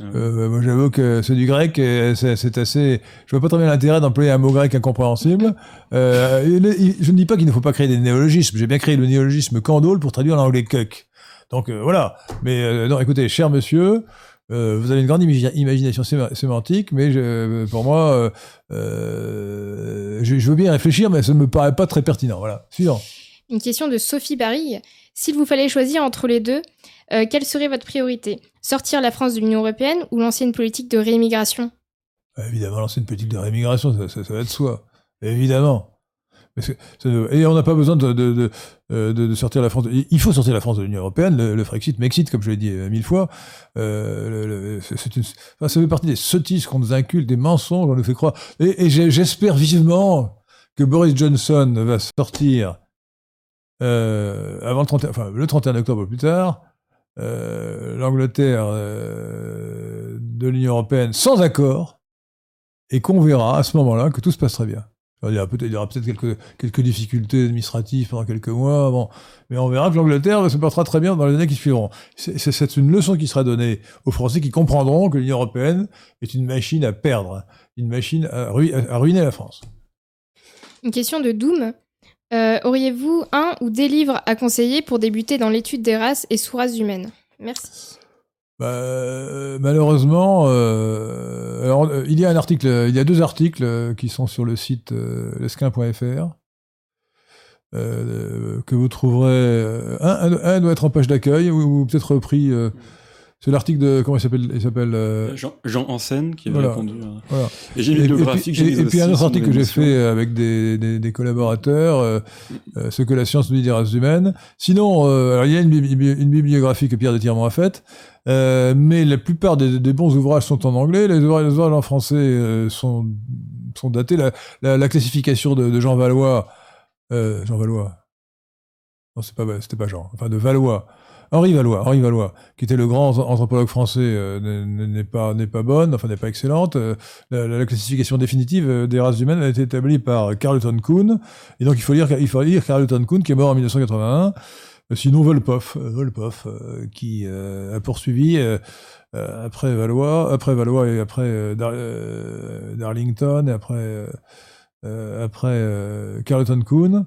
Euh, moi, j'avoue que c'est du grec, c'est assez. Je vois pas très bien l'intérêt d'employer un mot grec incompréhensible. Euh, il est- il- je ne dis pas qu'il ne faut pas créer des néologismes. J'ai bien créé le néologisme candole pour traduire l'anglais cuck. Donc euh, voilà. Mais euh, non, écoutez, cher monsieur, euh, vous avez une grande imagi- imagination séma- sémantique, mais je, pour moi, euh, euh, je, je veux bien y réfléchir, mais ça ne me paraît pas très pertinent. Voilà. Suivant. Une question de Sophie Barille. S'il vous fallait choisir entre les deux, euh, quelle serait votre priorité? Sortir la France de l'Union européenne ou l'ancienne politique de réimmigration Évidemment, lancer une politique de rémigration, ça, va de soi. Évidemment. Et on n'a pas besoin euh, de- sortir la France. Il faut sortir la France de l'Union européenne. Le, le Frexit m'excite, comme je l'ai dit euh, mille fois. Une, ça fait partie des sottises qu'on nous inculte, des mensonges, on nous fait croire. Et, j'espère vivement que Boris Johnson va sortir le 31, enfin, le 31 octobre plus tard, euh, l'Angleterre euh, de l'Union européenne sans accord, et qu'on verra à ce moment-là que tout se passe très bien. Il y aura peut-être, quelques, difficultés administratives pendant quelques mois, mais on verra que l'Angleterre se portera très bien dans les années qui suivront. C'est, une leçon qui sera donnée aux Français qui comprendront que l'Union européenne est une machine à perdre, une machine à ruiner la France. Une question de Doom. Euh, Auriez-vous un ou des livres à conseiller pour débuter dans l'étude des races et sous-races humaines? Merci. Bah, euh, malheureusement, euh, alors, il y a deux articles qui sont sur le site lesquin.fr que vous trouverez. un doit être en page d'accueil ou, ou peut-être repris. Euh, c'est l'article de comment il s'appelle Il s'appelle. euh, Jean, Jean Hansen qui avait Voilà. répondu. à- Voilà. Et j'ai une et bibliographie puis, que j'ai et- puis un autre article que j'ai fait avec des, des, des collaborateurs, euh, euh, ce que la science nous dit des races humaines. Sinon, euh, alors il y a une, bibli- une bibliographie que Pierre de Tirmont a faite, euh, mais la plupart des, des bons ouvrages sont en anglais, les ouvrages, les ouvrages en français euh, sont, sont datés. La, la, la classification de, de Jean Valois, euh, Jean Valois, non c'est pas c'était pas Jean, enfin de Valois. Henri Valois, Henri Valois, qui était le grand anthropologue français, euh, n'est- pas n'est bonne, enfin n'est pas excellente. Euh, la, la- la classification définitive euh, des races humaines a été établie par Carleton Kuhn, et donc il faut lire il faut lire Carleton Kuhn qui est mort en 1981. Euh, Sinon euh, qui a poursuivi après Valois, après et après Dar- Darlington et après après Carleton Kuhn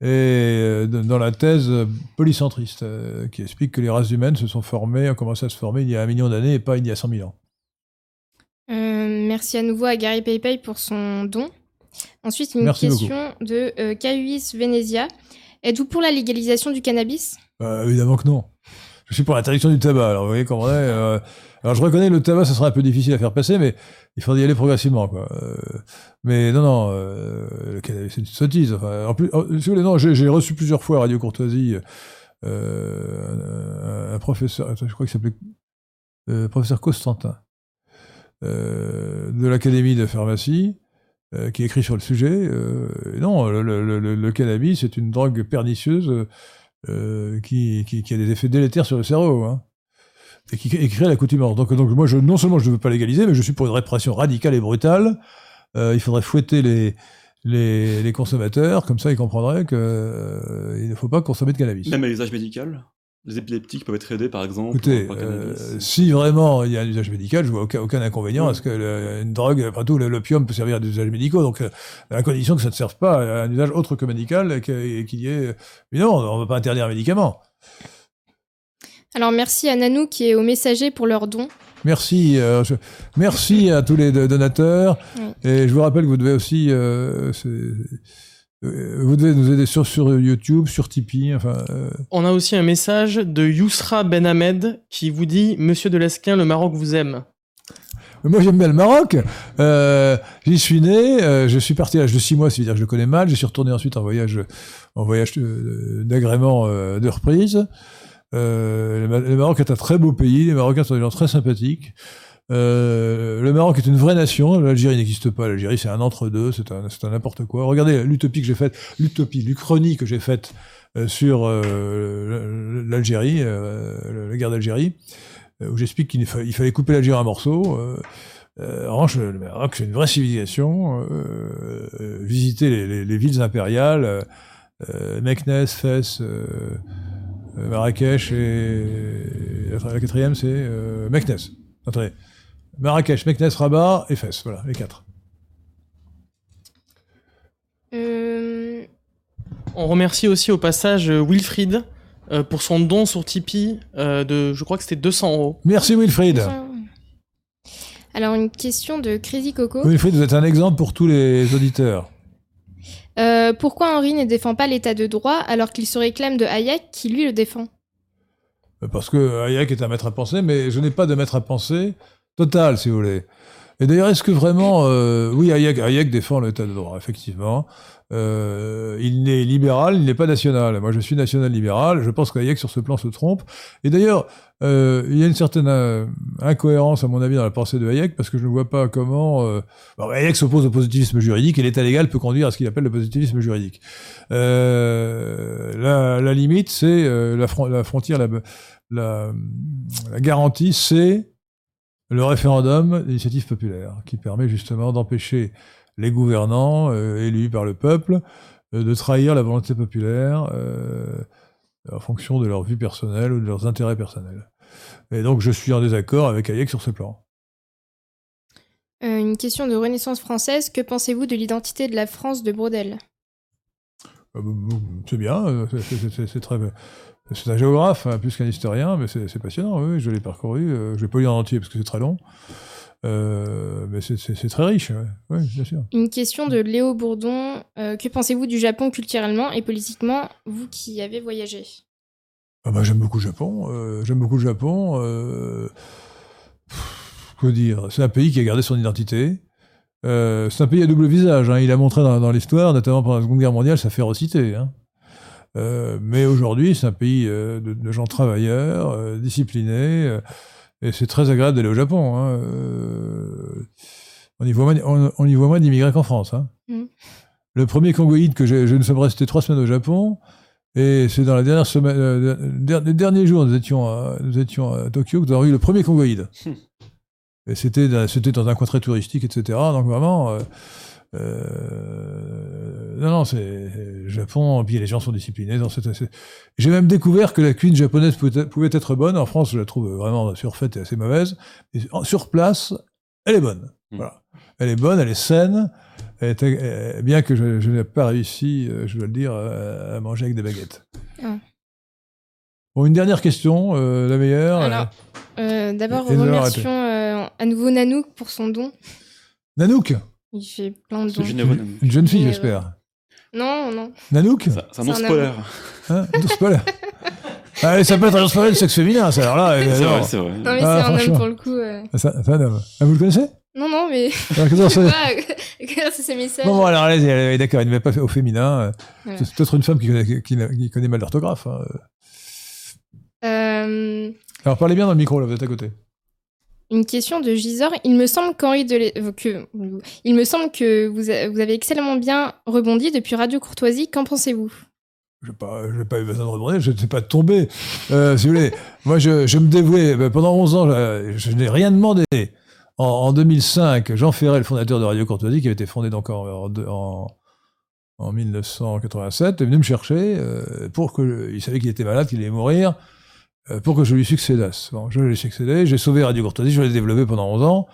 et euh, dans la thèse euh, polycentriste euh, qui explique que les races humaines se sont formées, ont commencé à se former il y a un million d'années et pas il y a 100 000 ans. Euh, merci à nouveau à Gary PayPay pour son don. Ensuite, une Merci question de euh, Venezia. Êtes-vous pour la légalisation du cannabis? Bah, évidemment que non. Je suis pour l'interdiction du tabac. Alors, vous voyez comment on est. euh, alors, je reconnais le tabac, ça serait un peu difficile à faire passer, mais il faudrait y aller progressivement, quoi. Euh, mais non, non, euh, c'est une sottise. Enfin, en plus, en- si vous voulez, non, j'ai reçu plusieurs fois à Radio Courtoisie euh, un, un professeur, je crois qu'il s'appelait euh, professeur Constantin, euh, de l'Académie de pharmacie, euh, qui écrit sur le sujet. Euh, et non, le, le- le- cannabis, c'est une drogue pernicieuse euh, qui, qui, qui a des effets délétères sur le cerveau. Hein, et qui, et qui crée l'accoutumance. Donc, donc moi, je, non seulement je ne veux pas légaliser, mais je suis pour une répression radicale et brutale. Euh, il faudrait fouetter les, les, les consommateurs, comme ça ils comprendraient qu'il ne faut pas consommer de cannabis. Même à l'usage médical, les épileptiques peuvent être aidés par exemple. Écoutez, par euh, si vraiment il y a un usage médical, je vois aucun, aucun inconvénient à ce que le- une drogue, après tout, l'opium peut servir à des usages médicaux, donc euh, à condition que ça ne serve pas à un usage autre que médical et qu'il y ait. Mais non, on ne va pas interdire un médicament. Alors, merci à Nanou qui est au messager pour leur don. Merci, euh, je- merci à tous les do- donateurs. Oui. Et je vous rappelle que vous devez aussi, euh, euh, vous devez nous aider sur, sur YouTube, sur Tipeee. Enfin, euh, On a aussi un message de Yousra Ben Ahmed qui vous dit Monsieur de Lesquin, le Maroc vous aime. Moi, j'aime bien le Maroc. Euh, J'y suis né. euh, je suis parti à l'âge de 6 mois, c'est-à-dire que je le connais mal. Je suis retourné ensuite en voyage, en voyage d'agrément euh, de reprise. Euh, le, Ma- le Maroc est un très beau pays. Les Marocains sont des gens très sympathiques. Euh, le Maroc est une vraie nation. L'Algérie n'existe pas. L'Algérie, c'est un entre-deux. C'est un, n'importe quoi. Regardez l'utopie que j'ai faite, l'utopie, l'Uchronie que j'ai faite euh, sur l'Algérie, la guerre d'Algérie où j'explique qu'il fa- il fallait couper l'Algérie en morceaux. En revanche, le Maroc, c'est une vraie civilisation. Visiter les, les- les villes impériales, Meknès, Fès, Marrakech et la, la quatrième, c'est euh, Meknès. Attendez. Marrakech, Meknès, Rabat et Fès. Voilà, les quatre. Euh, On remercie aussi au passage euh, Wilfried euh, pour son don sur Tipeee euh, de, je crois que c'était 200 euros. Merci Wilfried. Alors, une question de Crazy Coco. Wilfried, vous êtes un exemple pour tous les auditeurs. Euh, pourquoi Henri ne défend pas l'état de droit alors qu'il se réclame de Hayek qui lui le défend? Parce que Hayek est un maître à penser, mais je n'ai pas de maître à penser total, si vous voulez. Et d'ailleurs, est-ce que vraiment, euh, oui, Hayek, Hayek défend l'état de droit, effectivement. Euh, il n'est libéral, il n'est pas national. Moi, je suis national-libéral. Je pense qu'Hayek, sur ce plan, se trompe. Et d'ailleurs, euh, il y a une certaine euh, incohérence, à mon avis, dans la pensée de Hayek, parce que je ne vois pas comment... Euh, bon, Hayek s'oppose au positivisme juridique, et l'état légal peut conduire à ce qu'il appelle le positivisme juridique. Euh, la, la limite, c'est euh, la, la frontière, la, la garantie, c'est le référendum d'initiative populaire, qui permet justement d'empêcher les gouvernants euh, élus par le peuple euh, de trahir la volonté populaire euh, en fonction de leur vue personnelle ou de leurs intérêts personnels. Et donc je suis en désaccord avec Hayek sur ce plan. Une question de Renaissance française. Que pensez-vous de l'identité de la France de Brodel? C'est bien, c'est très... C'est un géographe, hein, plus qu'un historien, mais c'est passionnant, oui, je l'ai parcouru. euh, je vais pas lire en entier parce que c'est très long. Euh, mais c'est- très riche, ouais. oui, bien sûr. Une question de Léo Bourdon. Euh, que pensez-vous du Japon culturellement et politiquement, vous qui y avez voyagé? Ah bah, j'aime beaucoup le Japon. j'aime beaucoup le Japon. Pff, que dire? C'est un pays qui a gardé son identité. C'est un pays à double visage. hein. Il a montré dans, dans l'histoire, notamment pendant la Seconde Guerre mondiale, sa férocité. hein. Euh, mais aujourd'hui, c'est un pays euh, de, de gens travailleurs, euh, disciplinés, euh, et c'est très agréable d'aller au Japon. hein. Euh, on y voit moins, on, on y voit moins d'immigrés qu'en France. hein. Mhm. Le premier congoïde que j'ai, je ne sommes restés trois semaines au Japon, et c'est dans la dernière semaine, euh, der- les derniers jours, nous étions à, nous étions à Tokyo, que nous avons eu le premier congoïde. Hmm. Et c'était, dans- c'était dans un coin très touristique, etc. Donc vraiment, euh, euh, non, non, c'est le Japon, puis les gens sont disciplinés. dans cette- c'est- J'ai même découvert que la cuisine japonaise pouvait être, bonne. En France, je la trouve vraiment surfaite et assez mauvaise. Mais en- sur place, elle est bonne. Hmm. Voilà. Elle est bonne, elle est saine. Elle est- euh, bien que je, je n'ai pas réussi, euh, je dois le dire, à, à manger avec des baguettes. Ah. Bon, une dernière question, euh, la meilleure. Alors, euh, D'abord, Et remercions euh, à nouveau Nanook pour son don. Nanook, Il fait plein de généreux. une jeune fille, Généreux. j'espère. Non, non. Nanook Ça- C'est un nom C'est un spoiler. Hein polaire. Ah, ça peut être un polaire de sexe féminin, ça. Alors là, C'est vrai, c'est vrai. Non, mais Ah, c'est un homme pour le coup. euh. ça- c'est un homme. Ah, vous le connaissez? Non, non, mais Alors, qu'est-ce que c'est ces messages. Bon, bon, alors allez-y, allez, d'accord, il ne met pas au féminin. euh, Voilà. C'est peut-être une femme qui connaît, qui, qui connaît mal l'orthographe. hein. Euh, Alors parlez bien dans le micro, là, vous êtes à côté. Une question de Gisors. Il me semble qu'Henri Delé... euh, que il me semble que vous, avez excellemment bien rebondi depuis Radio Courtoisie. Qu'en pensez-vous? Je n'ai pas, eu besoin de rebondir, je n'étais pas tombé. Euh, si vous voulez, moi, je, me dévouais. ben, pendant 11 ans, je, je n'ai rien demandé. En, en 2005, Jean Ferret, le fondateur de Radio Courtoisie, qui avait été fondé donc en, en, en, en 1987, est venu me chercher euh, pour que... je- il savait qu'il était malade, qu'il allait mourir, euh, pour que je lui succédasse. Bon, je lui succédé, j'ai sauvé Radio Courtoisie, je l'ai développé pendant 11 ans.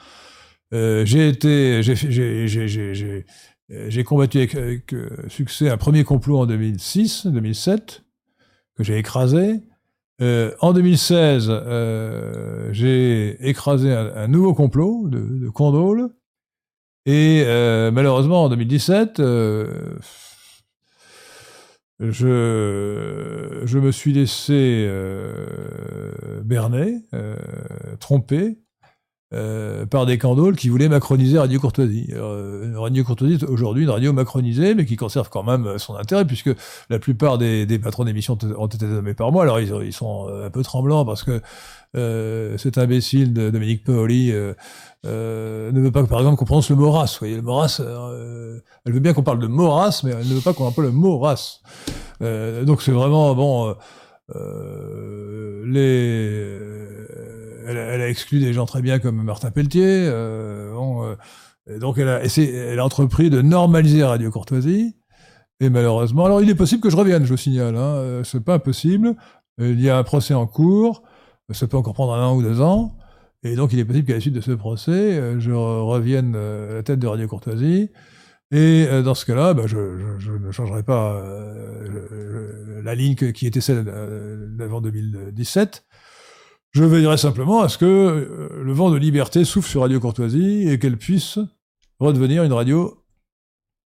Euh, j'ai été... J'ai, euh, combattu avec, euh, succès un premier complot en 2006, 2007, que j'ai écrasé. Euh, en 2016, euh, j'ai écrasé un, nouveau complot de, de Condole. Et euh, malheureusement, en 2017, euh, je, me suis laissé euh, berner, euh, tromper, euh, par des candoles qui voulaient macroniser Radio Courtoisie. Euh, Radio Courtoisie est aujourd'hui une radio macronisée, mais qui conserve quand même son intérêt, puisque la plupart des, patrons d'émissions ont été nommés par moi. Alors ils, ils sont un peu tremblants parce que euh, cet imbécile de Dominique Paoli euh, euh, ne veut pas, par exemple, qu'on prononce le mot race. Voyez, le elle veut bien qu'on parle de mot race, mais elle ne veut pas qu'on emploie le mot race. Donc c'est vraiment bon. elle, a- exclu des gens très bien comme Martin Pelletier. Donc elle a, elle a entrepris de normaliser Radio Courtoisie. Et malheureusement, alors il est possible que je revienne, je vous signale. Hein, c'est pas impossible. Il y a un procès en cours. Ça peut encore prendre un an ou deux ans. Et donc il est possible qu'à la suite de ce procès, euh, je re- revienne euh, à la tête de Radio Courtoisie. Et euh, dans ce cas-là, bah, je, ne changerai pas la ligne qui était celle d'avant 2017. Je veillerai simplement à ce que le vent de liberté souffle sur Radio Courtoisie et qu'elle puisse redevenir une radio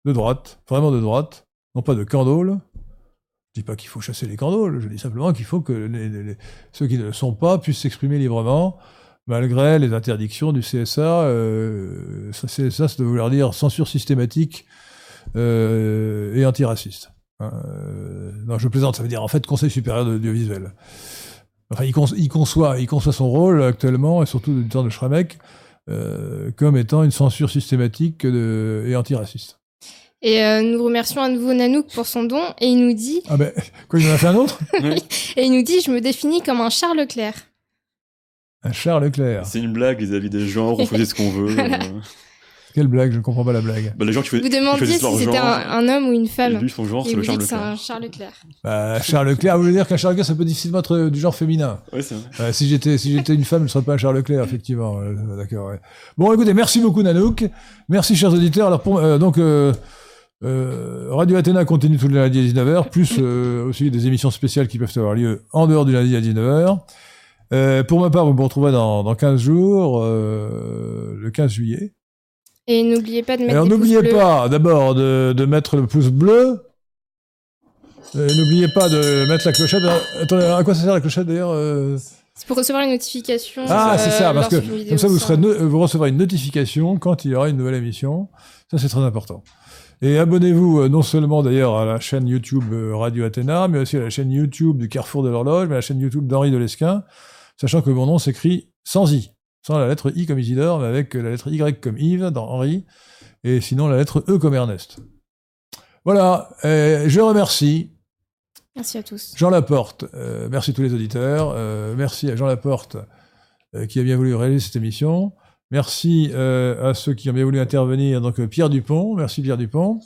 de droite, vraiment de droite, non pas de candoles. Je dis pas qu'il faut chasser les candoles, je dis simplement qu'il faut que ceux qui ne le sont pas puissent s'exprimer librement malgré les interdictions du CSA. Euh, CSA, ça doit vouloir dire censure systématique euh, et antiraciste. Hein, euh, non, je plaisante, ça veut dire en fait Conseil supérieur de l'audiovisuel. Enfin, il, con- il conçoit, il conçoit son rôle actuellement, et surtout du temps de Schramek, euh, comme étant une censure systématique et antiraciste. Et euh, nous remercions à nouveau Nanook pour son don. Et il nous dit, Ah ben, quoi, il en a fait un autre? Et il nous dit, je me définis comme un Charles Leclerc. Un Charles Leclerc. C'est une blague vis-à-vis des genres, on faisait ce qu'on veut. euh. Quelle blague, je ne comprends pas la blague. Bah, les gens qui Vous demandiez si c'était genre, un, un homme ou une femme. lui, son genre, Et c'est le Charles que c'est Leclerc. un Charles Leclerc. Bah, Charles Leclerc, vous voulez dire qu'un Charles Leclerc, ça peut difficilement être du genre féminin. Ouais, c'est vrai. Euh, si j'étais si j'étais une femme, je ne serais pas un Charles Leclerc, effectivement. Euh, D'accord. ouais. Bon, écoutez, merci beaucoup Nanook. Merci chers auditeurs. Alors pour, euh, donc euh, euh, Radio Athéna continue tous les lundis à 19h, plus euh, aussi des émissions spéciales qui peuvent avoir lieu en dehors du lundi à 19h. Euh, pour ma part, vous me retrouverez dans, dans 15 jours, le 15 juillet. Et n'oubliez pas de mettre Alors n'oubliez pas d'abord de, de mettre le pouce bleu. N'oubliez pas de mettre la clochette. Attendez, à quoi ça sert la clochette d'ailleurs C'est pour recevoir les notifications. Ah, euh, c'est ça, parce que comme ça serez vous recevrez une notification quand il y aura une nouvelle émission. Ça, c'est très important. Et abonnez-vous euh, non seulement d'ailleurs à la chaîne YouTube euh, Radio Athéna, mais aussi à la chaîne YouTube du Carrefour de l'Horloge, mais à la chaîne YouTube d'Henri de Lesquin, sachant que mon nom s'écrit sans I, sans la lettre I comme Isidore, mais avec la lettre Y comme Yves dans Henri, et sinon la lettre E comme Ernest. Voilà, euh, je remercie Merci à tous. Jean Laporte, euh, merci à tous les auditeurs. euh, merci à Jean Laporte euh, qui a bien voulu réaliser cette émission. Merci euh, à ceux qui ont bien voulu intervenir. Donc euh, Pierre Dupont, merci Pierre Dupont.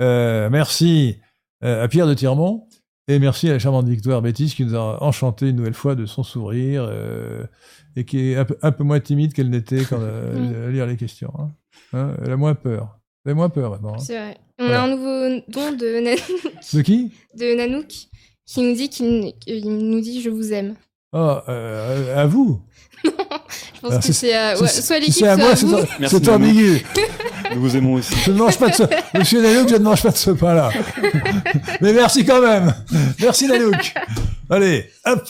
Euh, merci euh, à Pierre de Tirmont. Et merci à la charmante Victoire Bétis qui nous a enchanté une nouvelle fois de son sourire et qui est un peu, un peu moins timide qu'elle n'était quand à lire les questions. hein. Hein, elle a moins peur. Elle a moins peur maintenant. hein. C'est vrai. On Voilà. a un nouveau don de, Nan- De qui? De Nanook qui nous dit qu'il nous dit je vous aime. Ah, à vous? Je pense Ah, que c'est- ouais, C'est- soit l'équipe, c'est à soit moi, à c'est ambigu. Nous vous aimons aussi. Je ne mange pas de ce... Monsieur Nanouk, je ne mange pas de ce pain-là. Mais merci quand même. Merci Nanouk. Allez, hop,